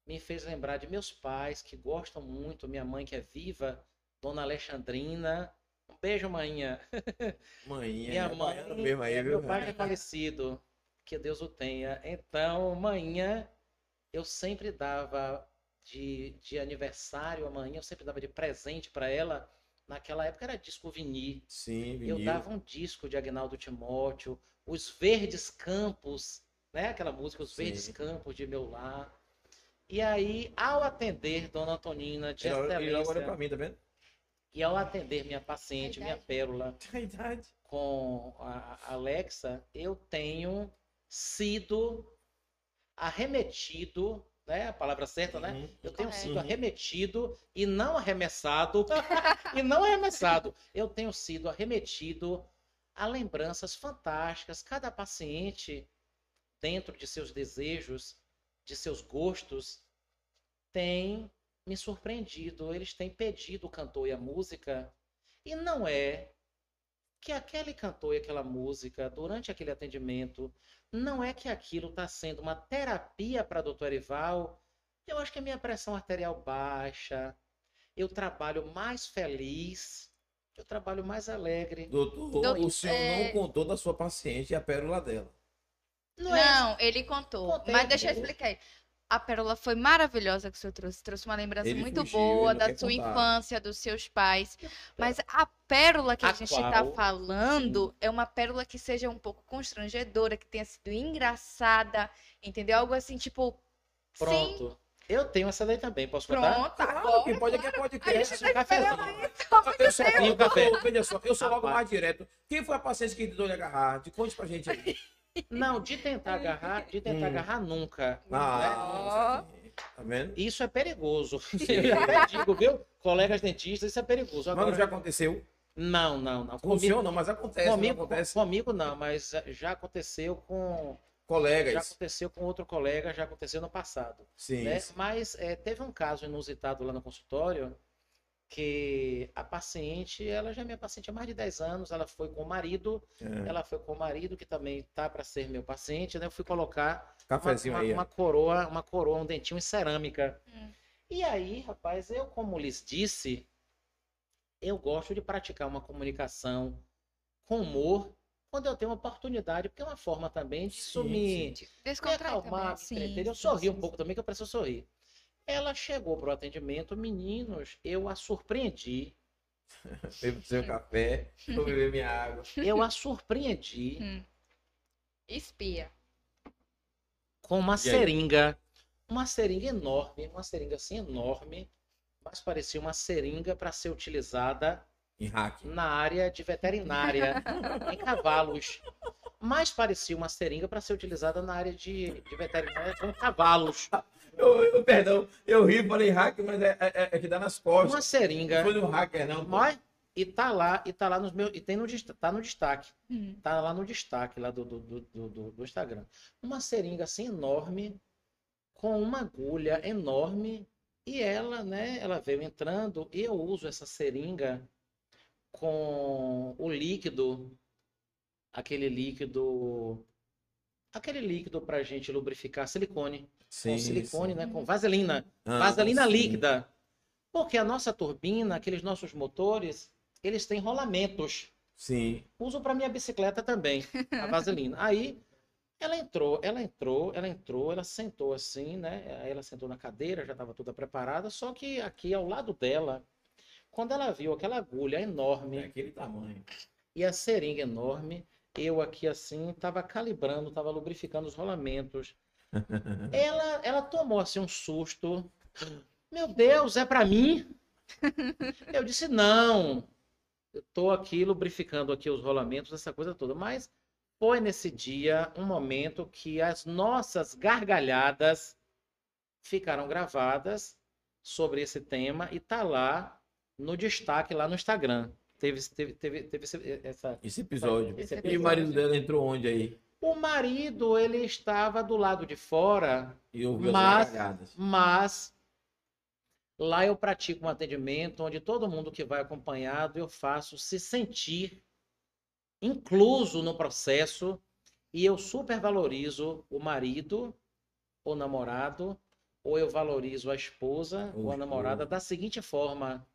me fez lembrar de meus pais que gostam muito, minha mãe que é viva, Dona Alexandrina. Um beijo, manhã. Mãinha, Minha mãe, Baiano mesmo aí, é, viu? meu pai que é falecido, que Deus o tenha. Então, manhã, eu sempre dava de, de aniversário, amanhã, eu sempre dava de presente para ela. Naquela época era disco vinil. Sim, Eu vinil. dava um disco de Agnaldo Timóteo, Os Verdes Campos, né? Aquela música Os Sim. Verdes Campos de Meu Lar. E aí, ao atender Dona Antonina de Ele olha- ele olha excelência, pra mim, tá vendo? E ao atender minha paciente, minha pérola, com a Alexa, eu tenho sido arremetido, né? A palavra certa, né? Uhum. Eu tenho sido arremetido e não arremessado. e não arremessado. Eu tenho sido arremetido a lembranças fantásticas. Cada paciente, dentro de seus desejos, de seus gostos, tem me surpreendido. Eles têm pedido o cantor e a música. E não é que aquele cantor e aquela música, durante aquele atendimento, não é que aquilo está sendo uma terapia para doutor Erival. Eu acho que a minha pressão arterial baixa, eu trabalho mais feliz, eu trabalho mais alegre. Doutor, Doutor, o senhor é- não contou da sua paciente e a pérola dela. Não, é Não, ele contou. Contei, Mas deixa eu explicar aí. A pérola foi maravilhosa que o senhor trouxe. Trouxe uma lembrança Ele muito fugiu, boa da sua contar. infância, dos seus pais. Mas a pérola que a, A gente está qual- falando é uma pérola que seja um pouco constrangedora, que tenha sido engraçada, entendeu? Algo assim, tipo. Sim, pronto. Eu tenho essa daí também, posso contar? pronto, Claro, agora. quem pode aqui é podcast. tá um cafezinho. Eu só Tenho café. Veja só, eu sou logo mais direto. Quem foi a paciente que tentou lhe agarrar? De conte pra gente aí. Não, de tentar agarrar, de tentar Hum. agarrar nunca. Ah, tá vendo? Isso é perigoso. Eu digo, viu? Colegas dentistas, isso é perigoso. Mas Agora, não já aconteceu. Não, não, não. Com o senhor não, mas acontece. não comigo, acontece. comigo não, mas eh, já aconteceu com. Já Colegas. aconteceu com outro colega, já aconteceu no passado. Sim. né? sim. Mas eh, teve um caso inusitado lá no consultório que a paciente, ela já é minha paciente há mais de 10 anos, ela foi com o marido, É. ela foi com o marido que também tá para ser meu paciente, né? Eu fui colocar uma, Cafezinho uma- aí. ó. uma coroa, uma coroa, um dentinho em cerâmica. Hum. E aí, rapaz, eu como lhes disse, eu gosto de praticar uma comunicação com humor quando eu tenho uma oportunidade, porque é uma forma também de isso Sim, me, acalmar, Sim. Eu sim, sorri um sim, pouco também, que eu preciso sorrir. Ela chegou pro atendimento, meninos, eu a surpreendi. Bebo seu café, vou beber minha água. Eu a surpreendi Hum. Espia. com uma E aí? seringa. Uma seringa enorme, uma seringa assim enorme, mas parecia uma seringa para ser utilizada Em hack. na área de veterinária, em cavalos. Mas parecia uma seringa para ser utilizada na área de, de veterinária com cavalos. Eu, eu- perdão, eu ri, falei hack, mas é, é- é que dá nas Uma costas. seringa. Não foi no hacker, não. Mas, e tá lá, e tá lá nos meus. E tem no, tá no destaque. Hum. Tá lá no destaque lá do, do, do, do- do- do Instagram. Uma seringa assim enorme, com uma agulha enorme. E ela, né? Ela veio entrando e eu uso essa seringa com o líquido, aquele líquido, aquele líquido pra gente lubrificar silicone, com silicone, sim. né? Com vaselina. Ah, Vaselina sim. líquida. Porque a nossa turbina, aqueles nossos motores, eles têm rolamentos. Sim. Uso para minha bicicleta também, a vaselina. Aí ela entrou, ela entrou, ela entrou, ela sentou assim, né? Aí ela sentou na cadeira, já estava toda preparada, só que aqui ao lado dela, quando ela viu aquela agulha enorme É aquele tamanho. e a seringa enorme, eu aqui assim, estava calibrando, estava lubrificando os rolamentos. Ela, ela tomou assim um susto. Meu Deus, é para mim? Eu disse não. Eu tô aqui lubrificando aqui os rolamentos, essa coisa toda, mas foi nesse dia um momento que as nossas gargalhadas ficaram gravadas sobre esse tema e tá lá no destaque lá no Instagram. Teve, teve, teve, teve esse- essa. Esse episódio. Esse E o episódio. marido dela entrou onde aí? O marido, ele estava do lado de fora, E ouviu Mas- mas lá eu pratico um atendimento onde todo mundo que vai acompanhado eu faço se sentir incluso no processo e eu supervalorizo o marido ou namorado ou eu valorizo a esposa Ou ou a namorada da seguinte forma: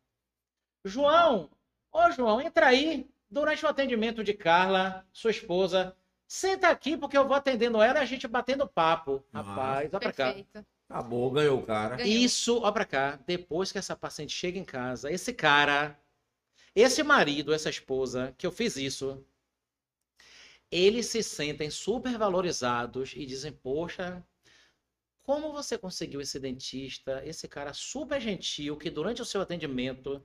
João, ô João, entra aí durante o atendimento de Carla, sua esposa. Senta aqui porque eu vou atendendo ela e a gente batendo papo. Massa. Rapaz, olha pra cá. Perfeito. Acabou, ganhou o cara. Ganhou. Isso, ó pra cá, depois que essa paciente chega em casa, esse cara, esse marido, essa esposa, que eu fiz isso, eles se sentem super valorizados e dizem, poxa, como você conseguiu esse dentista, esse cara super gentil, que durante o seu atendimento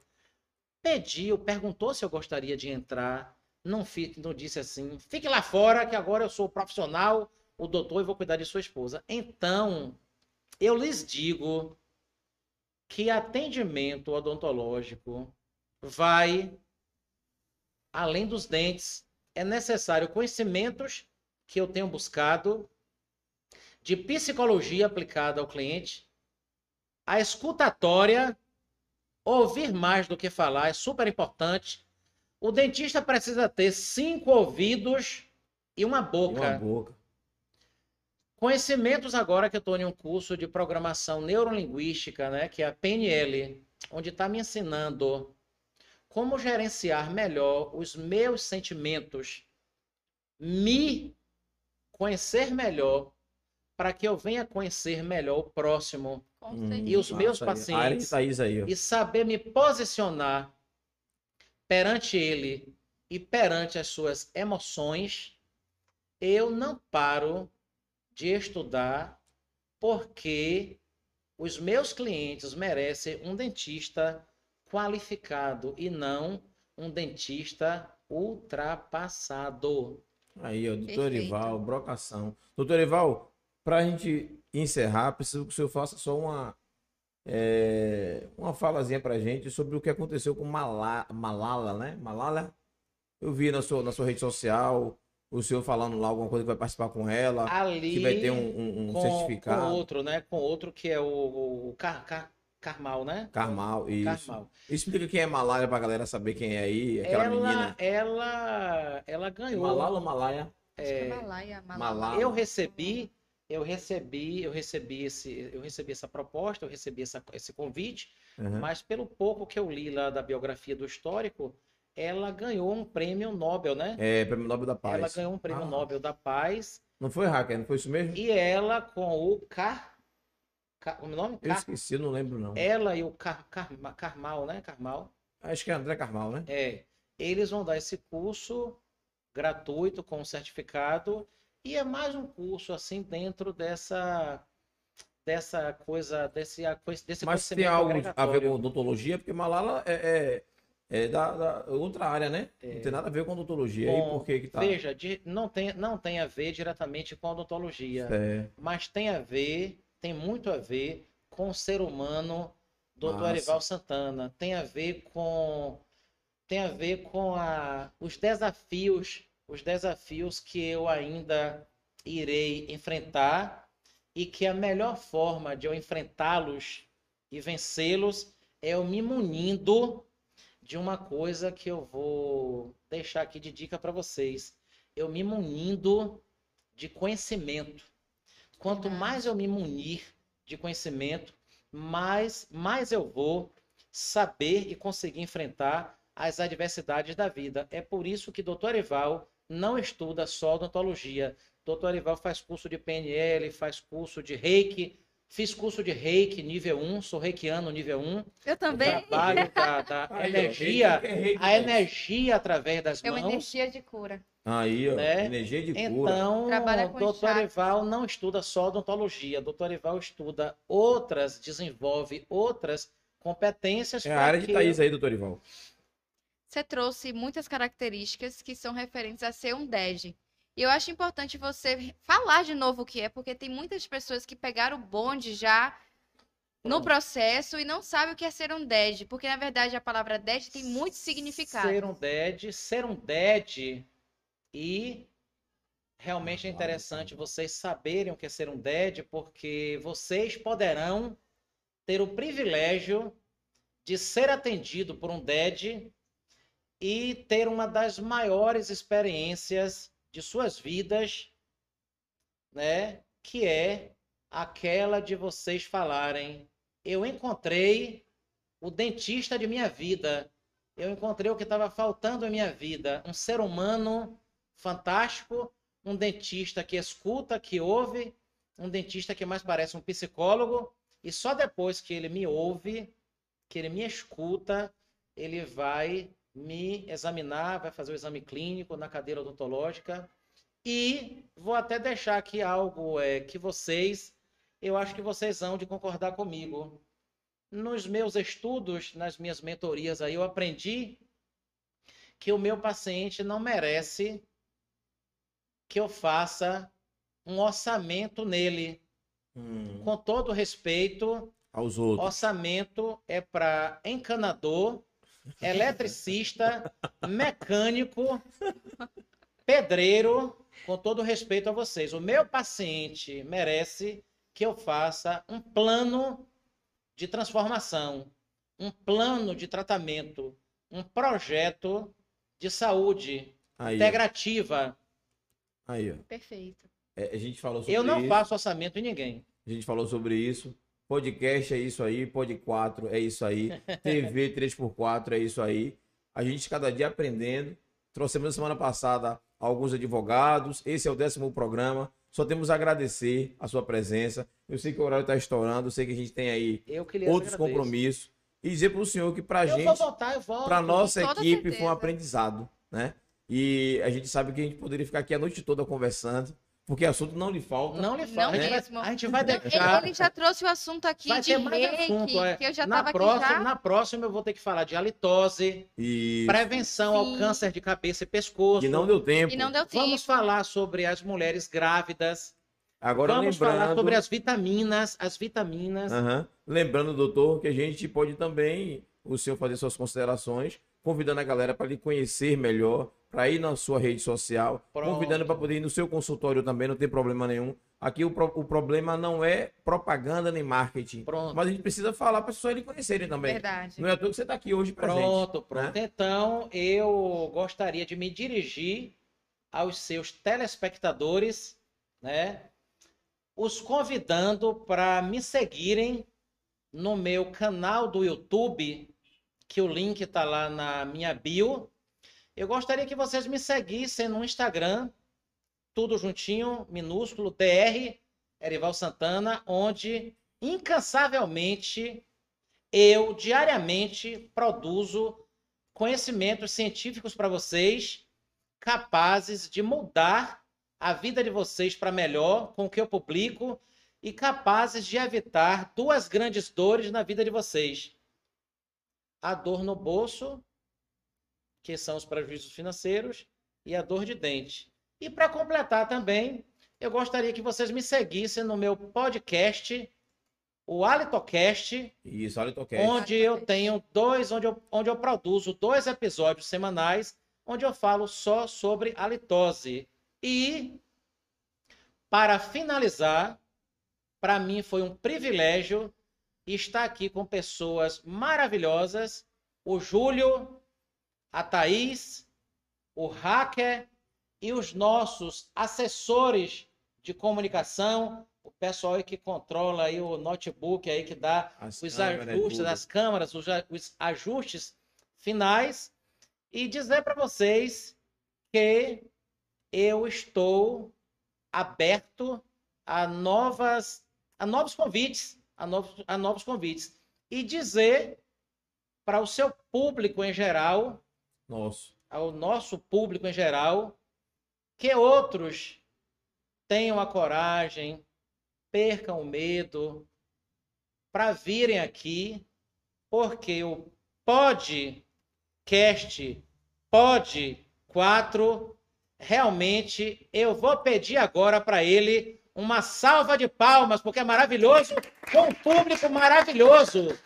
pediu, perguntou se eu gostaria de entrar, não, fi- não disse assim, fique lá fora que agora eu sou profissional, o doutor e vou cuidar de sua esposa. Então, eu lhes digo que atendimento odontológico vai além dos dentes. É necessário conhecimentos que eu tenho buscado de psicologia aplicada ao cliente, a escutatória, ouvir mais do que falar é super importante. O dentista precisa ter cinco ouvidos e uma E boca. uma boca. Conhecimentos agora que eu estou em um curso de programação neurolinguística, né, que é a PNL, onde está me ensinando como gerenciar melhor os meus sentimentos, me conhecer melhor, para que eu venha conhecer melhor o próximo Hum. E os meus aí. pacientes- Thaís aí, ó. e saber me posicionar perante ele e perante as suas emoções, eu não paro de estudar porque os meus clientes merecem um dentista qualificado e não um dentista ultrapassado. Aí, ó, doutor Perfeito. Erival, brocação. Doutor Erival, para a gente encerrar, preciso que o senhor faça só uma, é, uma falazinha para a gente sobre o que aconteceu com Mala, Malala, né? Malala, eu vi na sua, na sua rede social o senhor falando lá alguma coisa que vai participar com ela, Ali que vai ter um, um- um com, certificado. com outro, né? Com outro que é o, o Car, Car- Carmal, né? Carmal, isso. Carmal. Explica quem é Malala pra galera saber quem é aí, aquela ela, menina. ela, ela ganhou. Malala ou Malaya? Acho que é Malaya, Malala. Malala. Eu recebi, eu recebi, eu recebi esse, eu recebi essa proposta, eu recebi essa, esse convite, Uhum. mas pelo pouco que eu li lá da biografia do histórico, ela ganhou um prêmio Nobel, né? É, Prêmio Nobel da Paz. Ela ganhou um prêmio Ah. Nobel da Paz Não foi hacker, não foi isso mesmo? e ela com o Car, Car o nome? Eu Car, esqueci, não lembro não. ela e o Car, Carma- Carmal, né? Carmal. Acho que é André Carmal, né? É, eles vão dar esse curso gratuito com um certificado e é mais um curso assim dentro dessa dessa coisa desse desse Mas tem algo a ver com odontologia, porque Malala é, é, é da, da outra área, né? É. Não tem nada a ver com odontologia. E Com- por que que tá? Veja, não tem não tem a ver diretamente com odontologia, É, mas tem a ver, tem muito a ver com o ser humano do. Arival Santana, tem a ver com tem a ver com a, os desafios, os desafios que eu ainda irei enfrentar e que a melhor forma de eu enfrentá-los e vencê-los é eu me munindo de uma coisa que eu vou deixar aqui de dica para vocês. Eu me munindo de conhecimento. Quanto Verdade. mais eu me munir de conhecimento, mais, mais eu vou saber e conseguir enfrentar as adversidades da vida. É por isso que Dr. Ival não estuda só odontologia. Dr. Ival faz curso de PNL, faz curso de reiki, Fiz curso de reiki nível 1, sou reikiano nível 1. Eu também. O trabalho da, da energia, é reiki, a energia através das É uma mãos. energia de cura. Aí, ó, né? energia de cura. Então, com doutor. Ival não estuda só odontologia. Doutor Ival estuda outras, desenvolve outras competências. é a área de que- Thaís aí, doutor Ival. Você trouxe muitas características que são referentes a ser um DEG. E eu acho importante você falar de novo o que é, porque tem muitas pessoas que pegaram o bonde já no processo e não sabem o que é ser um DED, porque na verdade a palavra DED tem muito significado. Ser um DED, ser um DED e realmente é interessante vocês saberem o que é ser um DED, porque vocês poderão ter o privilégio de ser atendido por um DED e ter uma das maiores experiências de suas vidas, né? Que é aquela de vocês falarem: eu encontrei o dentista de minha vida, eu encontrei o que estava faltando em minha vida, um ser humano fantástico, um dentista que escuta, que ouve, um dentista que mais parece um psicólogo, e só depois que ele me ouve, que ele me escuta, ele vai me examinar, vai fazer o exame clínico na cadeira odontológica. E vou até deixar aqui algo é, que vocês, eu acho que vocês vão de concordar comigo. Nos meus estudos, nas minhas mentorias aí, eu aprendi que o meu paciente não merece que eu faça um orçamento nele. Hum, Com todo respeito, aos outros. Orçamento é para encanador, eletricista, mecânico, pedreiro, com todo respeito a vocês. O meu paciente merece que eu faça um plano de transformação, um plano de tratamento, um projeto de saúde Aí, integrativa. Aí, ó. Perfeito. É, a gente falou sobre Eu não isso. faço orçamento em ninguém. A gente falou sobre isso. Podcast é isso aí, Pod 4 é isso aí, TV 3x4 é isso aí. A gente cada dia aprendendo. Trouxemos na semana passada alguns advogados. Esse é o décimo programa. Só temos a agradecer a sua presença. Eu sei que o horário está estourando, eu sei que a gente tem aí outros compromissos. E dizer para o senhor que para a gente para nossa equipe foi um certeza. aprendizado, né? E a gente sabe que a gente poderia ficar aqui a noite toda conversando, porque assunto não lhe falta. Não lhe Não fala. a, gente vai, mesmo. a gente vai Não, deixar. ele, ele já trouxe o assunto aqui Vai de reiki, assunto, é. que eu já na, próxima, já. na próxima eu vou ter que falar de halitose, E prevenção ao Sim. câncer de cabeça e pescoço. que não deu tempo. E não deu tempo. Vamos falar sobre as mulheres grávidas. Agora Vamos lembrando, falar sobre as vitaminas, as vitaminas. Aham. lembrando, doutor, que a gente pode também, o senhor fazer suas considerações, convidando a galera para lhe conhecer melhor, para ir na sua rede social, Pronto. convidando para poder ir no seu consultório também, não tem problema nenhum. Aqui o, pro- o problema não é propaganda nem marketing, Pronto. mas a gente precisa falar para as pessoas lhe conhecerem também. Verdade. Não é à toa que você está aqui hoje presente. Pronto, pronto. Então, eu gostaria de me dirigir aos seus telespectadores, né? Os convidando para me seguirem no meu canal do YouTube, que o link está lá na minha bio. Eu gostaria que vocês me seguissem no Instagram, tudo juntinho, minúsculo, DR Erival Santana, onde incansavelmente eu diariamente produzo conhecimentos científicos para vocês, capazes de mudar a vida de vocês para melhor com o que eu publico e capazes de evitar duas grandes dores na vida de vocês: a dor no bolso, que são os prejuízos financeiros, e a dor de dente. E para completar também, eu gostaria que vocês me seguissem no meu podcast, o Alitocast, Isso, toque. onde eu tenho dois, onde eu, onde eu produzo dois episódios semanais, onde eu falo só sobre halitose. E, para finalizar, para mim foi um privilégio estar aqui com pessoas maravilhosas, o Júlio, a Thaís, o Hacker e os nossos assessores de comunicação, o pessoal aí que controla aí o notebook aí que dá As os ajustes das câmeras, os, os ajustes finais. e dizer para vocês que eu estou aberto a novas a novos convites, a novos, a novos convites e dizer para o seu público em geral, Nosso. ao nosso público em geral, que outros tenham a coragem, percam o medo para virem aqui, porque o podcast Pod 4 realmente eu vou pedir agora para ele uma salva de palmas, porque é maravilhoso, com um público maravilhoso.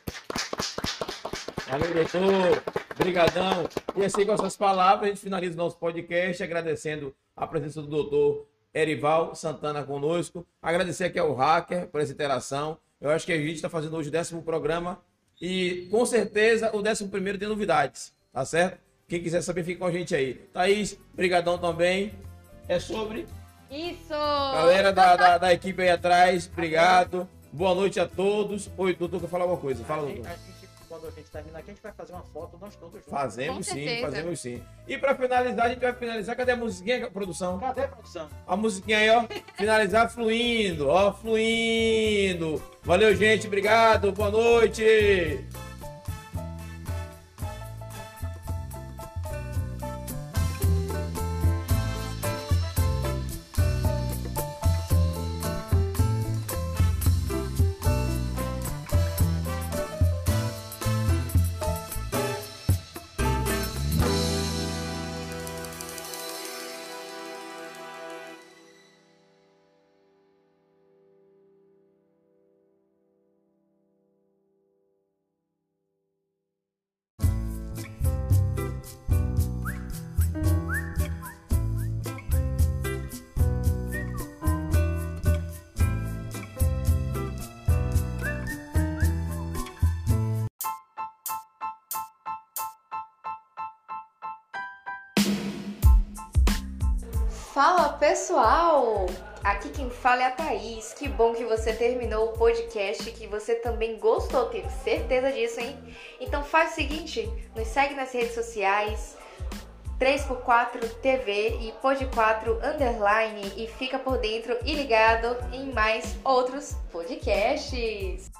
Valeu, doutor. Obrigadão. E assim, com essas palavras, a gente finaliza o nosso podcast, agradecendo a presença do doutor Erival Santana conosco. Agradecer aqui ao Hacker por essa interação. Eu acho que a gente está fazendo hoje o décimo programa e, com certeza, o décimo primeiro tem novidades, tá certo? Quem quiser saber, fica com a gente aí. Thaís, brigadão também. É sobre... Isso! Galera da, da, da equipe aí atrás, obrigado. Boa noite a todos. Oi, doutor, quer falar alguma coisa? Fala, doutor. a gente, quando a gente terminar aqui, a gente vai fazer uma foto nós todos juntos. Fazemos Com sim, certeza. fazemos sim. E pra finalizar, a gente vai finalizar. Cadê a musiquinha, produção? Cadê a produção? A musiquinha aí, ó. Finalizar fluindo, ó, fluindo. Valeu, gente. Obrigado. Boa noite. Quem fala é a Thaís. Que bom que você terminou o podcast, que você também gostou, tenho certeza disso, hein? Então faz o seguinte, nos segue nas redes sociais, 3x4 TV e Pod4 Underline e fica por dentro e ligado em mais outros podcasts.